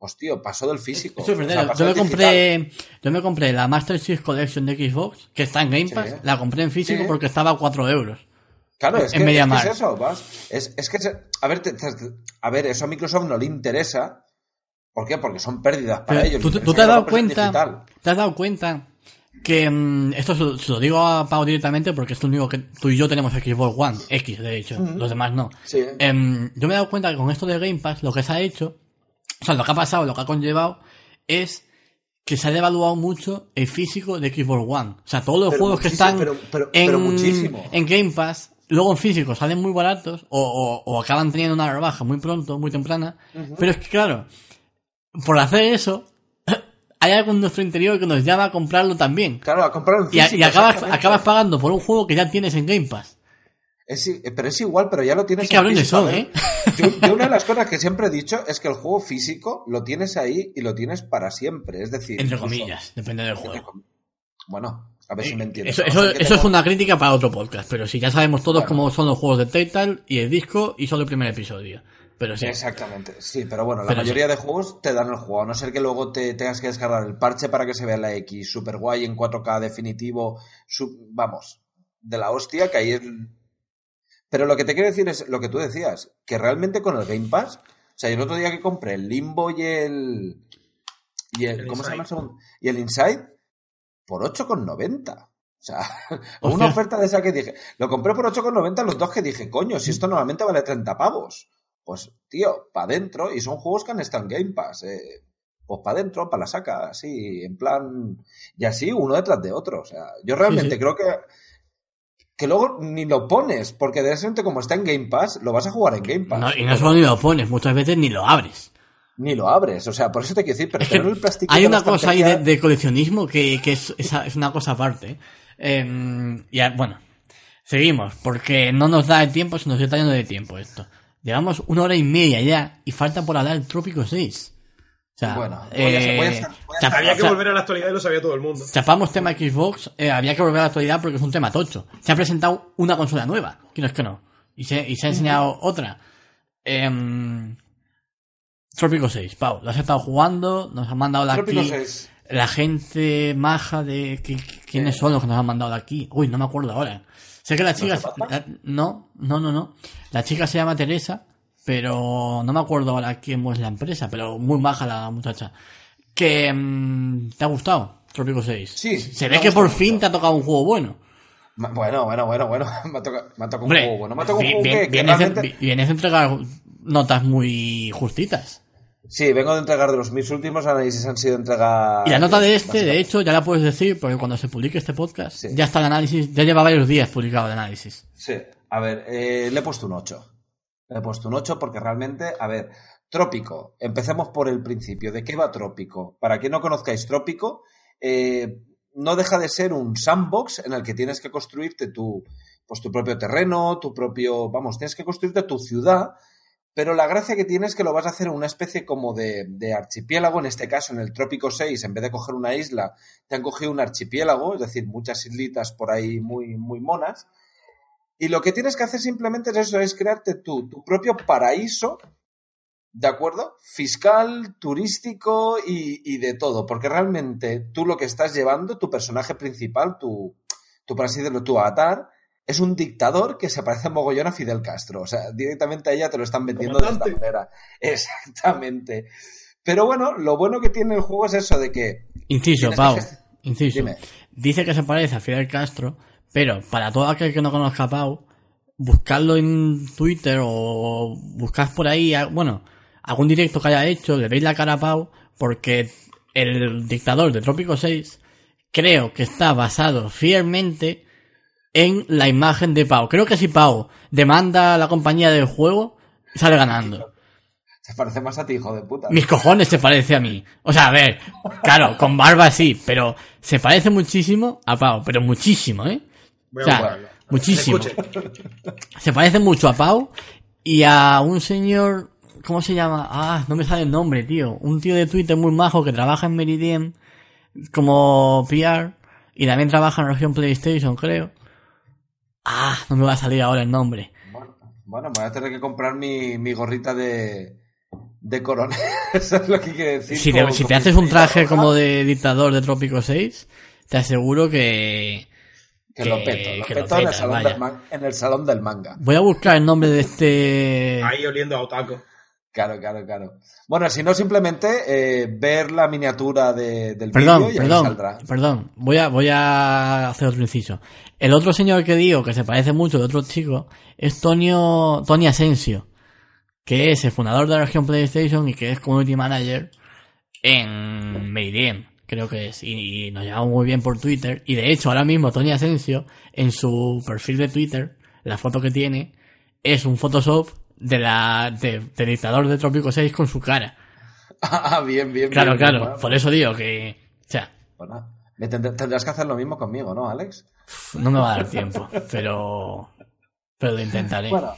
Hostia, pasó del físico. Eso es o sea, verdad. pasó yo, me compré, yo me compré la Master Chief Collection de Xbox, que está en Game Sí. Pass. La compré en físico Sí. porque estaba a 4 euros. Claro, es en que, es, que es eso, vas. Es, es que, a ver, te- te- a ver, eso a Microsoft no le interesa. ¿Por qué? Porque son pérdidas para Pero ellos. ¿tú, tú te has dado cuenta? ¿Te has dado cuenta que mm, esto se lo, se lo digo a Pau directamente porque es lo único que tú y yo tenemos Xbox One X, de hecho, los demás no. Sí. Em, yo me he dado cuenta que con esto de Game Pass lo que se ha hecho, o sea, lo que ha pasado, lo que ha conllevado, es que se ha devaluado mucho el físico de Xbox One. O sea, todos los Pero juegos que están pero- pero- en, Game Pass, luego en físico salen muy baratos o, o- o acaban teniendo una rebaja muy pronto, muy temprana. Pero es que, claro, por hacer eso, hay algo en nuestro interior que nos llama a comprarlo también. Claro, a comprar en Y, a- físico. y acabas, pagando por un juego que ya tienes en Game Pass. Es i- pero es igual, pero ya lo tienes Qué cabrones físico. son, ¿eh? [laughs] Yo, yo una de las [laughs] cosas que siempre he dicho es que el juego físico lo tienes ahí y lo tienes para siempre. Es decir, Entre incluso- comillas, depende del juego. com- Bueno, a ver si me entiendes. Eso, es una crítica para otro podcast, pero sí, ya sabemos todos cómo son los juegos de Telltale y el disco y solo el primer episodio. Pero sí. Exactamente, sí, pero bueno, la Pero mayoría de juegos te dan el juego, a no ser que luego te tengas que descargar el parche para que se vea la X, super guay en 4K definitivo, su- vamos, de la hostia, que ahí es... Pero lo que te quiero decir es lo que tú decías, que realmente con el Game Pass, o sea, yo el otro día que compré el Limbo y el. Y el, El ¿Cómo se llama el? Y el Inside por 8,90. O sea, [laughs] una oferta de esa que dije. Lo compré por 8,90 los dos que dije, coño, si esto normalmente vale 30 pavos. Pues, tío, para adentro. Y son juegos que han estado en Game Pass. eh, pues para adentro, para la saca, así, en plan. Y así, uno detrás de otro. O sea, yo realmente sí. creo que. Que luego ni lo pones, porque de repente, como está en Game Pass, lo vas a jugar en Game Pass. No, y no solo ni lo pones, muchas veces ni lo abres. Ni lo abres. O sea, por eso te quiero decir, pero Es que el plastiquito hay una cosa ahí de, coleccionismo que, que es, esa- es una cosa aparte. ¿eh? Em, ya, bueno, seguimos, porque no nos da el tiempo, se nos está yendo de tiempo esto. Llevamos una hora y media ya y falta por hablar el Trópico 6. O sea, Bueno, eh, voy a estar- voy a chap- Había o que sea, volver a la actualidad y lo sabía todo el mundo. chapamos tema Xbox, eh, había que volver a la actualidad porque es un tema tocho. Se ha presentado una consola nueva, que no es que no. Y se, y se ha enseñado otra. Em, Trópico 6, Pau, lo has estado jugando, nos han mandado la Trópico aquí. 6. La gente maja de... que- que- ¿Quiénes son los que nos han mandado de aquí? Uy, no me acuerdo ahora. Sé que la chica... la- no, no, no, no. La chica se llama Teresa, pero no me acuerdo ahora quién es la empresa, pero muy maja la muchacha. Que... mm, ¿Te ha gustado? Trópico 6. Sí, Se ve que por fin mucho. te ha tocado un juego bueno. Bueno, bueno, bueno, bueno. [laughs] Me ha tocado, me ha tocado un juego bueno. Me ha tocado un juego que, que vienes, realmente- de entregar notas muy justitas. Sí, vengo de entregar de los mis últimos análisis han sido entrega. Y la nota de este, de hecho, ya la puedes decir, porque cuando se publique este podcast, Sí. ya está el análisis, ya lleva varios días publicado el análisis. Sí, a ver, eh, le he puesto un 8. Le he puesto un 8 porque realmente, a ver, Trópico, empecemos por el principio. ¿De qué va Trópico? Para quien no conozcáis Trópico, eh, no deja de ser un sandbox en el que tienes que construirte tu, pues, tu propio terreno, tu propio, vamos, tienes que construirte tu ciudad, pero la gracia que tiene es que lo vas a hacer en una especie como de, archipiélago, en este caso en el Trópico 6, en vez de coger una isla, te han cogido un archipiélago, es decir, muchas islitas por ahí muy, muy monas. Y lo que tienes que hacer simplemente es eso, es crearte tú, tu propio paraíso, ¿de acuerdo? Fiscal, turístico y, y de todo, porque realmente tú lo que estás llevando, tu personaje principal, tu, tu por así decirlo, tu avatar, es un dictador que se parece mogollón a Fidel Castro. O sea, directamente a ella te lo están vendiendo de esta manera. [laughs] Exactamente. Pero bueno, lo bueno que tiene el juego es eso de que... Inciso, Pau. gest- Inciso. Dime. Dice que se parece a Fidel Castro, pero para todo aquel que no conozca a Pau, buscarlo en Twitter o buscad por ahí, a- bueno, algún directo que haya hecho, le veis la cara a Pau, porque el dictador de Trópico 6 creo que está basado fielmente en la imagen de Pau. Creo que si Pau demanda a la compañía del juego, sale ganando. Se parece más a ti, hijo de puta. Mis cojones se parece a mí. O sea, a ver, claro, con barba sí, pero se parece muchísimo a Pau, pero muchísimo, ¿eh? Voy O a sea, muchísimo. Escuche. Se parece mucho a Pau y a un señor, ¿cómo se llama? Ah, no me sale el nombre, tío. Un tío de Twitter muy majo que trabaja en Meridian como PR y también trabaja en la región PlayStation, creo. Ah, no me va a salir ahora el nombre. Bueno, bueno, me voy a tener que comprar mi, mi gorrita de, de coronel. [laughs] Eso es lo que quiere decir. Si te, si te haces un traje roja, como de dictador de Trópico 6, te aseguro que... Que lo peto, lo que lo peto en, el salón del man- en el salón del manga. Voy a buscar el nombre de este... Ahí oliendo a otaco. Claro, claro, claro. Bueno, si no, simplemente eh, ver la miniatura de- del Perdón, vídeo y ahí perdón, saldrá. perdón. Voy a, voy a hacer otro inciso. El otro señor que digo, que se parece mucho de otro chico, es Tonio, Tony Asensio, que es el fundador de la región PlayStation y que es Community Manager en Meridian, creo que es. Y, y nos llevamos muy bien por Twitter. Y de hecho, ahora mismo Tony Asensio, en su perfil de Twitter, la foto que tiene, es un Photoshop de la, de, dictador de Trópico 6 con su cara. [laughs] Ah, bien, bien, Claro, bien, bien, claro. bueno. Por eso digo que, o sea, Bueno, tendrás que hacer lo mismo conmigo, ¿no, Alex? No me va a dar tiempo, pero, pero lo intentaré. Bueno,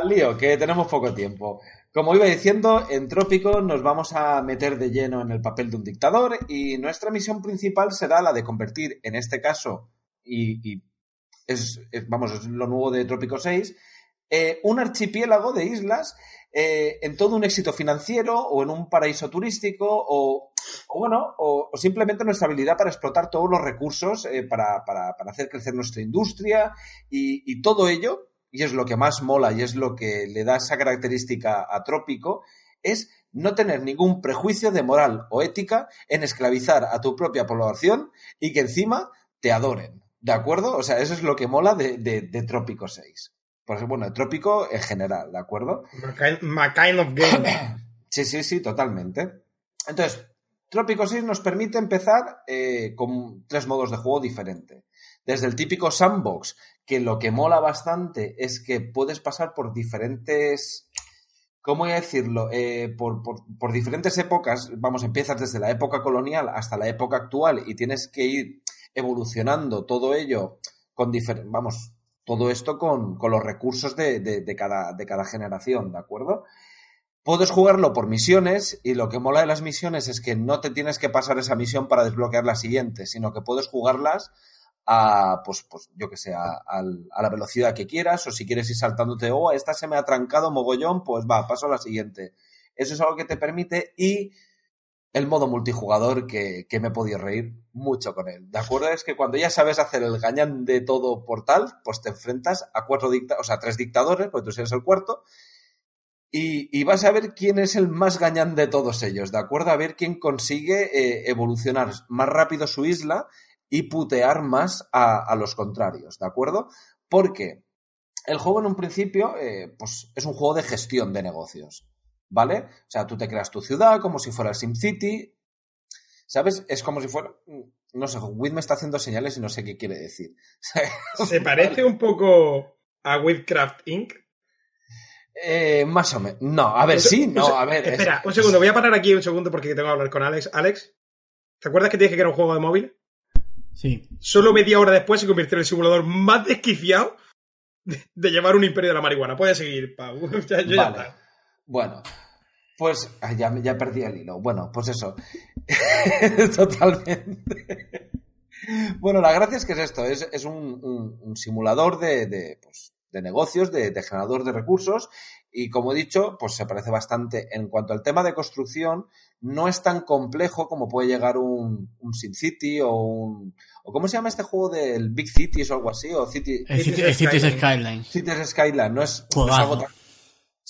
al lío, que tenemos poco tiempo. Como iba diciendo, en Trópico nos vamos a meter de lleno en el papel de un dictador y nuestra misión principal será la de convertir, en este caso, y, y es, es- vamos, es lo nuevo de Trópico 6, eh, un archipiélago de islas eh, en todo un éxito financiero o en un paraíso turístico o, bueno, o, simplemente nuestra habilidad para explotar todos los recursos eh, para, para- para hacer crecer nuestra industria y, y todo ello y es lo que más mola y es lo que le da esa característica a Trópico, es no tener ningún prejuicio de moral o ética en esclavizar a tu propia población y que encima te adoren. ¿De acuerdo? O sea, eso es lo que mola de, de, Trópico 6. Por ejemplo, bueno, de Trópico en general, ¿de acuerdo? My kind of game. [coughs] sí, sí, sí, totalmente. Entonces, Trópico 6 nos permite empezar eh, con tres modos de juego diferentes. Desde el típico sandbox, que lo que mola bastante es que puedes pasar por diferentes ¿cómo voy a decirlo? Eh, por, por, diferentes épocas, vamos, empiezas desde la época colonial hasta la época actual y tienes que ir evolucionando todo ello con diferentes, vamos, todo esto con, con los recursos de, de, cada, de cada generación, ¿de acuerdo? Puedes jugarlo por misiones y lo que mola de las misiones es que no te tienes que pasar esa misión para desbloquear la siguiente, sino que puedes jugarlas a, pues, pues yo que sé, a, la velocidad que quieras, o si quieres ir saltándote, oh, esta se me ha trancado mogollón, pues va, paso a la siguiente. Eso es algo que te permite y el modo multijugador que, que me he podido reír mucho con él. ¿De acuerdo? Es que cuando ya sabes hacer el gañán de todo portal, pues te enfrentas a cuatro dictadores, o sea, tres dictadores, porque tú eres el cuarto, y, y, vas a ver quién es el más gañán de todos ellos, ¿de acuerdo? A ver quién consigue eh, evolucionar más rápido su isla y putear más a, los contrarios, ¿de acuerdo? Porque el juego en un principio, eh, pues es un juego de gestión de negocios, ¿vale? O sea, tú te creas tu ciudad como si fuera el SimCity, ¿sabes? Es como si fuera... No sé, Wid me está haciendo señales y no sé qué quiere decir. [laughs] ¿Se parece un poco a Witcraft Inc.? Eh, más o menos. No, a ver, sí, no, a ver. Espera, un segundo, voy a parar aquí un segundo porque tengo que hablar con Alex. Alex, ¿te acuerdas que te dije que era un juego de móvil? Sí. Solo media hora después se convirtió en el simulador más desquiciado de, llevar un imperio de la marihuana. Puedes seguir, Pau. [laughs] Bueno, pues ya, ya perdí el hilo. Bueno, pues eso. [laughs] Totalmente. bueno, la gracia es que es esto, es, un, simulador de, pues, de negocios, de, de, generador de recursos y como he dicho, pues se parece bastante en cuanto al tema de construcción, no es tan complejo como puede llegar un, un City o un... O ¿Cómo se llama este juego del Big Cities o algo así? O City, Cities, Skyline. Cities Skyline. No es, algo tan...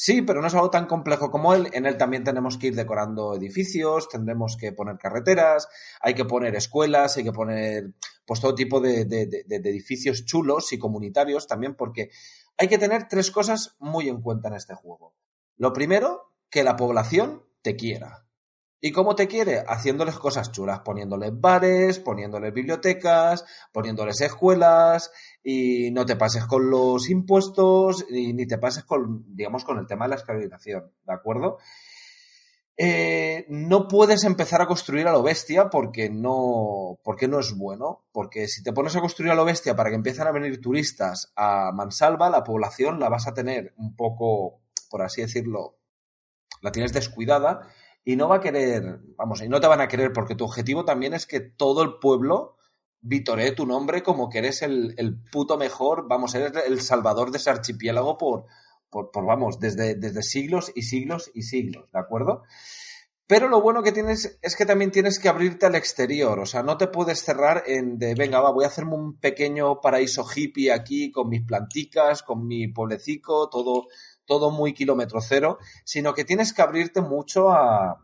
Sí, pero no es algo tan complejo como él. En él también tenemos que ir decorando edificios, tendremos que poner carreteras, hay que poner escuelas, hay que poner pues todo tipo de, de, de, de edificios chulos y comunitarios también, porque hay que tener tres cosas muy en cuenta en este juego. Lo primero, que la población te quiera. ¿Y cómo te quiere? Haciéndoles cosas chulas, poniéndoles bares, poniéndoles bibliotecas, poniéndoles escuelas, y no te pases con los impuestos, ni te pases con, digamos, con el tema de la esclavización, ¿de acuerdo? Eh, no puedes empezar a construir a lo bestia porque no, porque no es bueno. Porque si te pones a construir a lo bestia para que empiecen a venir turistas a Mansalva, la población la vas a tener un poco, por así decirlo, la tienes descuidada y no va a querer, vamos, y no te van a querer porque tu objetivo también es que todo el pueblo vitoree tu nombre como que eres el, el puto mejor, vamos, eres el salvador de ese archipiélago por, por, vamos, desde, desde siglos y siglos y siglos, ¿de acuerdo? Pero lo bueno que tienes es que también tienes que abrirte al exterior, o sea, no te puedes cerrar en de, venga, va, voy a hacerme un pequeño paraíso hippie aquí con mis planticas, con mi pueblecico, todo, todo muy kilómetro cero, sino que tienes que abrirte mucho a,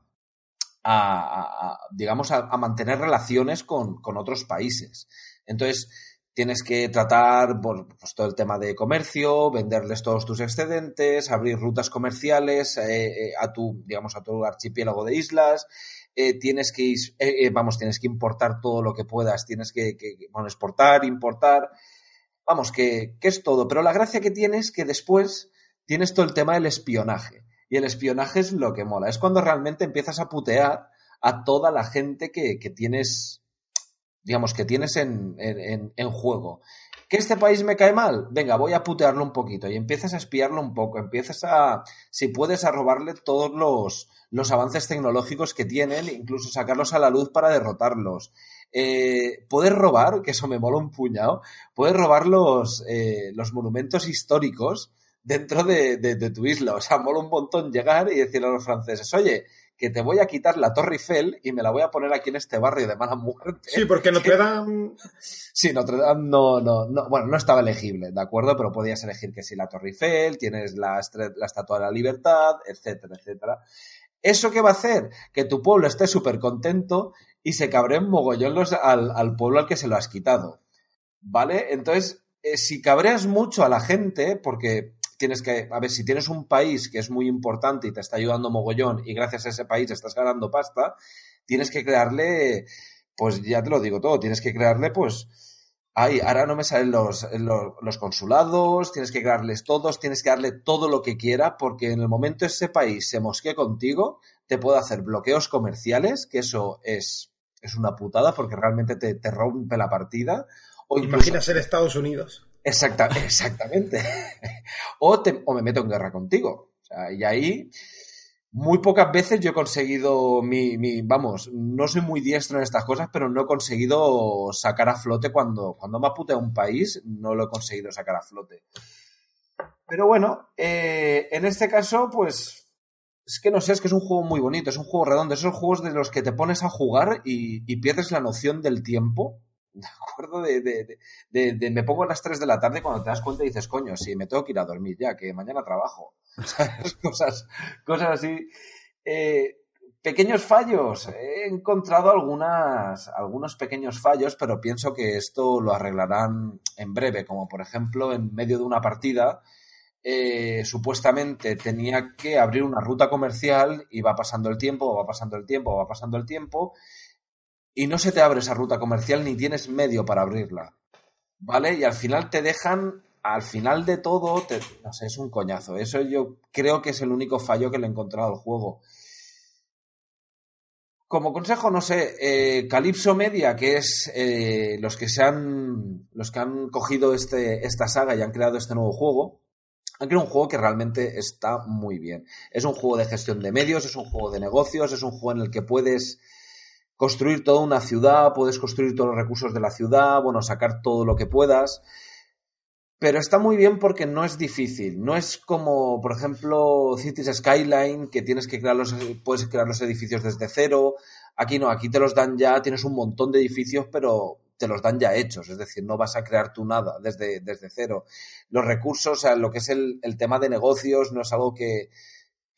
a, digamos, a, mantener relaciones con, otros países. Entonces, tienes que tratar pues, todo el tema de comercio, venderles todos tus excedentes, abrir rutas comerciales eh, eh, a tu, digamos, a tu archipiélago de islas. Eh, tienes que, vamos, tienes que importar todo lo que puedas, tienes que, exportar, importar, vamos, que es todo. Pero la gracia que tienes es que después tienes todo el tema del espionaje. Y el espionaje es lo que mola. Es cuando realmente empiezas a putear a toda la gente que, que tienes digamos, que tienes en, en, juego. ¿Que este país me cae mal? Venga, voy a putearlo un poquito y empiezas a espiarlo un poco, empiezas a, si puedes, a robarle todos los, los avances tecnológicos que tienen, incluso sacarlos a la luz para derrotarlos. Eh, puedes robar, que eso me mola un puñado, puedes robar los, eh, los monumentos históricos dentro de, de, de tu isla. O sea, mola un montón llegar y decirle a los franceses, oye, que te voy a quitar la Torre Eiffel y me la voy a poner aquí en este barrio de mala muerte. Sí, porque Notre [laughs] Dame. Sí, Notre Dame no, no, no, bueno, no estaba elegible, ¿de acuerdo? Pero podías elegir que si la Torre Eiffel, tienes la, la Estatua de la Libertad, etcétera, etcétera. ¿Eso qué va a hacer? Que tu pueblo esté súper contento y se cabreen mogollón los, al, al pueblo al que se lo has quitado. ¿Vale? Entonces, eh, si cabreas mucho a la gente, porque tienes que, a ver, si tienes un país que es muy importante y te está ayudando mogollón y gracias a ese país estás ganando pasta, tienes que crearle, pues ya te lo digo todo, tienes que crearle, pues, ay, ahora no me salen los, los, consulados, tienes que crearles todos, tienes que darle todo lo que quiera, porque en el momento ese país se mosquee contigo, te puede hacer bloqueos comerciales, que eso es, es una putada, porque realmente te, te rompe la partida. O Imagina ser Estados Unidos. Exacta, [laughs] exactamente. o, te, o me meto en guerra contigo. O sea, y ahí muy pocas veces yo he conseguido mi, mi, vamos, no soy muy diestro en estas cosas, pero no he conseguido sacar a flote cuando, cuando me ha puteado un país, no lo he conseguido sacar a flote. Pero bueno, eh, en este caso, pues, es que no sé, es que es un juego muy bonito, es un juego redondo, esos juegos de los que te pones a jugar y pierdes la noción del tiempo. [laughs] ¿De acuerdo? De, de, de, de, me pongo a las 3 de la tarde cuando te das cuenta y dices, coño, sí, me tengo que ir a dormir ya, que mañana trabajo. [laughs] ¿Sabes? Cosas, cosas así. Eh, pequeños fallos. He encontrado algunas, algunos pequeños fallos, pero pienso que esto lo arreglarán en breve, como por ejemplo en medio de una partida. Eh, supuestamente tenía que abrir una ruta comercial y va pasando el tiempo, va pasando el tiempo, va pasando el tiempo y no se te abre esa ruta comercial ni tienes medio para abrirla. ¿Vale? Y al final te dejan, al final de todo, te, no sé, es un coñazo. Eso yo creo que es el único fallo que le he encontrado al juego. Como consejo, no sé, eh, Calypso Media, que es eh, los que se han. los que han cogido este, esta saga y han creado este nuevo juego. Han creado un juego que realmente está muy bien. Es un juego de gestión de medios, es un juego de negocios, es un juego en el que puedes construir toda una ciudad, puedes construir todos los recursos de la ciudad, bueno, sacar todo lo que puedas. Pero está muy bien porque no es difícil. No es como, por ejemplo, Cities Skyline, que tienes que crear los, puedes crear los edificios desde cero. Aquí no, aquí te los dan ya, tienes un montón de edificios, pero te los dan ya hechos. Es decir, no vas a crear tú nada desde, desde cero. Los recursos, o sea, lo que es el, el tema de negocios, no es algo que,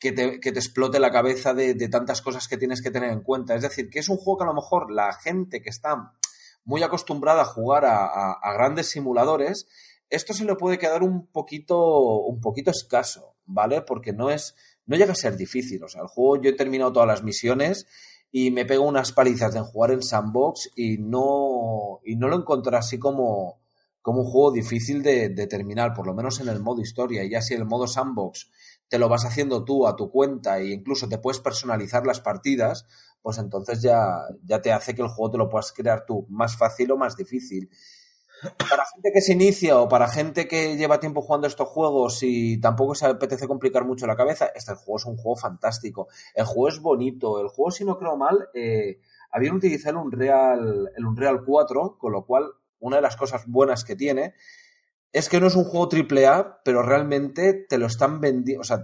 que te, explote la cabeza de, tantas cosas que tienes que tener en cuenta. Es decir, que es un juego que a lo mejor la gente que está muy acostumbrada a jugar a, a, grandes simuladores, esto se le puede quedar un poquito, un poquito escaso, ¿vale? Porque no es, no llega a ser difícil. O sea, el juego yo he terminado todas las misiones y me pego unas palizas de jugar en sandbox y no, y no lo encontré así como, como un juego difícil de, de terminar, por lo menos en el modo historia. Y ya si el modo sandbox te lo vas haciendo tú a tu cuenta e incluso te puedes personalizar las partidas, pues entonces ya, ya te hace que el juego te lo puedas crear tú más fácil o más difícil. Para gente que se inicia o para gente que lleva tiempo jugando estos juegos y tampoco se apetece complicar mucho la cabeza, este juego es un juego fantástico. El juego es bonito. El juego, si no creo mal, eh, habían utilizado el Unreal, el Unreal 4, con lo cual una de las cosas buenas que tiene es que no es un juego triple A, pero realmente te lo están vendiendo, o sea,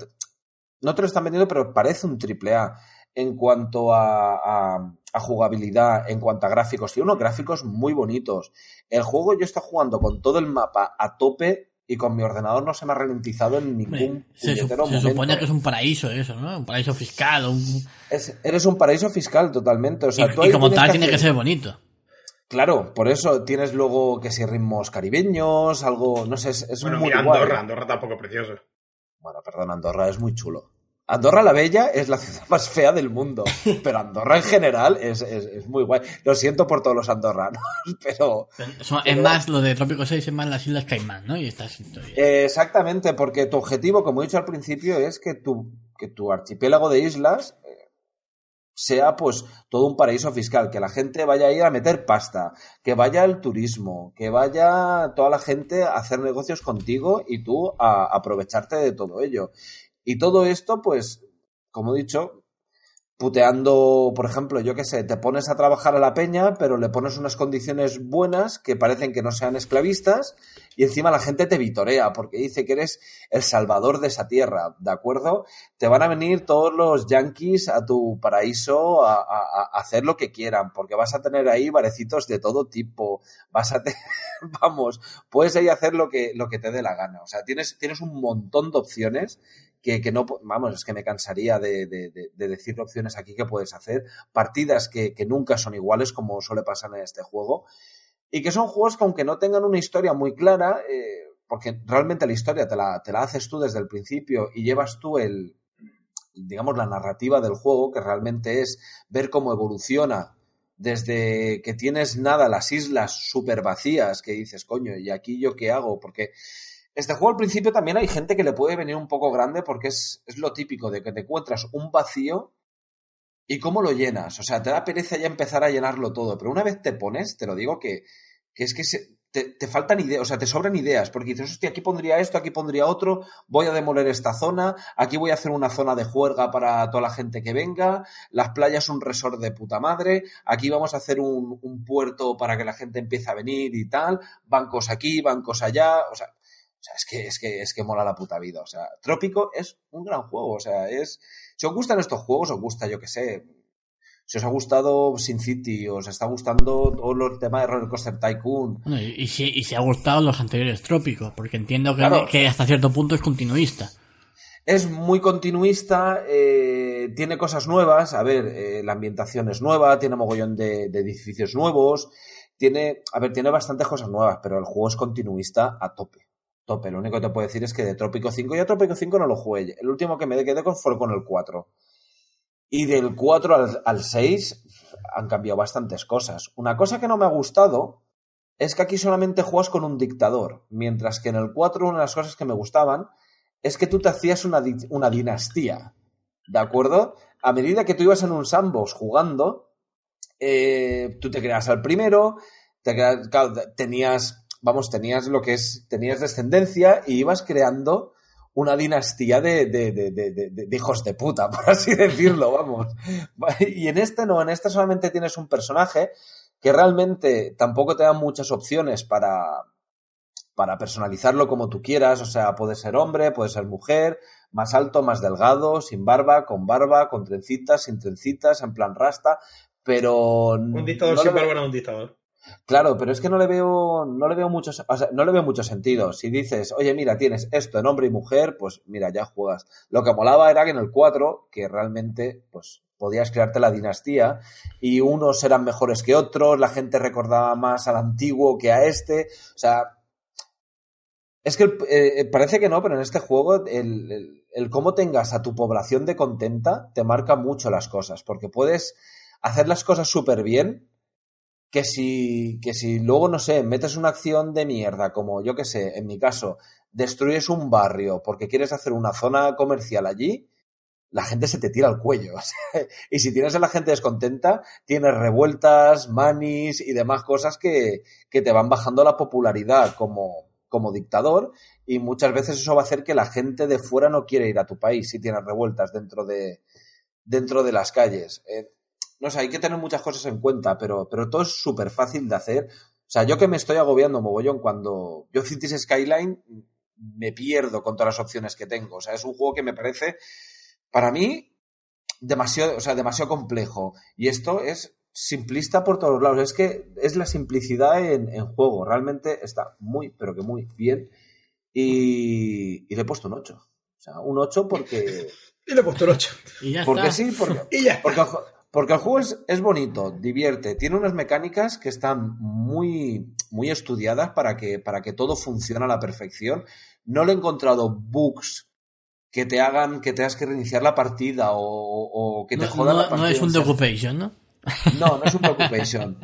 no te lo están vendiendo, pero parece un triple A en cuanto a, a, a, jugabilidad, en cuanto a gráficos. Tiene unos gráficos muy bonitos. El juego yo estoy jugando con todo el mapa a tope y con mi ordenador no se me ha ralentizado en ningún se, se, se supone que es un paraíso eso, ¿no? Un paraíso fiscal. Un... Es, eres un paraíso fiscal totalmente. O sea, y, como tal tiene que ser bonito. Claro, por eso tienes luego que si ritmos caribeños, algo, no sé, es, es bueno, muy mira, guay. Andorra, Andorra tampoco precioso. Bueno, perdón, Andorra es muy chulo. Andorra la Bella es la ciudad [laughs] más fea del mundo, [laughs] pero Andorra en general es, es, es muy guay. Lo siento por todos los andorranos, [laughs] pero... Es más, lo de Trópico 6 es más las Islas Caimán, ¿no? Y estas historias. Eh, exactamente, porque tu objetivo, como he dicho al principio, es que tu, que tu archipiélago de islas sea pues todo un paraíso fiscal, que la gente vaya a ir a meter pasta, que vaya el turismo, que vaya toda la gente a hacer negocios contigo y tú a, aprovecharte de todo ello. Y todo esto, pues, como he dicho, puteando, por ejemplo, yo qué sé, te pones a trabajar a la peña, pero le pones unas condiciones buenas que parecen que no sean esclavistas y encima la gente te vitorea porque dice que eres el salvador de esa tierra, ¿de acuerdo? Te van a venir todos los yanquis a tu paraíso a, hacer lo que quieran porque vas a tener ahí barecitos de todo tipo, vas a tener, [laughs] vamos, puedes ahí hacer lo que, lo que te dé la gana, o sea, tienes, tienes un montón de opciones que, que, no, vamos, es que me cansaría de, de, decir opciones aquí que puedes hacer, partidas que, que, nunca son iguales como suele pasar en este juego, y que son juegos que aunque no tengan una historia muy clara, eh, porque realmente la historia te la, te la haces tú desde el principio y llevas tú el, digamos, la narrativa del juego, que realmente es ver cómo evoluciona desde que tienes nada, las islas súper vacías, que dices, coño, ¿y aquí yo qué hago? Porque este juego al principio también hay gente que le puede venir un poco grande porque es, es lo típico de que te encuentras un vacío y cómo lo llenas. O sea, te da pereza ya empezar a llenarlo todo, pero una vez te pones, te lo digo que, que es que se, te, te, faltan ideas, o sea, te sobran ideas, porque dices, hostia, aquí pondría esto, aquí pondría otro, voy a demoler esta zona, aquí voy a hacer una zona de juerga para toda la gente que venga, las playas un resort de puta madre, aquí vamos a hacer un, un puerto para que la gente empiece a venir y tal, bancos aquí, bancos allá, o sea, o sea, es que, es que, es que mola la puta vida. O sea, Trópico es un gran juego. O sea, es. Si os gustan estos juegos, os gusta, yo que sé. Si os ha gustado Sin City, os está gustando todo el tema de Roller Coaster Tycoon. Bueno, y, y, si, y si ha gustado los anteriores Trópicos, porque entiendo que, claro. que hasta cierto punto es continuista. Es muy continuista, eh, tiene cosas nuevas. A ver, eh, la ambientación es nueva, tiene mogollón de, de edificios nuevos. Tiene, a ver, tiene bastantes cosas nuevas, pero el juego es continuista a tope tope. Lo único que te puedo decir es que de Trópico 5, ya Trópico 5 no lo jugué. El último que me quedé con fue con el 4. Y del 4 al, al 6 han cambiado bastantes cosas. Una cosa que no me ha gustado es que aquí solamente juegas con un dictador, mientras que en el 4 una de las cosas que me gustaban es que tú te hacías una, una dinastía, ¿de acuerdo? A medida que tú ibas en un sandbox jugando, eh, tú te creas al primero, te creas, tenías vamos, tenías lo que es, tenías descendencia y ibas creando una dinastía de, de, de, de, hijos de puta, [laughs] por así decirlo, vamos. Y en este no, en este solamente tienes un personaje que realmente tampoco te dan muchas opciones para, para personalizarlo como tú quieras, o sea, puede ser hombre, puede ser mujer, más alto, más delgado, sin barba, con barba, con trencitas, sin trencitas, en plan rasta, pero... Un dictador no sin barba no un dictador. Claro, pero es que no le veo, no le veo mucho, o sea, no le veo mucho sentido. Si dices, oye, mira, tienes esto en hombre y mujer, pues mira, ya juegas. Lo que molaba era que en el 4, que realmente, pues, podías crearte la dinastía y unos eran mejores que otros, la gente recordaba más al antiguo que a este. O sea, es que eh, parece que no, pero en este juego el, el, el cómo tengas a tu población de contenta te marca mucho las cosas, porque puedes hacer las cosas súper bien que si, que si luego, no sé, metes una acción de mierda, como yo que sé, en mi caso, destruyes un barrio porque quieres hacer una zona comercial allí, la gente se te tira al cuello. [laughs] y si tienes a la gente descontenta, tienes revueltas, manis y demás cosas que, que te van bajando la popularidad como, como dictador y muchas veces eso va a hacer que la gente de fuera no quiere ir a tu país si tienes revueltas dentro de, dentro de las calles. Eh, no sé, hay que tener muchas cosas en cuenta, pero, pero todo es súper fácil de hacer. O sea, yo que me estoy agobiando mogollón cuando yo Cities Skyline me pierdo con todas las opciones que tengo. O sea, es un juego que me parece, para mí, demasiado, o sea, demasiado complejo. Y esto es simplista por todos lados. Es que es la simplicidad en, en juego. Realmente está muy, pero que muy bien. Y, y le he puesto un 8. O sea, un 8 porque... [laughs] y le he puesto un 8. Y ya porque está. sí, porque, [laughs] Y ya. porque, porque el juego es, es, bonito, divierte, tiene unas mecánicas que están muy, muy estudiadas para que, para que todo funcione a la perfección. No le he encontrado bugs que te hagan que tengas que reiniciar la partida o, o que te No, jodan no- la partida. no es un Occupation, ¿no? no, no es un preoccupation.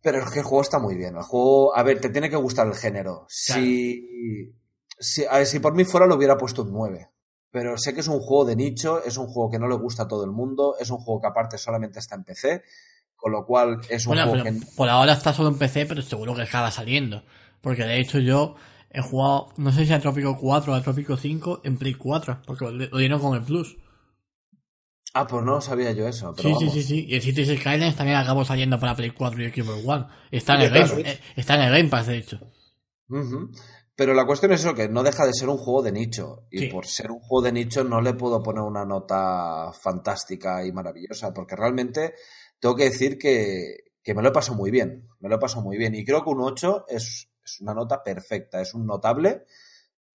Pero es que el juego está muy bien. El juego, a ver, te tiene que gustar el género. Si, si, a ver, si por mí fuera lo hubiera puesto un 9. Pero sé que es un juego de nicho, es un juego que no le gusta a todo el mundo, es un juego que aparte solamente está en PC, con lo cual es un Bueno, juego que... por ahora está solo en PC, pero seguro que acaba saliendo. Porque de hecho yo he jugado, no sé si a Trópico 4 o a Trópico 5 en Play 4, porque lo dieron con el Plus. Ah, pues no sabía yo eso. Pero Sí, sí, vamos. sí, sí. Y el Cities Skylines también acabó saliendo para Play 4 y Xbox One. Está en, el Game, eh, está en el Game Pass, de hecho. Ujú. Pero la cuestión es eso, que no deja de ser un juego de nicho. Y Sí. por ser un juego de nicho no le puedo poner una nota fantástica y maravillosa, porque realmente tengo que decir que, que me lo he pasado muy bien. Me lo he pasado muy bien. Y creo que un 8 es, es una nota perfecta, es un notable,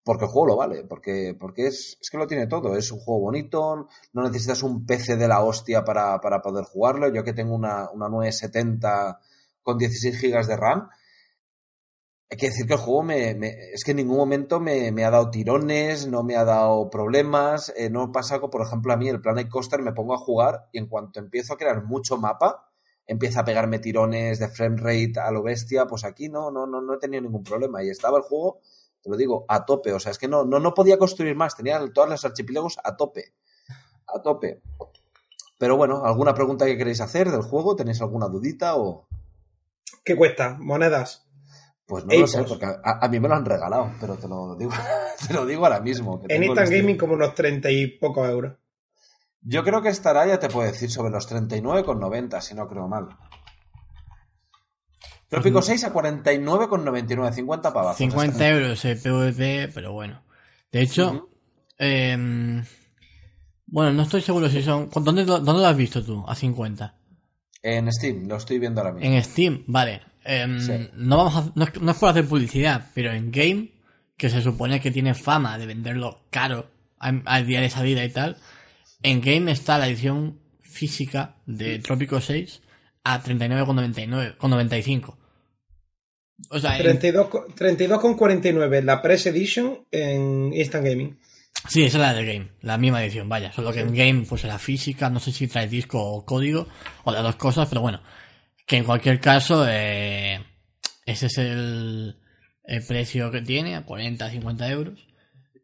porque el juego lo vale, porque, porque es, es que lo tiene todo. Es un juego bonito, no necesitas un PC de la hostia para, para poder jugarlo. Yo que tengo una, una 970 con 16 GB de RAM. Hay que decir que el juego me, me- es que en ningún momento me, me ha dado tirones, no me ha dado problemas, eh, no pasa como, por ejemplo, a mí el Planet Coaster me pongo a jugar y en cuanto empiezo a crear mucho mapa, empieza a pegarme tirones de frame rate a lo bestia, pues aquí no, no, no, no he tenido ningún problema y estaba el juego, te lo digo, a tope, o sea, es que no, no, no podía construir más, tenía todas las archipiélagos a tope, a tope. Pero bueno, ¿alguna pregunta que queréis hacer del juego? ¿Tenéis alguna dudita o...? ¿Qué cuesta? ¿Monedas? Pues no lo sé, porque a, a mí me lo han regalado, pero te lo digo, [laughs] te lo digo ahora mismo. que En Instant. Gaming como unos 30 y pocos euros. Yo creo que estará, ya te puedo decir, sobre los 39,90, si no creo mal. Trópico 6 a 49,99, 50 pavazos. 50 Está- euros el PvP, pero bueno. De hecho, em, bueno, no estoy seguro si son... ¿Dónde, lo- ¿Dónde lo has visto tú? A 50. En Steam, lo estoy viendo ahora mismo. En Steam, vale. Em, Sí. no, vamos a- no, es, no es por hacer publicidad, pero en Game, que se supone que tiene fama de venderlo caro al, día de salida y tal, en Game está la edición física de Trópico 6 a 39,99, con 95. O sea, en- 32 co- 32,49 la Press Edition en Instant Gaming. Sí, esa es la de Game, la misma edición, vaya. Solo que en Game, pues la física, no sé si trae disco o código, o las dos cosas, pero bueno. Que en cualquier caso, eh, ese es el, el precio que tiene, a 40, 50 euros.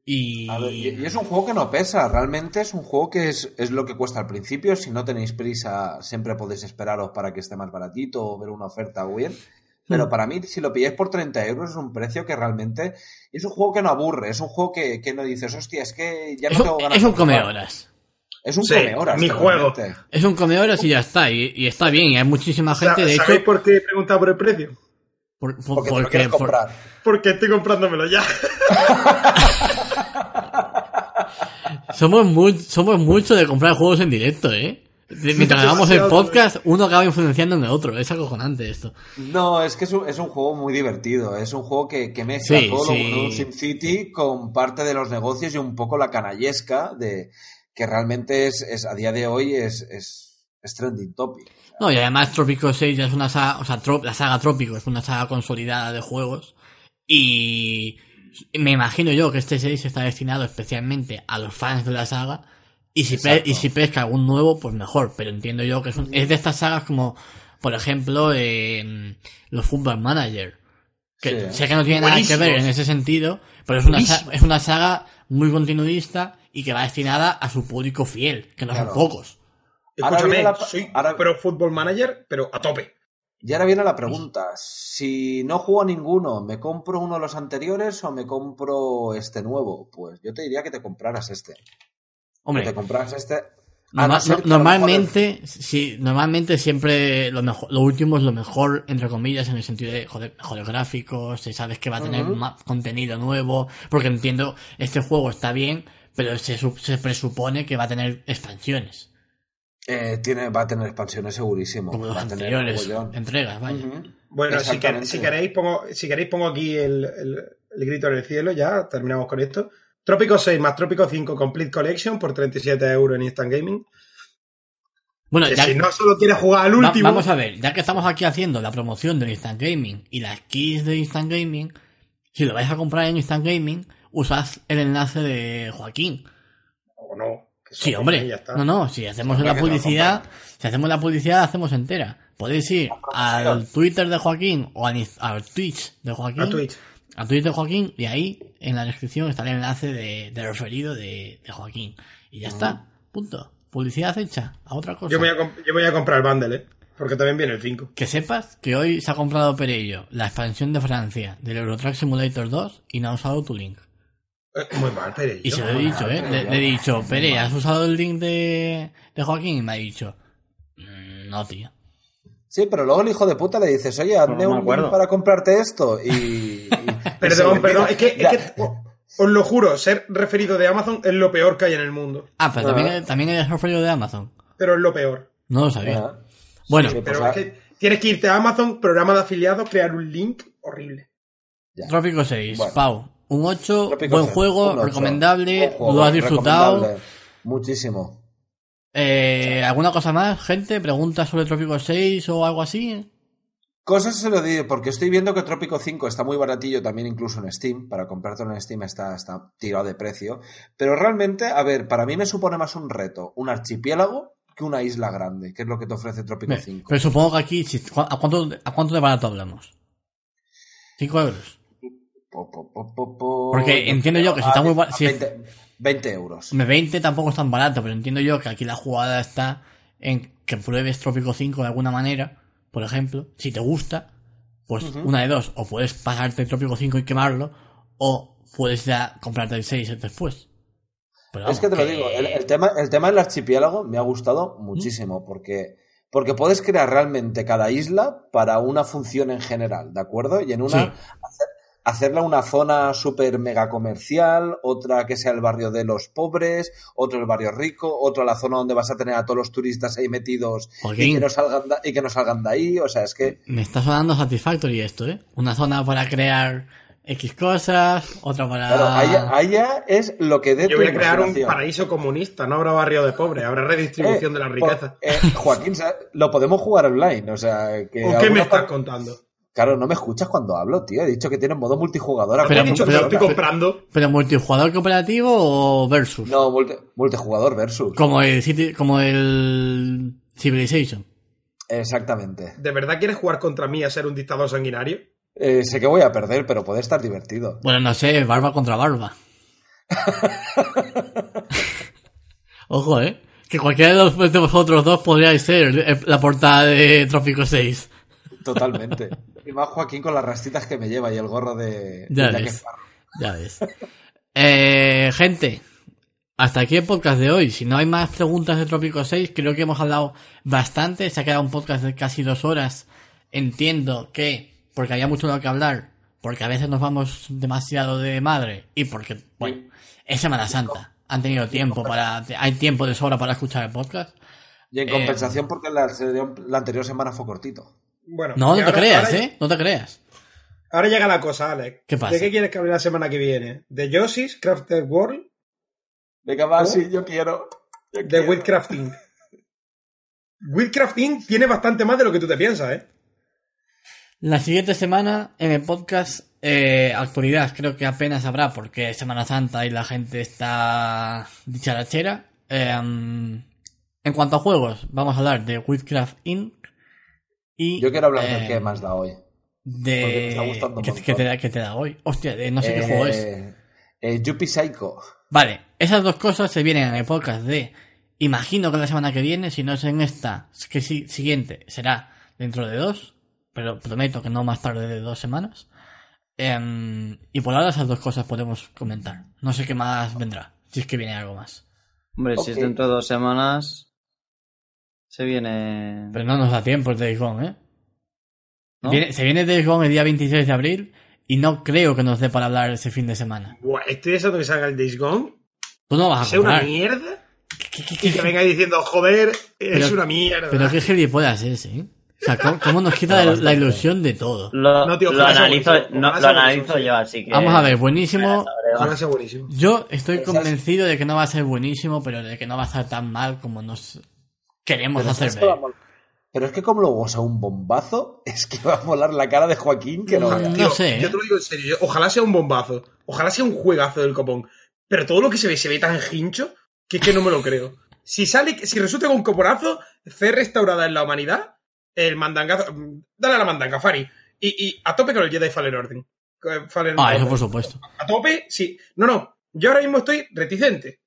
Y... A ver, y, y es un juego que no pesa, realmente es un juego que es, es lo que cuesta al principio. Si no tenéis prisa, siempre podéis esperaros para que esté más baratito o ver una oferta o bien. Pero para mí, si lo pilláis por 30 euros, es un precio que realmente es un juego que no aburre, es un juego que, que no dices, hostia, es que ya no tengo ganas es un come jugar". horas. Es un Sí, come horas. mi juego. Es un come horas y ya está. Y, y está bien, y hay muchísima gente, de ¿Sabéis hecho... por qué he preguntado por el precio? por- por- Porque te lo porque- quieres por- comprar. Porque estoy comprándomelo ya. [laughs] somos, muy, somos mucho de comprar juegos en directo, ¿eh? [laughs] Mientras grabamos el podcast, uno acaba influenciando en el otro. Es acojonante esto. No, es que es un, es un juego muy divertido. Es un juego que, que mezcla Sí, todo sí. lo bueno de un SimCity con parte de los negocios y un poco la canallesca de que realmente es, es a día de hoy es, es, es trending topic. No, y además Trópico 6 ya es una saga, o sea, la saga Trópico es una saga consolidada de juegos y me imagino yo que este 6 está destinado especialmente a los fans de la saga y si, pe- y si pesca algún nuevo, pues mejor, pero entiendo yo que es, un- es de estas sagas como, por ejemplo, eh, los Football Manager, que Sí. sé que no tiene nada que ver en ese sentido, pero es una, es una saga muy continuista y que va destinada a su público fiel, que no Claro. son pocos. Ahora Escúchame, viene la soy ahora- pro Football Manager, pero a tope. Y ahora viene la pregunta. Si no juego a ninguno, ¿me compro uno de los anteriores o me compro este nuevo? Pues yo te diría que te compraras este. Hombre, Que te compraras este. no normalmente, sí, normalmente siempre lo mejor, lo último es lo mejor, entre comillas, en el sentido de joder, mejores gráficos, si sabes que va a tener más contenido nuevo, porque entiendo, este juego está bien, pero se, se presupone que va a tener expansiones, eh, tiene, va a tener expansiones segurísimo. como los va a tener entregas, vaya. Bueno, si, quer- si queréis pongo, si queréis pongo aquí el, el- el grito en el cielo, ya terminamos con esto. Trópico 6 más Trópico 5 Complete Collection por 37 euros en Instant Gaming. Bueno, Que ya, si no solo quieres jugar al va- último, vamos a ver, ya que estamos aquí haciendo la promoción del Instant Gaming y las keys de Instant Gaming, si lo vais a comprar en Instant Gaming, usad el enlace de Joaquín. o no. Sí, hombre. ya está. No, no, si hacemos la publicidad, si hacemos la publicidad, la hacemos entera. Podéis ir al Twitter de Joaquín o al, al Twitch de Joaquín. A Twitch. A Twitch de Joaquín y ahí en la descripción está el enlace de, de referido de, de Joaquín. Y ya está. Punto. Publicidad hecha. A otra cosa. Yo voy a, comp- yo voy a comprar el bundle, ¿eh? Porque también viene el 5. Que sepas que hoy se ha comprado Perello la expansión de Francia del Eurotrack Simulator 2 y no ha usado tu link. Eh, Muy mal, Pere. Y se lo he dicho, ¿eh? Le, le he dicho, Pere, ¿has usado el link de, de Joaquín? Y me ha dicho, "Mm, no, tío. Sí, pero luego el hijo de puta le dices, oye, hazme No me un link para comprarte esto. Y. [laughs] Perdón, perdón. Es que, Ya. es que, os lo juro, ser referido de Amazon es lo peor que hay en el mundo. Ah, pero Ah. también, también eres usuario de Amazon. Pero es lo peor. No lo sabía. Ajá. Bueno, Sí, pues, Pero ah, es que tienes que irte a Amazon, programa de afiliados, crear un link horrible. ya. Trópico 6, Bueno. Pau. Un 8, Trópico buen juego, recomendable, juego, lo has disfrutado. recomendable. Muchísimo. Eh, ¿Alguna cosa más, gente? ¿Preguntas sobre Trópico 6 o algo así? Cosas se lo digo, porque estoy viendo que Trópico 5 está muy baratillo también incluso en Steam. Para comprártelo en Steam está, está tirado de precio. Pero realmente, a ver, para mí me supone más un reto, un archipiélago, que una isla grande, que es lo que te ofrece Trópico Bien, 5. Pero supongo que aquí, ¿a cuánto, ¿a cuánto de barato hablamos? ¿5 euros? Po, po, po, po, po. Porque entiendo yo que si está muy ba- a si- 20, 20 euros. Hombre, 20 tampoco es tan barato, pero entiendo yo que aquí la jugada está en que pruebes Trópico 5 de alguna manera, por ejemplo, si te gusta, pues una de dos, o puedes pasarte el Trópico 5 y quemarlo, o puedes ya comprarte el 6 después. Pero Es que te lo digo, el, el tema, el tema del archipiélago me ha gustado muchísimo porque, porque puedes crear realmente cada isla para una función en general, ¿de acuerdo? Y en una Sí. hacer- hacerla una zona súper mega comercial, otra que sea el barrio de los pobres, otro el barrio rico, otro la zona donde vas a tener a todos los turistas ahí metidos y que, no salgan da- y que no salgan de ahí, o sea, es que Me está sonando Satisfactory esto, ¿eh? Una zona para crear X cosas, otra para... claro, allá, allá es lo que dé Yo tu voy a crear un paraíso comunista, no habrá barrio de pobres, habrá redistribución Eh, de la por- riqueza. eh, Joaquín, lo podemos jugar online, o sea, que ¿O qué me estás contando? Claro, no me escuchas cuando hablo, tío. He dicho que tiene modo multijugador. a ¿Te Pero- he dicho que pero- lo estoy comprando? ¿Pero multijugador cooperativo o versus? No, multi- multijugador versus. Como el City, como el Civilization. Exactamente. ¿De verdad quieres jugar contra mí a ser un dictador sanguinario? Eh, sé que voy a perder, pero puede estar divertido. Bueno, no sé, barba contra barba. [laughs] Ojo, eh. Que cualquiera de, los- de vosotros dos podría ser la portada de Trópico 6. Totalmente. [laughs] y más Joaquín con las rastitas que me lleva y el gorro de, Ya de ves. Ya ves. Eh, gente, hasta aquí el podcast de hoy. Si no hay más preguntas de Trópico 6, creo que hemos hablado bastante. Se ha quedado un podcast de casi dos horas. Entiendo que, porque había mucho de lo que hablar, porque a veces nos vamos demasiado de madre y porque, bueno, es Semana Santa. Han tenido tiempo para, hay tiempo de sobra para escuchar el podcast. Y en Eh, compensación porque la, la anterior semana fue cortito. Bueno, No, no te ahora- creas, ahora- eh. No te creas. Ahora llega la cosa, Alex. ¿Qué pasa? ¿De qué quieres que hable la semana que viene? ¿De Yoshi's Crafted World? Venga, va, sí, yo quiero. yo ¿De quiero. Wildcrafting? Wildcrafting tiene bastante más de lo que tú te piensas, ¿eh? La siguiente semana en el podcast, eh, actualidad, creo que apenas habrá porque es Semana Santa y la gente está dicharachera. Eh, en cuanto a juegos, vamos a hablar de Witchcraft Inc. Y Yo quiero hablar eh, de qué más da hoy. porque me de está gustando ¿qué, qué te da, qué te da hoy. Hostia, de no sé qué juego es. Eh, eh, Yuppie Psycho. Vale, esas dos cosas se vienen en el podcast de. Imagino que la semana que viene, si no es en esta, que si, siguiente será dentro de dos, pero prometo que no más tarde de dos semanas. Em, y por ahora esas dos cosas podemos comentar. No sé qué más vendrá, si es que viene algo más. Hombre, si es dentro de dos semanas, se viene. Pero no nos da tiempo el Days Gone, ¿eh? ¿no? Viene- se viene Days Gone el día 26 de abril y no creo que nos dé para hablar ese fin de semana. Buah, estoy deseando que salga el Days Gone, Tú no vas a sea una comprar. mierda, ¿Qué- qué- qué- y que venga diciendo, joder, es Pero- una mierda. Pero qué gilipollas es, ¿eh? O sea, ¿cómo, cómo nos quita la, la ilusión de todo? Lo, No, tío, lo analizo, no, lo analizo yo, así que. Vamos a ver, buenísimo. Ojalá sea buenísimo. Yo estoy convencido de que no va a ser buenísimo, pero de que no va a estar tan mal como nos queremos Pero, hacer ver. pero es que como luego sea un bombazo, [laughs] es que va a molar la cara de Joaquín que no Mm, no Tío, sé, Yo ¿eh? te lo digo en serio. yo- ojalá sea un bombazo. Ojalá sea un juegazo del copón. Pero todo lo que se ve se ve tan hincho que es que no me lo creo. Si sale, si resulta con un coponazo, fe restaurada en la humanidad, el mandangazo. Dale a la mandanga, Fari. Y, y a tope con el Jedi Fallen Order. Eh, Fallen Ah, eso por supuesto. A tope, sí. No, no. Yo ahora mismo estoy reticente.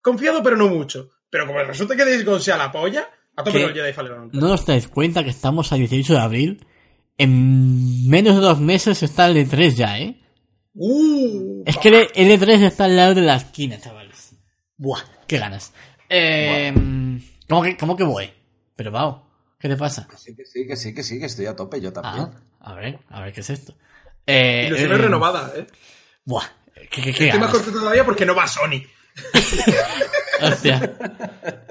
Confiado, pero no mucho. Pero como resulta que Days Gone sea la polla, a tope con el Jedi Fallen Order. ¿No os dais cuenta que estamos a 18 de abril? En menos de dos meses está el de 3 ya, ¿eh? Uh, Es que el E3 está al lado de la esquina, chavales. Buah, qué ganas. Eh, ¿cómo, que, ¿Cómo que voy? Pero Pau, ¿qué te pasa? Que sí, que sí, que sí, que sí, que estoy a tope, yo también. Ah, a ver, a ver qué es esto. Eh, ilusiones eh, renovadas, ¿eh? Buah, qué, qué, qué Estoy más contento todavía porque no va Sony. [laughs] Hostia.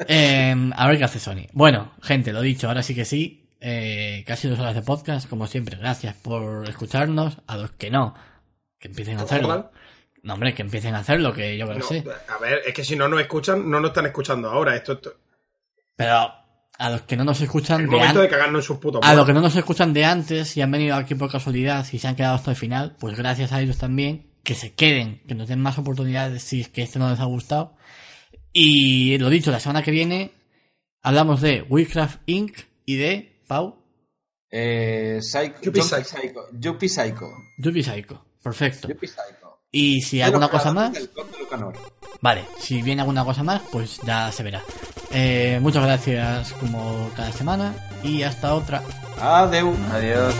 Eh, a ver qué hace Sony. Bueno, gente, lo dicho, ahora sí que sí. Eh, casi dos horas de podcast, como siempre. Gracias por escucharnos. A los que no, que empiecen a hacerlo. No, hombre, que empiecen a hacerlo, que yo creo No, que sí. a ver, es que si no nos escuchan, no nos están escuchando ahora. Esto, esto- Pero a los que no nos escuchan es de momento de cagarnos sus putos A los que no nos escuchan de antes y han venido aquí por casualidad y se han quedado hasta el final, pues gracias a ellos también, que se queden, que nos den más oportunidades si es que este no les ha gustado. Y lo dicho, la semana que viene hablamos de Witchcraft Inc. y de Pau, Eh, Psycho, Yuppie Psycho. Psycho. Yuppie Psycho. Yuppie Psycho. Perfecto. Yuppie Psycho. Y si alguna cosa más, vale, si viene alguna cosa más, pues ya se verá. Eh, muchas gracias como cada semana y hasta otra. Adeu. Adiós.